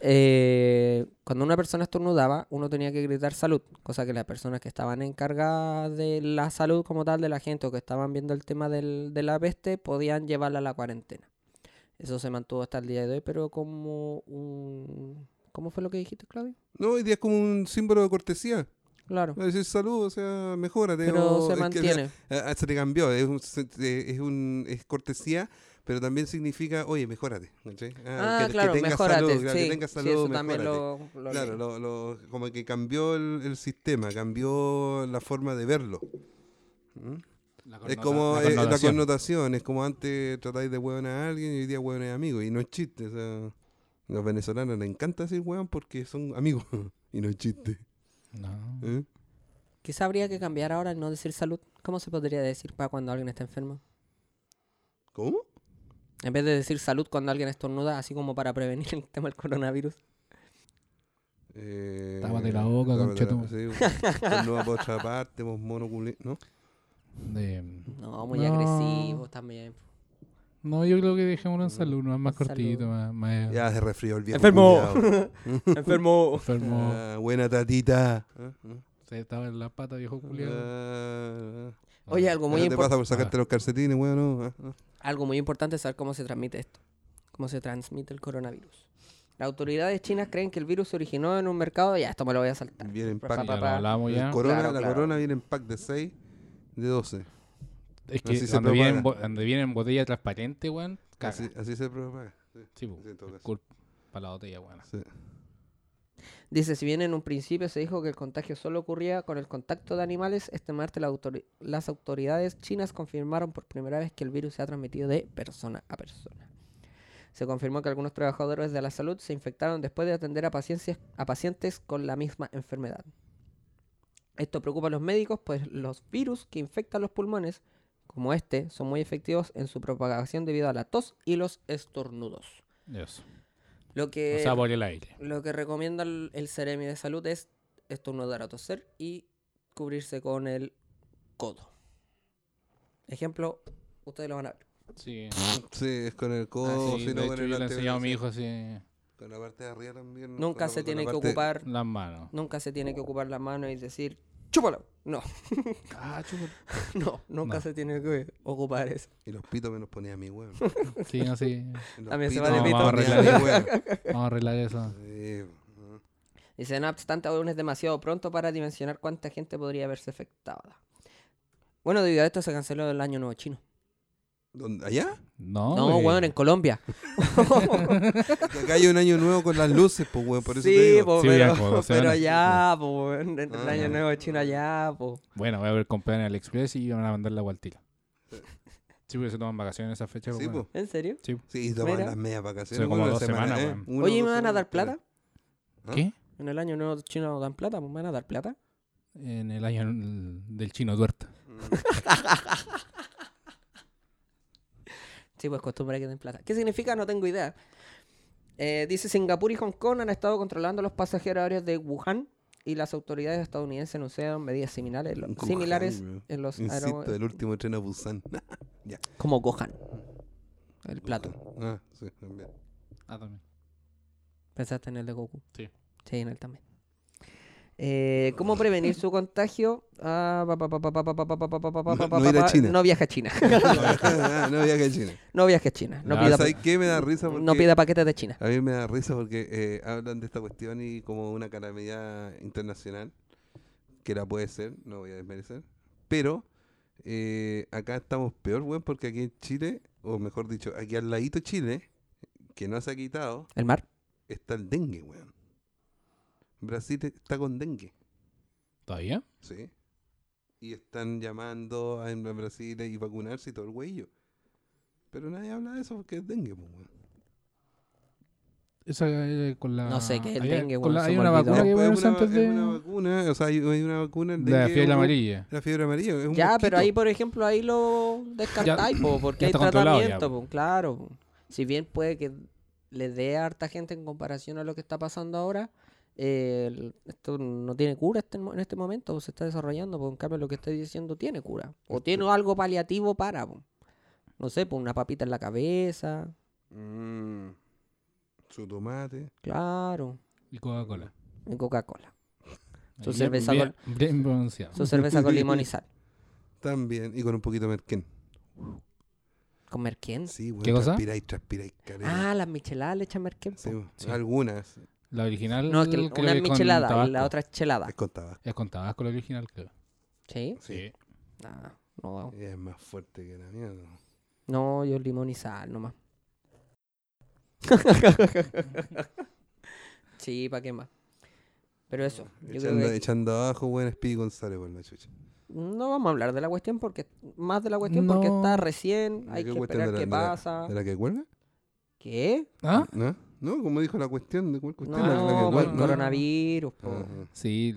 Eh, cuando una persona estornudaba, uno tenía que gritar salud, cosa que las personas que estaban encargadas de la salud como tal de la gente o que estaban viendo el tema del- de la peste podían llevarla a la cuarentena. Eso se mantuvo hasta el día de hoy, pero como un... ¿Cómo fue lo que dijiste, Claudio? No, hoy día es como un símbolo de cortesía. Claro. A decir salud, o sea, mejórate. Pero o- se es que, mantiene. ah, ah, se te cambió, es, un, es, un, es cortesía, pero también significa, oye, mejórate. ¿cachai? Ah, que- que, claro, tengas mejórate. salud, claro, sí, que tengas sí, salud, eso también lo, lo Claro, lo, lo- como que cambió el, el sistema, cambió la forma de verlo. ¿Mm? La Es como la eh, la connotación. connotación, es como antes tratáis de hueón a alguien y hoy día hueón es amigo, y no es chiste. O sea, los venezolanos les encanta decir hueón porque son amigos, [LAUGHS] y no es chiste. No. ¿eh? Quizá habría que cambiar ahora el no decir salud. ¿Cómo se podría decir para cuando alguien está enfermo? ¿Cómo? En vez de decir salud cuando alguien estornuda, así como para prevenir [LAUGHS] el tema del coronavirus. Eh, Tápate la boca, tápate la- conchetum- sí, no por otra parte, vos mono culi- ¿no? De- No, muy No. agresivos también. No, yo creo que dejémoslo en salud, no es más Salud. cortito, más, más Ya se resfrió el viejo. Enfermo. [LAUGHS] Enfermo. enfermo. Ah, buena tatita. Ah, ah. Se estaba en la pata, viejo culiado. Ah, Oye, algo muy, ¿Qué te impor- pasa por sacarte los calcetines, weón? No, ah, ah. algo muy importante es saber cómo se transmite esto. Cómo se transmite el coronavirus. Las autoridades chinas creen que el virus se originó en un mercado. Ya, esto me lo voy a saltar. Viene en Pa, pack. pa, Ya lo pa. hablamos ya. El corona, Claro, la claro. corona viene en pack de 6, de 12. Es que Así se donde viene, en propaga. bo- donde viene en botella transparente, weón. Así, así se propaga. Sí, Sí, culpa para la botella, weón. Sí. Dice, si bien en un principio se dijo que el contagio solo ocurría con el contacto de animales, este martes la autori- las autoridades chinas confirmaron por primera vez que el virus se ha transmitido de persona a persona. Se confirmó que algunos trabajadores de la salud se infectaron después de atender a, paciencias- a pacientes con la misma enfermedad. Esto preocupa a los médicos, pues los virus que infectan los pulmones, como este, son muy efectivos en su propagación debido a la tos y los estornudos. Eso. Lo que O sea, por el aire. lo que recomienda el, el Ceremi de Salud es estornudar a toser y cubrirse con el codo. Ejemplo, ustedes lo van a ver. Sí. [LAUGHS] Sí, es con el Ah, codo, sí, sino de con hecho, el yo le he enseñado a mi hijo así, Con la parte de arriba también. Nunca se tiene que ocupar, las manos. nunca se tiene que ocupar la mano y decir, chúpalo. No, Ah, chupa. [LAUGHS] no, nunca No. se tiene que ocupar eso. Y los pitos me los ponía a mi weón. [LAUGHS] Sí, no, sí. Los También se pitos va de me pito. los ponía a mi weón. Vamos a arreglar eso. Sí. Dice, no obstante, aún es demasiado pronto para dimensionar cuánta gente podría verse afectada. Bueno, debido a esto se canceló el año nuevo chino. ¿Dónde- ¿Allá? No, No, güey. weón, en Colombia. [LAUGHS] Acá hay un año nuevo con las luces, pues, weón. Por eso te sí, digo. po, Sí, pero, [LAUGHS] pero allá, po, weón, en el Ah, año nuevo chino allá, po. Bueno, voy a ver comprar en AliExpress y van a mandar la gualtila. Sí, porque se toman vacaciones esa fecha. Sí, pues. ¿En serio? Sí. Sí, toman Mira. las medias vacaciones. Como bueno, dos semana, semanas, ¿eh? o Oye, ¿y dos me van a dar plata? ¿Ah? ¿Qué? En el año nuevo chino dan plata, pues, ¿me van a dar plata? En el año del chino tuerta. [LAUGHS] Sí, pues costumbre que den plata. ¿Qué significa? No tengo idea. Eh, dice Singapur y Hong Kong han estado controlando los pasajeros aéreos de Wuhan y las autoridades estadounidenses anunciaron medidas similares, lo- similares en los Insisto, aeropuertos. el último tren a Busan. [LAUGHS] Como Gohan. El plato. Ah, sí, también. Ah, también. Pensaste en el de Goku. Sí. Sí, en él también. Eh, ¿Cómo prevenir su contagio? No, a China. No viaja a China. no, viaja, a China. No viaja a China. No, pida, no pida paquetes de China. A mí me da risa porque hablan de esta cuestión y como una calamidad internacional, que la puede ser, no voy a desmerecer. Pero acá estamos peor, weón, porque aquí en Chile, o mejor dicho, aquí al ladito Chile, que no se ha quitado. ¿El mar? Está el dengue, weón. Brasil está con dengue. ¿Todavía? Sí. Y están llamando a en Brasil y vacunarse y todo el huello. Pero nadie habla de eso porque es dengue, pues, weón. esa, eh, con la... No sé qué es el hay- dengue, Hay una olvidó. vacuna que Es ponerse una, antes es de... una vacuna, o sea, hay, hay una vacuna. el de la dengue, fiebre amarilla. La fiebre amarilla. Es un Ya, pero ahí, por ejemplo, ahí lo descartáis, po, porque ya hay está controlado ya, tratamiento, po. po, claro. Si bien puede que le dé a harta gente en comparación a lo que está pasando ahora, eh, esto no tiene cura este en este momento, po, se está desarrollando, pues en cambio lo que estoy diciendo tiene cura. O tiene algo paliativo para, po. no sé, pues una papita en la cabeza, Mm, su tomate. claro, Y Coca-Cola. y Coca-Cola. Su cerveza bien- con- bien pronunciado. Su cerveza con limón y sal. [LAUGHS] También. Y con un poquito de merquén. ¿Con merquén? Sí, bueno, ¿Qué cosa? transpiráis, transpiráis, caleta. Ah, las micheladas le echan merquén. Sí, po. Sí. algunas. La original No, es que creo una que es con michelada y Tabasco. la otra es chelada. Es con tabaco. Es con Tabasco la original, creo. ¿Sí? Sí. Ah, no, Es más fuerte que la mierda. no, yo limón y sal nomás. [LAUGHS] sí, ¿para qué más? Pero eso, yo creo Echando, que echando abajo, buen Speedy González por la chucha. no vamos a hablar de la cuestión porque más de la cuestión porque está recién, ¿De hay que esperar ¿De la- qué de la- pasa. ¿De la que cuelga? ¿Qué? ¿Ah? ¿No? ¿No? Como dijo la cuestión. ¿De cuál No, cuestión? La- la que por cuelga, el ¿no? coronavirus. Sí,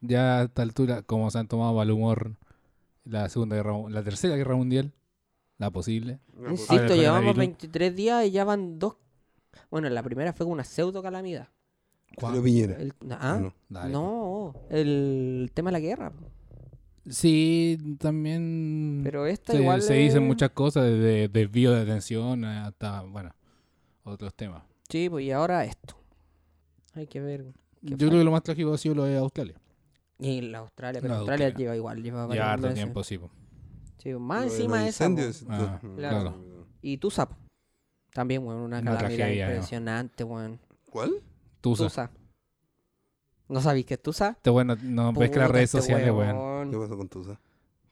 ya a esta altura, como se han tomado mal humor la segunda guerra, la tercera guerra mundial, la posible. Ah, pues, Insisto, llevamos coronavirus. 23 días y ya van dos. Bueno, la primera fue una pseudo calamidad. Julio Piñera. El- Ah, ¿Ah? no. Dale. No, el tema de la guerra. Sí, también Pero esta se, igual se dicen muchas cosas, desde desvío de atención hasta, bueno, otros temas. Sí, pues y ahora esto. Hay que ver. Yo falla. creo que lo más trágico ha sido lo de Australia. Y la Australia, pero La Australia Australia. lleva igual, lleva Ya varios harto tiempo, sí. po. Sí, más Lo encima de esa. Ah, claro. Y Tusa. También, weón, una, Una calamidad tragedia, ya. impresionante, weón. ¿Cuál? Tusa. Tusa. ¿No sabéis qué es Tusa? Este bueno, no ves que las redes este sociales, weón. weón. ¿Qué pasó con Tusa?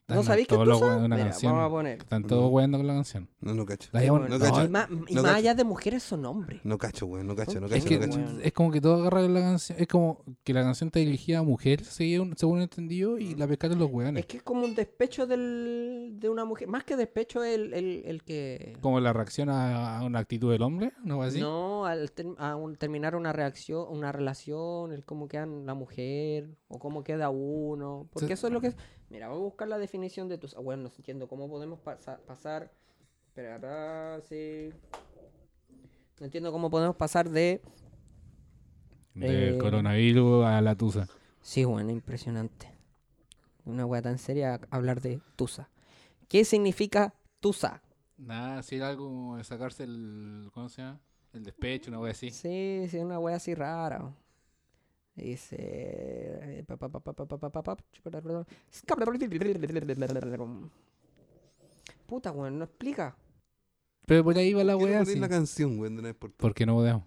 ¿No sabéis es los Tusa? weones- una Mira, canción. vamos a poner. Están todos No. weando con la canción. No, no cacho. La Sí, llaman- bueno, no no, cacho. y más, y no más cacho. allá de mujeres son hombres. No cacho, weón. No cacho, no Es cacho, Es no que cacho. weón. es como que todo agarra la canción. Es como que la canción está dirigida a mujeres, según, según entendido, y la pescaron los Es weones. que es como un despecho del, de una mujer. Más que despecho, el, el, el que. Como la reacción a, a una actitud del hombre, ¿no va así? No, al ter- a un- terminar una reacción, una relación, el cómo queda la mujer o cómo queda uno. Porque Sí. eso es lo que es. Mira, voy a buscar la definición de tus. ah, Bueno, no entiendo cómo podemos pasa- pasar. Espera, acá, sí. No entiendo cómo podemos pasar de. Del Eh, coronavirus a la tusa. Sí, bueno, impresionante. Una wea tan seria hablar de Tusa. ¿Qué significa Tusa? Nada, si era algo de sacarse el. ¿Cómo se llama? El despecho, una wea así. Sí, sí, una wea así rara. Dice. Puta, weón, no explica. Pero por ahí va la weá. así. por no podemos?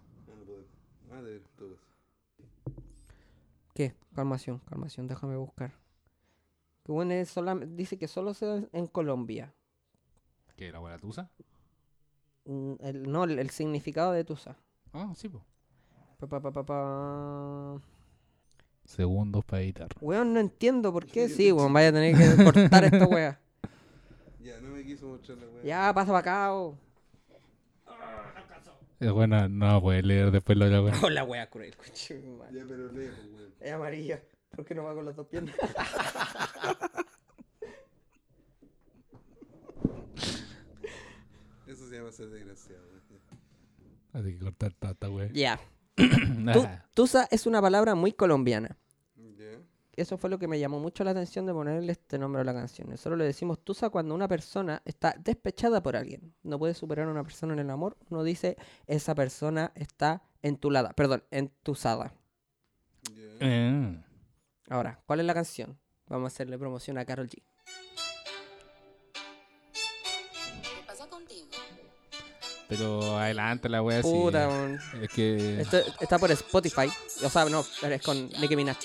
¿Qué? Calmación, calmación, déjame buscar. Que bueno, es sola... dice que solo se da en Colombia. ¿Qué? ¿La abuela Tusa? El, no, el, significado de Tusa. Ah, sí, pues. Pa, pa, pa, Segundos para editar. Weón, no entiendo por qué. Sí, weón, vaya a tener que [LAUGHS] cortar esta wea. Ya, no me quiso mostrar la weá. Ya, pasa para acá. oh. Es buena, no va a leer después la wea. [LAUGHS] Oh, la wea cruel, coche. Ya, pero lejos, weón. Es amarilla. ¿Por qué no va con las dos piernas? [LAUGHS] Eso se llama ser desgraciado. weón. Así que cortar toda esta wea. Ya. Tusa es una palabra muy colombiana. Eso fue lo que me llamó mucho la atención de ponerle este nombre a la canción. Nosotros le decimos Tusa cuando una persona está despechada por alguien. No puede superar a una persona en el amor. Uno dice, esa persona está entulada. Perdón, entusada. Eh. Ahora, ¿cuál es la canción? Vamos a hacerle promoción a Carol G. Pero adelante la wea sí. Puta, weón. Es que. Esto está por Spotify. O sea, no, es con Nicki Minaj.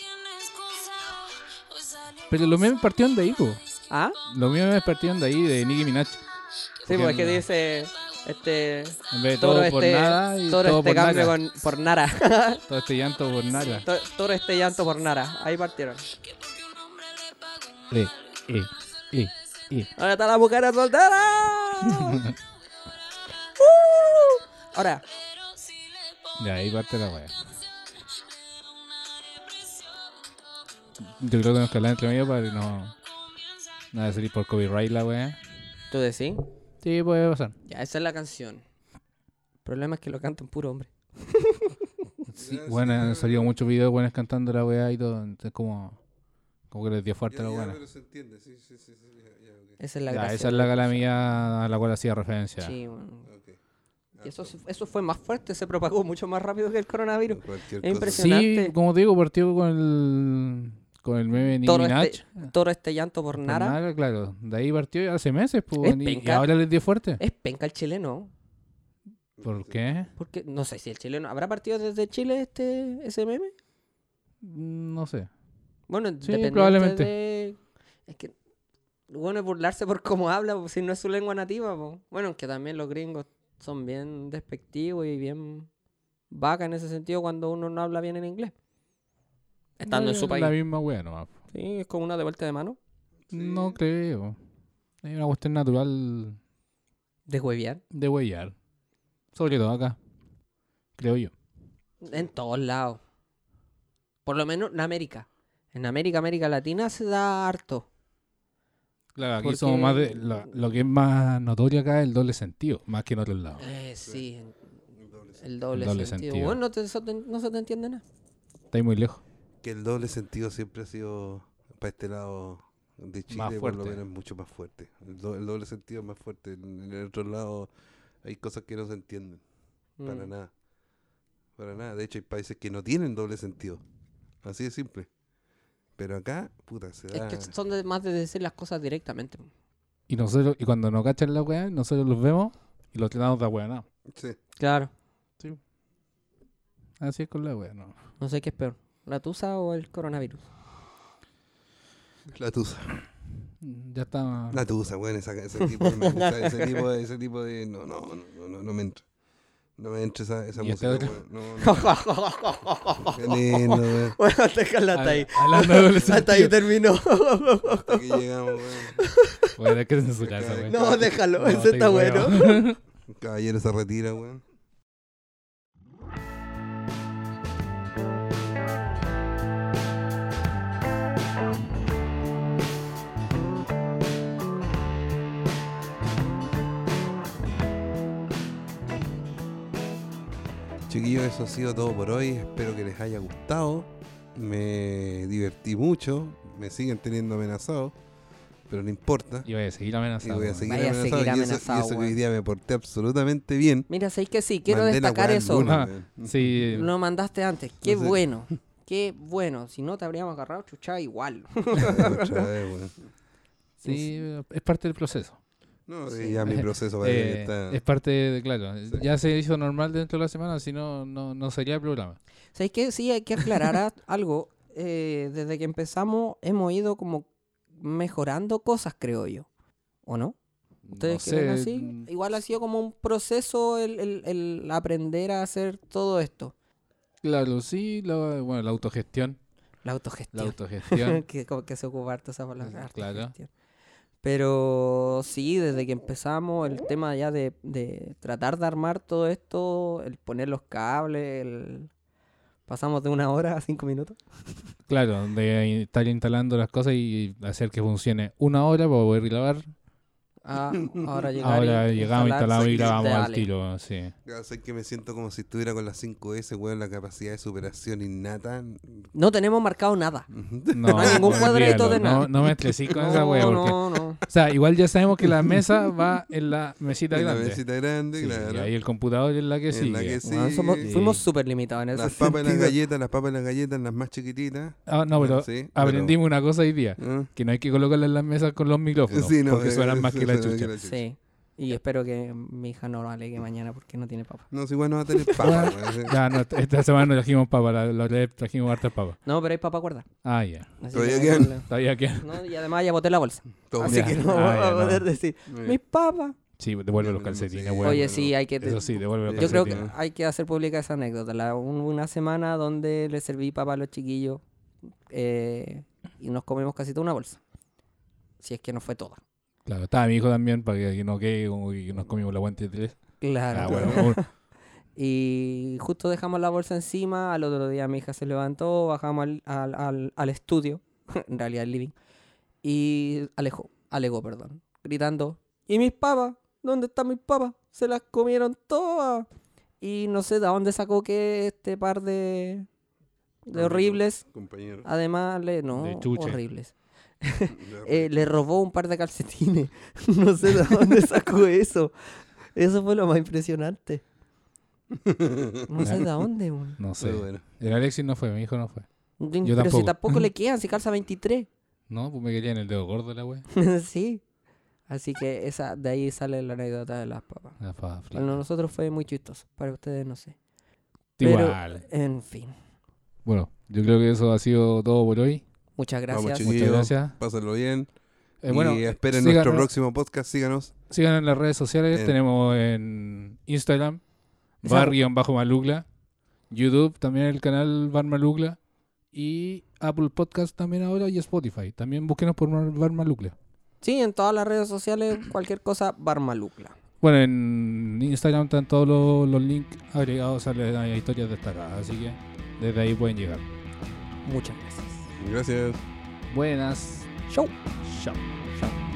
Pero los memes partieron de ahí, po. ¿Ah? Los memes partieron de ahí, de Nicki Minaj. Sí, pues es que dice este En vez de toro todo por este nada y todo este por cambio nada. con por Nara. [LAUGHS] Todo este llanto por nada. To- toro este llanto por Nara. Ahí partieron. Eh, eh, eh, eh. Ahora está la mujer soltera. [LAUGHS] Ahora, De ahí parte la wea. Yo creo que tenemos que hablar entre medio para que no. De salir por copyright la wea. ¿Tú decís? Sí, puede pasar. Ya, esa es la canción. El problema es que lo cantan puro hombre. [LAUGHS] Sí, bueno, han salido muchos videos buenos cantando la wea y todo. Entonces, como. Como que les dio fuerte Ya, la ya, buena. pero se entiende, sí, sí, sí, sí, ya, ya, ok. Esa es la Ya, gracia esa es la calamidad a la cual hacía referencia. Sí, bueno. Y eso, eso fue más fuerte, se propagó mucho más rápido que el coronavirus. Es impresionante. Sí, como te digo, partió con el. Con el meme de Nicki Todo Minaj. este, todo este llanto por Por Nara. Nara, claro. De ahí partió hace meses, pues. Es y- ahora les dio fuerte. Es penca el chileno. ¿Por qué? Porque no sé si el chileno. ¿Habrá partido desde Chile este ese meme? No sé. Bueno, dependiente probablemente. de- Es que. Bueno, es burlarse por cómo habla, pues, si no es su lengua nativa. pues. Bueno, aunque también los gringos son bien despectivos y bien vaca en ese sentido cuando uno no habla bien en inglés. Estando en Es su país. La misma wea nomás. Sí, es como una de vuelta de mano. No creo. Hay una cuestión natural De huevear. de huellar. Sobre todo acá. Creo yo. En todos lados. Por lo menos en América. En América, América Latina se da harto. Claro, aquí Porque- somos más de. Lo, lo que es más notorio acá es el doble sentido, más que en otros lados. Eh, sí, El doble sentido. el doble, doble sentido. sentido. Bueno, no, te- no se te entiende nada. Estáis muy lejos. Que el doble sentido siempre ha sido para este lado de Chile, Más por lo fuerte. menos mucho más fuerte. El, do- el doble sentido es más fuerte. En, en el otro lado hay cosas que no se entienden. Para Mm. nada. Para nada. De hecho, hay países que no tienen doble sentido. Así de simple. Pero acá, puta, se Es da. que son de- más de decir las cosas directamente. Y nosotros, y cuando nos cachan la weá, nosotros los vemos y los tratamos de weá, no. Sí. Claro. Así es con la weá, no. No sé qué es peor. ¿La tusa o el coronavirus? La tusa. Ya está. La tusa, bueno, esa- ese, tipo, de- [LAUGHS] ese, tipo de, ese tipo de. No, no, no, no, no, no me entra. No me entra esa, esa ¿Y este música. weón. No, no. [LAUGHS] Qué lindo, weón. [LAUGHS] bueno, déjala hasta ahí. [LAUGHS] Hasta ahí terminó. Hasta aquí llegamos, weón. A tener que censurar esa weá. no, déjalo. Ese está bueno. weón. Caballero se retira, weón. Chiquillos, eso ha sido todo por hoy. Espero que les haya gustado. Me divertí mucho. Me siguen teniendo amenazado. Pero no importa. Y voy a seguir amenazado. Y voy a seguir Vaya a amenazado. seguir y eso, y amenazado, eso que hoy día me porté absolutamente bien. Mira, sabéis que sí, quiero Mandé destacar eso. lunes, Ah. [LAUGHS] Sí, Lo mandaste antes. Qué No sé. bueno. [LAUGHS] Qué bueno. Si no, te habríamos agarrado chucha igual. Vez, sí, es parte del proceso. No, Sí. sí, ya mi [LAUGHS] proceso Eh, está. Es parte de, claro, ya se hizo normal dentro de la semana, si no, no, no sería el programa. ¿Sabéis que sí hay que aclarar [LAUGHS] algo? Eh, desde que empezamos hemos ido como mejorando cosas, creo yo. ¿O no? ¿Ustedes no creen sé, así? mm, Igual ha sido como un proceso el, el- el aprender a hacer todo esto. Claro, sí, lo- bueno, la autogestión. La La autogestión. autogestión. que, como que se ocupa harto esa palabra. Claro. autogestión. Pero sí, desde que empezamos el tema ya de, de tratar de armar todo esto, el poner los cables, el... pasamos de una hora a cinco minutos. claro, de estar instalando las cosas y hacer que funcione una hora para poder grabar. A ahora [LAUGHS] llegar Ahora y llegamos, instalar, instalamos y grabamos al tiro, sí. Ya sé que me siento como si estuviera con las 5S, weón, la capacidad de superación innata. No tenemos marcado nada. No, hay ningún cuadradito olvídalo, de nada. No, no me estresé con esa [LAUGHS] no, wea, porque, no, no. o sea, igual ya sabemos que la mesa va en la mesita En la grande. mesita grande, Sí, claro. Y ahí el computador es la que En sigue. la que Bueno, sí. somos- Sí. fuimos súper limitados en ese Las papas y las galletas, las papas y las galletas, las más chiquititas. Ah, no, pero Sí, aprendimos una cosa hoy día. pero- ¿Ah? Que no hay que colocarla en las mesas con los micrófonos. Sí, no, porque eh, suenan más que la chucha. Sí. Y espero que mi hija no lo alegue mañana porque no tiene papá. No, si igual no va a tener. [LAUGHS] Ya, no, esta semana no trajimos papas, la, la otra vez trajimos hartas papas. No, pero hay papá cuerda. Ah, ya. Todavía que quedan. Todavía. No, y además ya boté la bolsa. Todo Así Ya. que no Ah, voy ya, a no. poder decir, mis papas. Sí, devuelve los calcetines, weón. Oye, sí, hay que... Eso sí, devuelve los Yo creo que hay que hacer pública esa anécdota. La- un- una semana donde le serví papa a los chiquillos eh, y nos comimos casi toda una bolsa. Si es que no fue toda. Claro, estaba mi hijo también para que no quede como que nos comimos la guante de tres. Claro. Ah, [LAUGHS] bueno, Y justo dejamos la bolsa encima, al otro día mi hija se levantó, bajamos al, al, al- al estudio, [LAUGHS] en realidad al living, y alejó, alegó, perdón, gritando, ¿y mis papas? ¿Dónde están mis papas? Se las comieron todas. Y no sé de dónde sacó que este par de, de horribles, Compañero. además, le, no, De horribles. Eh, le robó un par de calcetines. [LAUGHS] no sé de dónde sacó eso. Eso fue lo más impresionante. No sé de dónde, weón. No sé. Bueno. El Alexis no fue, mi hijo no fue. Pero si tampoco. le [LAUGHS] quedan, si calza 23. No, pues me quería en el dedo gordo la wea. [LAUGHS] sí. Así que esa, de ahí sale la anécdota de las papas. La papa frita. Para nosotros fue muy chistoso. Para ustedes no sé. Pero, Igual. en fin. Bueno, yo creo que eso ha sido todo por hoy. Muchas gracias. Muchas gracias. Pásenlo bien. Eh, bueno, y esperen síganos- nuestro próximo podcast. Síganos. Sigan en las redes sociales. En- Tenemos en Instagram, bar-malugla. YouTube, también el canal Bar Malugla. Y Apple Podcast también ahora y Spotify. También búsquenos por Bar Malugla. Sí, en todas las redes sociales, cualquier cosa, Barmalucla. Bueno, en Instagram están todos los, los links agregados a las historias destacadas. Así que desde ahí pueden llegar. Muchas gracias. Gracias. Buenas. Chau. Chao. Chau.